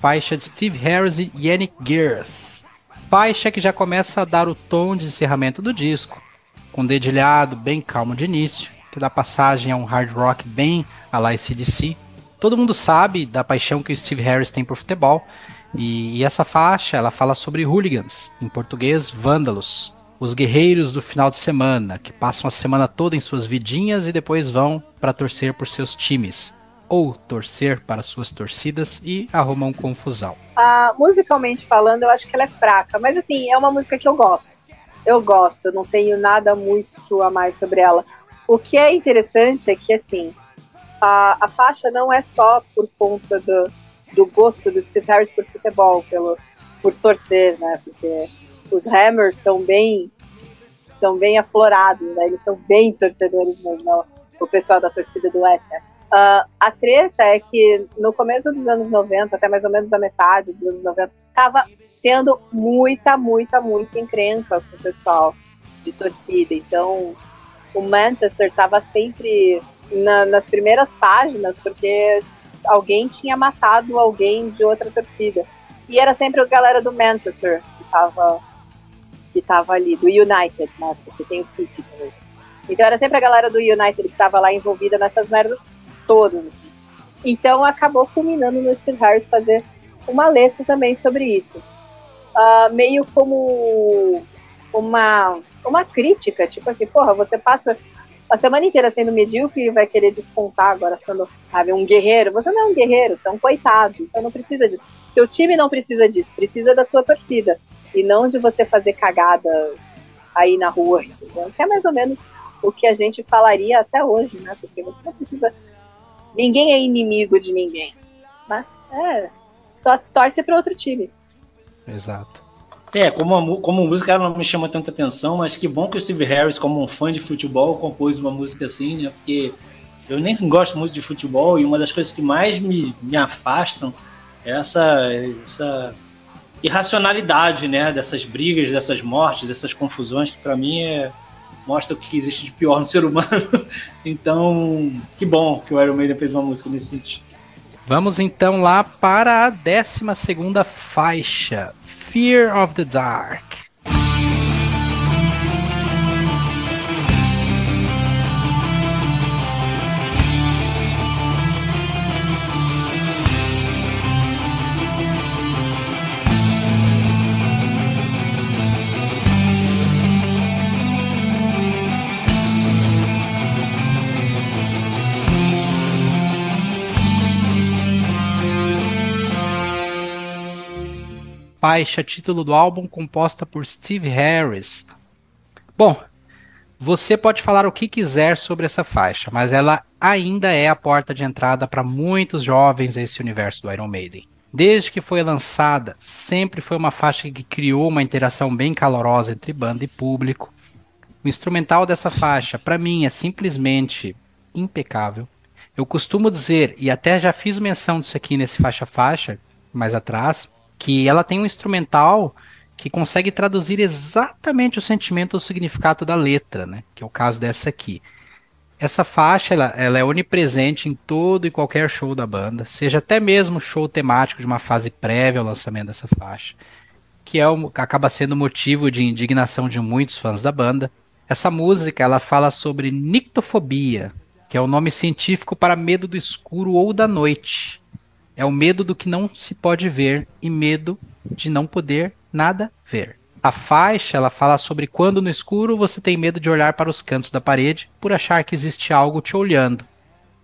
Faixa de Steve Harris e Yannick Gears. Faixa que já começa a dar o tom de encerramento do disco, com um dedilhado bem calmo de início, que dá passagem a um hard rock bem a la CDC. Todo mundo sabe da paixão que o Steve Harris tem por futebol, e, e essa faixa ela fala sobre hooligans, em português, vândalos, os guerreiros do final de semana, que passam a semana toda em suas vidinhas e depois vão para torcer por seus times ou torcer para suas torcidas e arrumam confusão. Ah, musicalmente falando, eu acho que ela é fraca, mas assim, é uma música que eu gosto. Eu gosto, não tenho nada muito a mais sobre ela. O que é interessante é que, assim, a, a faixa não é só por conta do, do gosto dos Steve Harris por futebol, pelo, por torcer, né? Porque os Hammers são bem são bem aflorados, né? Eles são bem torcedores mesmo, o pessoal da torcida do West Uh, a treta é que no começo dos anos 90, até mais ou menos a metade dos anos 90, tava tendo muita, muita, muita encrenca com o pessoal de torcida. Então, o Manchester estava sempre na, nas primeiras páginas porque alguém tinha matado alguém de outra torcida. E era sempre a galera do Manchester que estava que tava ali, do United, né? Porque tem o City também. Então era sempre a galera do United que estava lá envolvida nessas merdas todas. Assim. Então acabou culminando no Steve Harris fazer uma letra também sobre isso. Uh, meio como uma, uma crítica, tipo assim, porra, você passa a semana inteira sendo medíocre e vai querer despontar agora sendo, sabe, um guerreiro. Você não é um guerreiro, você é um coitado, então não precisa disso. Seu time não precisa disso, precisa da sua torcida. E não de você fazer cagada aí na rua, entendeu? Que é mais ou menos o que a gente falaria até hoje, né? Porque você não precisa. Ninguém é inimigo de ninguém. Né? É, só torce para outro time. Exato. É, como, a, como música ela não me chama tanta atenção, mas que bom que o Steve Harris, como um fã de futebol, compôs uma música assim, né? Porque eu nem gosto muito de futebol e uma das coisas que mais me, me afastam é essa, essa irracionalidade, né? Dessas brigas, dessas mortes, dessas confusões, que para mim é, mostra o que existe de pior no ser humano. então, que bom que o Iron Maiden fez uma música nesse sentido. Vamos então lá para a 12 segunda faixa, Fear of the Dark. Faixa título do álbum composta por Steve Harris. Bom, você pode falar o que quiser sobre essa faixa, mas ela ainda é a porta de entrada para muitos jovens a esse universo do Iron Maiden. Desde que foi lançada, sempre foi uma faixa que criou uma interação bem calorosa entre banda e público. O instrumental dessa faixa, para mim, é simplesmente impecável. Eu costumo dizer, e até já fiz menção disso aqui nesse faixa-faixa, mais atrás, que ela tem um instrumental que consegue traduzir exatamente o sentimento ou significado da letra, né? Que é o caso dessa aqui. Essa faixa ela, ela, é onipresente em todo e qualquer show da banda, seja até mesmo show temático de uma fase prévia ao lançamento dessa faixa, que é o, acaba sendo motivo de indignação de muitos fãs da banda. Essa música ela fala sobre nictofobia, que é o nome científico para medo do escuro ou da noite. É o medo do que não se pode ver e medo de não poder nada ver. A faixa ela fala sobre quando no escuro você tem medo de olhar para os cantos da parede por achar que existe algo te olhando,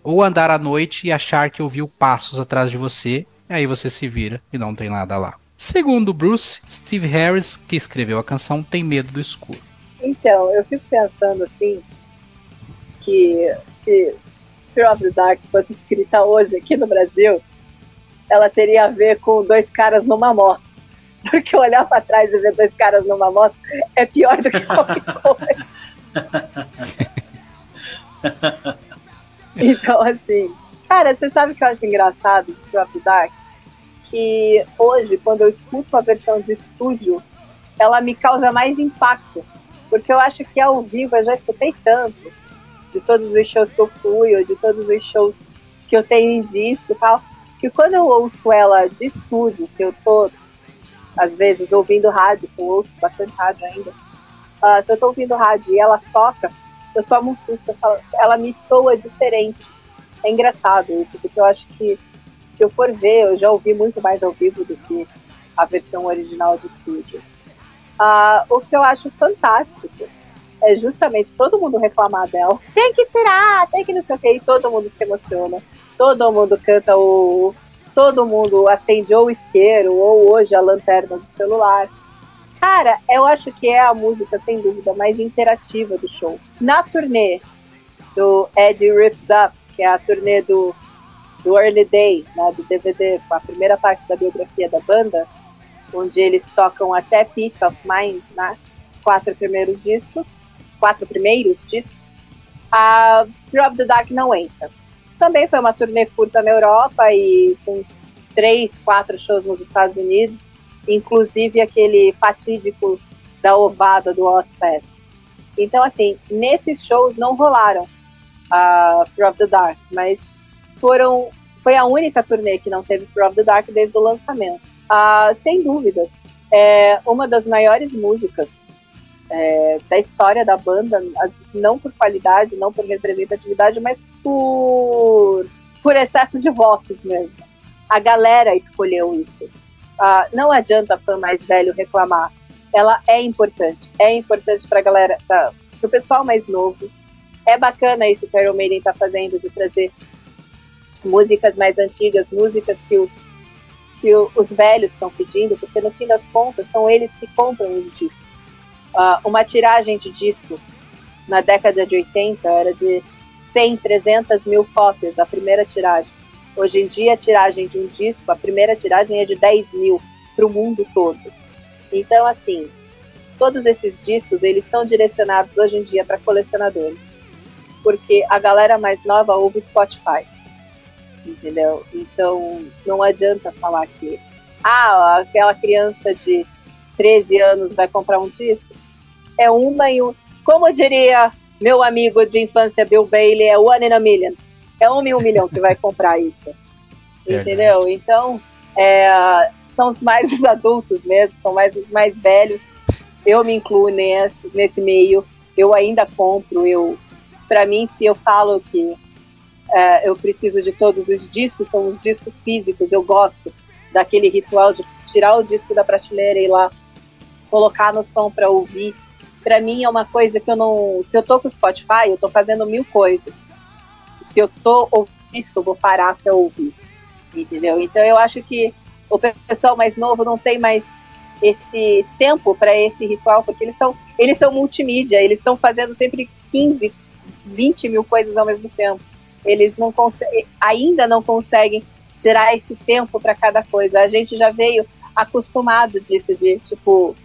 ou andar à noite e achar que ouviu passos atrás de você, e aí você se vira e não tem nada lá. Segundo Bruce, Steve Harris, que escreveu a canção, tem medo do escuro. Então, eu fico pensando assim que se Fear of the Dark fosse escrita hoje aqui no Brasil, ela teria a ver com dois caras numa moto. Porque olhar para trás e ver dois caras numa moto é pior do que qualquer coisa. então, assim, cara, você sabe o que eu acho engraçado de Drop Dark? Que hoje, quando eu escuto a versão de estúdio, ela me causa mais impacto. Porque eu acho que ao vivo eu já escutei tanto de todos os shows que eu fui, ou de todos os shows que eu tenho em disco e tal que quando eu ouço ela de estúdio, se eu tô, às vezes, ouvindo rádio, que eu ouço bastante rádio ainda, uh, se eu tô ouvindo rádio e ela toca, eu tomo um susto, falo, ela me soa diferente. É engraçado isso, porque eu acho que, se eu for ver, eu já ouvi muito mais ao vivo do que a versão original de estúdio. Uh, o que eu acho fantástico é justamente todo mundo reclamar dela. Tem que tirar, tem que não sei o que, e todo mundo se emociona todo mundo canta o. Todo mundo acende ou o isqueiro ou hoje a lanterna do celular. Cara, eu acho que é a música, sem dúvida, mais interativa do show. Na turnê do Eddie Rips Up, que é a turnê do, do Early Day, né, do DVD, a primeira parte da biografia da banda, onde eles tocam até Peace of Mind, né, quatro primeiros discos, quatro primeiros discos, a Drop the Dark não entra também foi uma turnê curta na Europa e com três, quatro shows nos Estados Unidos, inclusive aquele fatídico da ovada do Ozfest. Então, assim, nesses shows não rolaram a uh, of the Dark, mas foram foi a única turnê que não teve Fear of the Dark desde o lançamento. Uh, sem dúvidas, é uma das maiores músicas é, da história da banda, não por qualidade, não por representatividade, mas por, por excesso de votos mesmo. A galera escolheu isso. Ah, não adianta fã mais velho reclamar. Ela é importante. É importante para a galera, para o pessoal mais novo. É bacana isso que o Iron Maiden está fazendo, de trazer músicas mais antigas, músicas que os, que os velhos estão pedindo, porque no fim das contas são eles que compram os discos. Uh, uma tiragem de disco na década de 80 era de 100, 300 mil cópias, a primeira tiragem. Hoje em dia, a tiragem de um disco, a primeira tiragem é de 10 mil para o mundo todo. Então, assim, todos esses discos, eles são direcionados hoje em dia para colecionadores. Porque a galera mais nova ouve Spotify. Entendeu? Então, não adianta falar que, ah, aquela criança de 13 anos vai comprar um disco. É uma e um. Como diria meu amigo de infância Bill Bailey, é one in a million. É um em um milhão que vai comprar isso. Entendeu? Então, é, são os mais os adultos mesmo, são mais os mais velhos. Eu me incluo nesse, nesse meio. Eu ainda compro. Eu, para mim, se eu falo que é, eu preciso de todos os discos, são os discos físicos. Eu gosto daquele ritual de tirar o disco da prateleira e ir lá colocar no som para ouvir para mim é uma coisa que eu não. Se eu tô com o Spotify, eu tô fazendo mil coisas. Se eu tô ouvindo eu vou parar para ouvir. Entendeu? Então eu acho que o pessoal mais novo não tem mais esse tempo para esse ritual, porque eles são eles são multimídia, eles estão fazendo sempre 15, 20 mil coisas ao mesmo tempo. Eles não ainda não conseguem tirar esse tempo para cada coisa. A gente já veio acostumado disso, de tipo,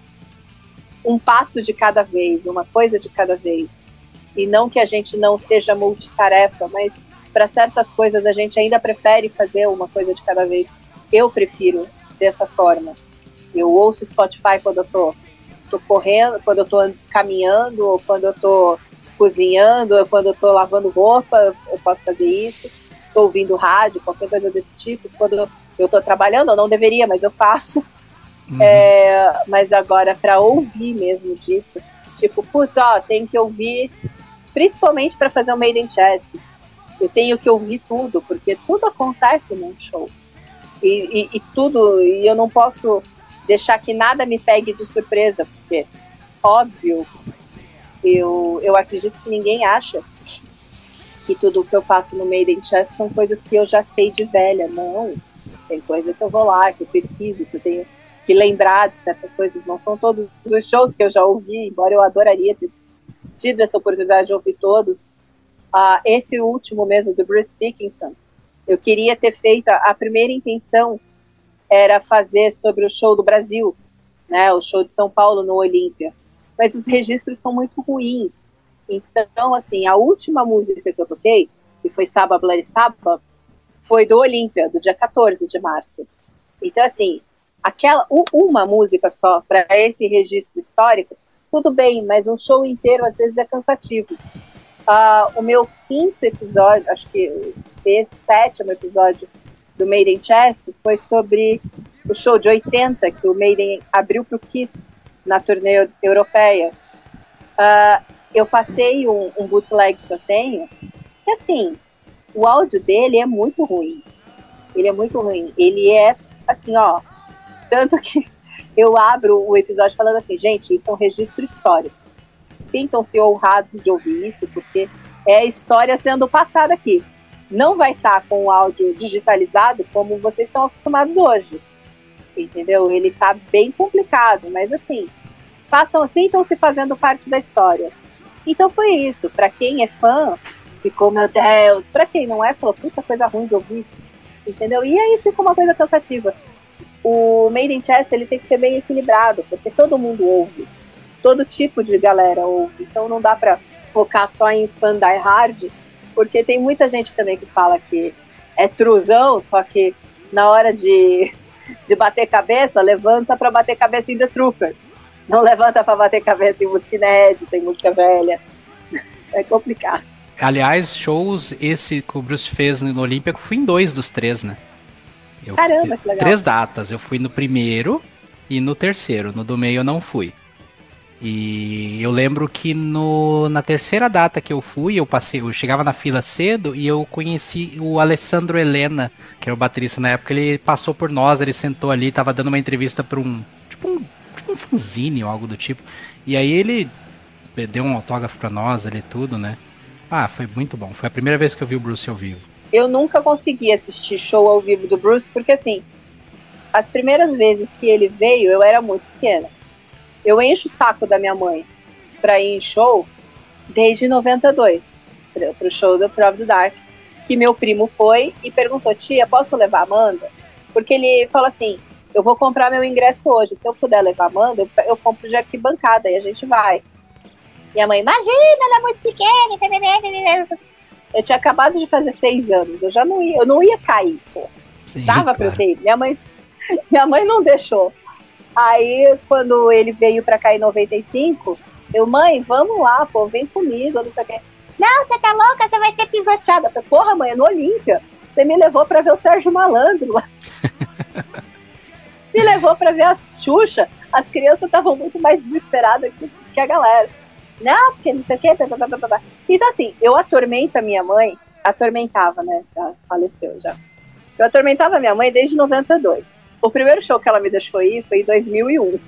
um passo de cada vez, uma coisa de cada vez. E não que a gente não seja multitarefa, mas para certas coisas a gente ainda prefere fazer uma coisa de cada vez. Eu prefiro dessa forma. Eu ouço Spotify quando eu tô, tô correndo, quando eu tô caminhando, ou quando eu tô cozinhando, ou quando eu tô lavando roupa, eu posso fazer isso. Estou ouvindo rádio, qualquer coisa desse tipo. Quando eu tô trabalhando, eu não deveria, mas eu faço. Uhum. É, mas agora, para ouvir mesmo disco, tipo, putz, ó, tem que ouvir, principalmente para fazer o Made in Chess. Eu tenho que ouvir tudo, porque tudo acontece num show. E, e, e tudo, e eu não posso deixar que nada me pegue de surpresa, porque, óbvio, eu, eu acredito que ninguém acha que tudo que eu faço no Made in Chess são coisas que eu já sei de velha. Não. Tem coisa que eu vou lá, que eu pesquiso, que eu tenho que lembrar de certas coisas. Não são todos os shows que eu já ouvi, embora eu adoraria ter tido essa oportunidade de ouvir todos. Uh, esse último mesmo, do Bruce Dickinson, eu queria ter feito, a primeira intenção era fazer sobre o show do Brasil, né, o show de São Paulo no Olímpia. Mas os registros são muito ruins. Então, assim, a última música que eu toquei, que foi Saba Bloody Saba, foi do Olímpia, do dia 14 de março. Então, assim, aquela uma música só para esse registro histórico, tudo bem, mas um show inteiro às vezes é cansativo. Uh, o meu quinto episódio, acho que sexto, sétimo episódio do Made in Chest foi sobre o show de 80 que o Maiden abriu para o Kiss na turnê europeia. Uh, eu passei um, um bootleg que eu tenho, que assim, o áudio dele é muito ruim. Ele é muito ruim. Ele é assim, ó, tanto que eu abro o episódio falando assim, gente, isso é um registro histórico. Sintam-se honrados de ouvir isso, porque é história sendo passada aqui. Não vai estar tá com o áudio digitalizado como vocês estão acostumados hoje. Entendeu? Ele está bem complicado, mas assim, façam assim, estão se fazendo parte da história. Então foi isso. Para quem é fã, ficou, meu Deus. Para quem não é, falou, puta coisa ruim de ouvir. Entendeu? E aí fica uma coisa cansativa o Made in Chester ele tem que ser bem equilibrado, porque todo mundo ouve, todo tipo de galera ouve, então não dá para focar só em fã die hard, porque tem muita gente também que fala que é truzão, só que na hora de, de bater cabeça, levanta para bater cabeça em The Trooper. Não levanta para bater cabeça em música inédita, em música velha. É complicado. Aliás, shows esse que o Bruce fez no Olímpico, fui em dois dos três, né? Eu Caramba, que legal. Três datas. Eu fui no primeiro e no terceiro. No do meio eu não fui. E eu lembro que no, na terceira data que eu fui, eu passei, eu chegava na fila cedo e eu conheci o Alessandro Helena, que era o baterista na época, ele passou por nós, ele sentou ali, tava dando uma entrevista para um, tipo um, tipo um fanzine ou algo do tipo. E aí ele deu um autógrafo para nós ali tudo, né? Ah, foi muito bom. Foi a primeira vez que eu vi o Bruce ao vivo eu nunca consegui assistir show ao vivo do Bruce, porque assim, as primeiras vezes que ele veio, eu era muito pequena. Eu encho o saco da minha mãe para ir em show desde 92, para o show do Prove do Dark, que meu primo foi e perguntou: tia, posso levar a Amanda? Porque ele falou assim: eu vou comprar meu ingresso hoje, se eu puder levar a Amanda, eu, eu compro de arquibancada e a gente vai. E a mãe, imagina, ela é muito pequena. Eu tinha acabado de fazer seis anos, eu já não ia, eu não ia cair, pô. Sim, Dava pra eu ter. Minha mãe, minha mãe não deixou. Aí, quando ele veio pra cá em 95, eu, mãe, vamos lá, pô, vem comigo, não sei o quê. Não, você tá louca, você vai ser pisoteada. Falei, porra, mãe, é no Olímpia. Você me levou pra ver o Sérgio Malandro lá. me levou pra ver a Xuxa. As crianças estavam muito mais desesperadas que, que a galera. Não, porque não sei o quê. Tá, tá, tá, tá, então, assim, eu atormento a minha mãe. Atormentava, né? Já faleceu já. Eu atormentava a minha mãe desde 92. O primeiro show que ela me deixou ir foi em 2001.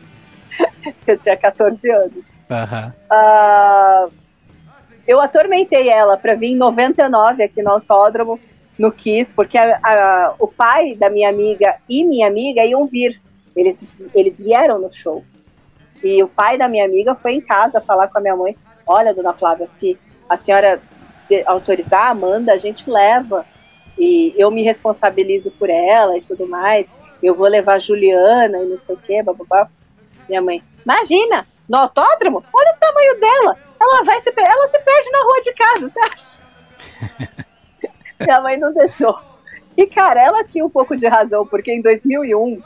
eu tinha 14 anos. Uhum. Uh, eu atormentei ela para vir em 99 aqui no autódromo, no Kiss, porque a, a, o pai da minha amiga e minha amiga iam vir. Eles, eles vieram no show. E o pai da minha amiga foi em casa falar com a minha mãe: Olha, dona Flávia, se a senhora autorizar a Amanda, a gente leva. E eu me responsabilizo por ela e tudo mais. Eu vou levar a Juliana e não sei o quê, bababá. Minha mãe, imagina, no autódromo? Olha o tamanho dela. Ela vai se ela se perde na rua de casa, você acha? Minha mãe não deixou. E, cara, ela tinha um pouco de razão, porque em 2001,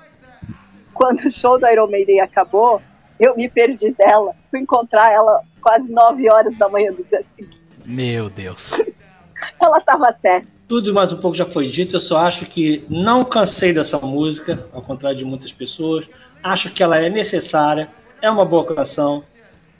quando o show do Iron Maiden acabou, eu me perdi dela. Fui encontrar ela quase 9 horas da manhã do dia seguinte. Meu Deus. ela estava certa. Tudo mais um pouco já foi dito, eu só acho que não cansei dessa música, ao contrário de muitas pessoas. Acho que ela é necessária é uma boa canção.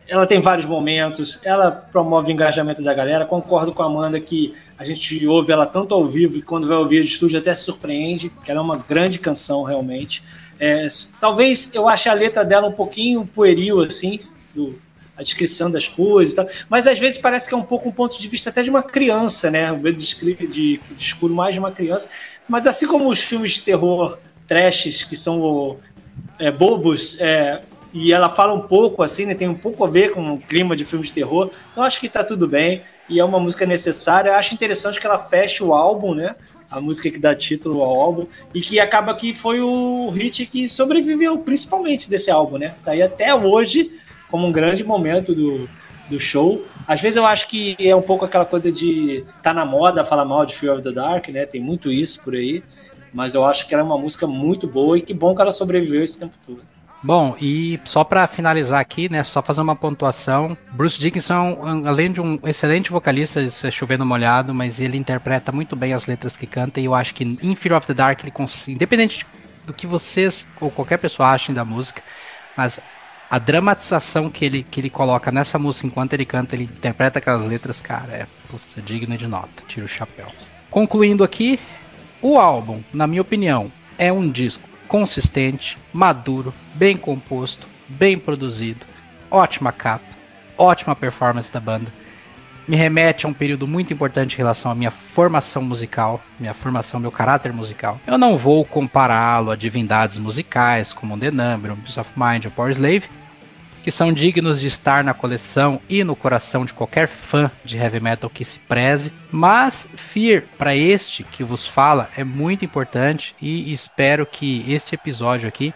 Ela tem vários momentos, ela promove o engajamento da galera. Concordo com a Amanda que a gente ouve ela tanto ao vivo e quando vai ouvir de estúdio até se surpreende, que ela é uma grande canção realmente. É, talvez eu ache a letra dela um pouquinho pueril, assim, do, a descrição das coisas e tal, mas às vezes parece que é um pouco um ponto de vista até de uma criança, né? De, de, de escuro mais de uma criança. Mas assim como os filmes de terror trashes, que são é, bobos, é, e ela fala um pouco assim, né? Tem um pouco a ver com o clima de filme de terror. Então acho que tá tudo bem e é uma música necessária. Acho interessante que ela feche o álbum, né? A música que dá título ao álbum e que acaba que foi o hit que sobreviveu principalmente desse álbum, né? Tá aí até hoje como um grande momento do, do show. Às vezes eu acho que é um pouco aquela coisa de tá na moda falar mal de Fear of the Dark, né? Tem muito isso por aí. Mas eu acho que ela é uma música muito boa e que bom que ela sobreviveu esse tempo todo. Bom, e só para finalizar aqui, né, só fazer uma pontuação. Bruce Dickinson, além de um excelente vocalista, é chovendo molhado, mas ele interpreta muito bem as letras que canta e eu acho que em Fear of the Dark ele consegue, independente do que vocês ou qualquer pessoa achem da música, mas a dramatização que ele, que ele coloca nessa música enquanto ele canta, ele interpreta aquelas letras, cara, é, é digno de nota, tira o chapéu. Concluindo aqui, o álbum, na minha opinião, é um disco consistente, maduro, bem composto, bem produzido, ótima capa, ótima performance da banda. Me remete a um período muito importante em relação à minha formação musical, minha formação, meu caráter musical. Eu não vou compará-lo a divindades musicais como The Number, Peace of Mind ou Power Slave, que são dignos de estar na coleção e no coração de qualquer fã de heavy metal que se preze, mas Fear, para este que vos fala, é muito importante e espero que este episódio aqui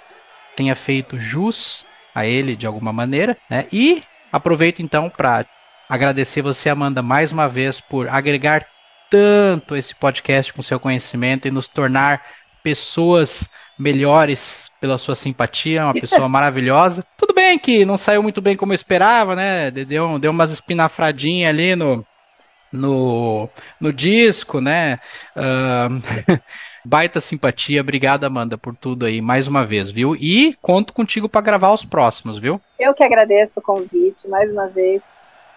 tenha feito jus a ele de alguma maneira, né? E aproveito então para agradecer você, Amanda, mais uma vez por agregar tanto esse podcast com seu conhecimento e nos tornar pessoas melhores pela sua simpatia, uma pessoa maravilhosa. Tudo bem que não saiu muito bem como eu esperava, né? Deu, deu umas espinafradinhas ali no, no, no disco, né? Uh, baita simpatia. Obrigado, Amanda, por tudo aí, mais uma vez, viu? E conto contigo para gravar os próximos, viu? Eu que agradeço o convite, mais uma vez.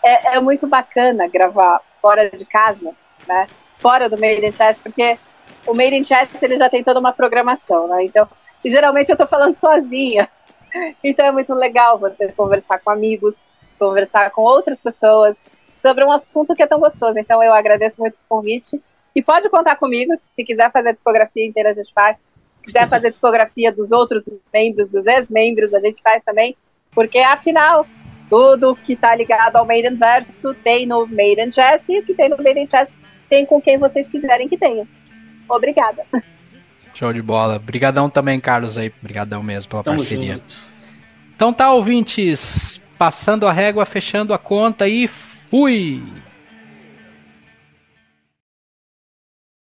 É, é muito bacana gravar fora de casa, né? Fora do meio de porque o Made in Chat ele já tem toda uma programação, né? Então, geralmente eu estou falando sozinha. Então é muito legal você conversar com amigos, conversar com outras pessoas sobre um assunto que é tão gostoso. Então eu agradeço muito o convite. E pode contar comigo, se quiser fazer a discografia inteira, a gente faz. quiser fazer discografia dos outros membros, dos ex-membros, a gente faz também, porque afinal, tudo que tá ligado ao Maiden Verso tem no Maiden Chess e o que tem no Maiden Chess tem com quem vocês quiserem que tenha. Obrigada. Show de bola. Obrigadão também, Carlos, aí. Obrigadão mesmo pela Tamo parceria. junto. Então tá, ouvintes. Passando a régua, fechando a conta e fui!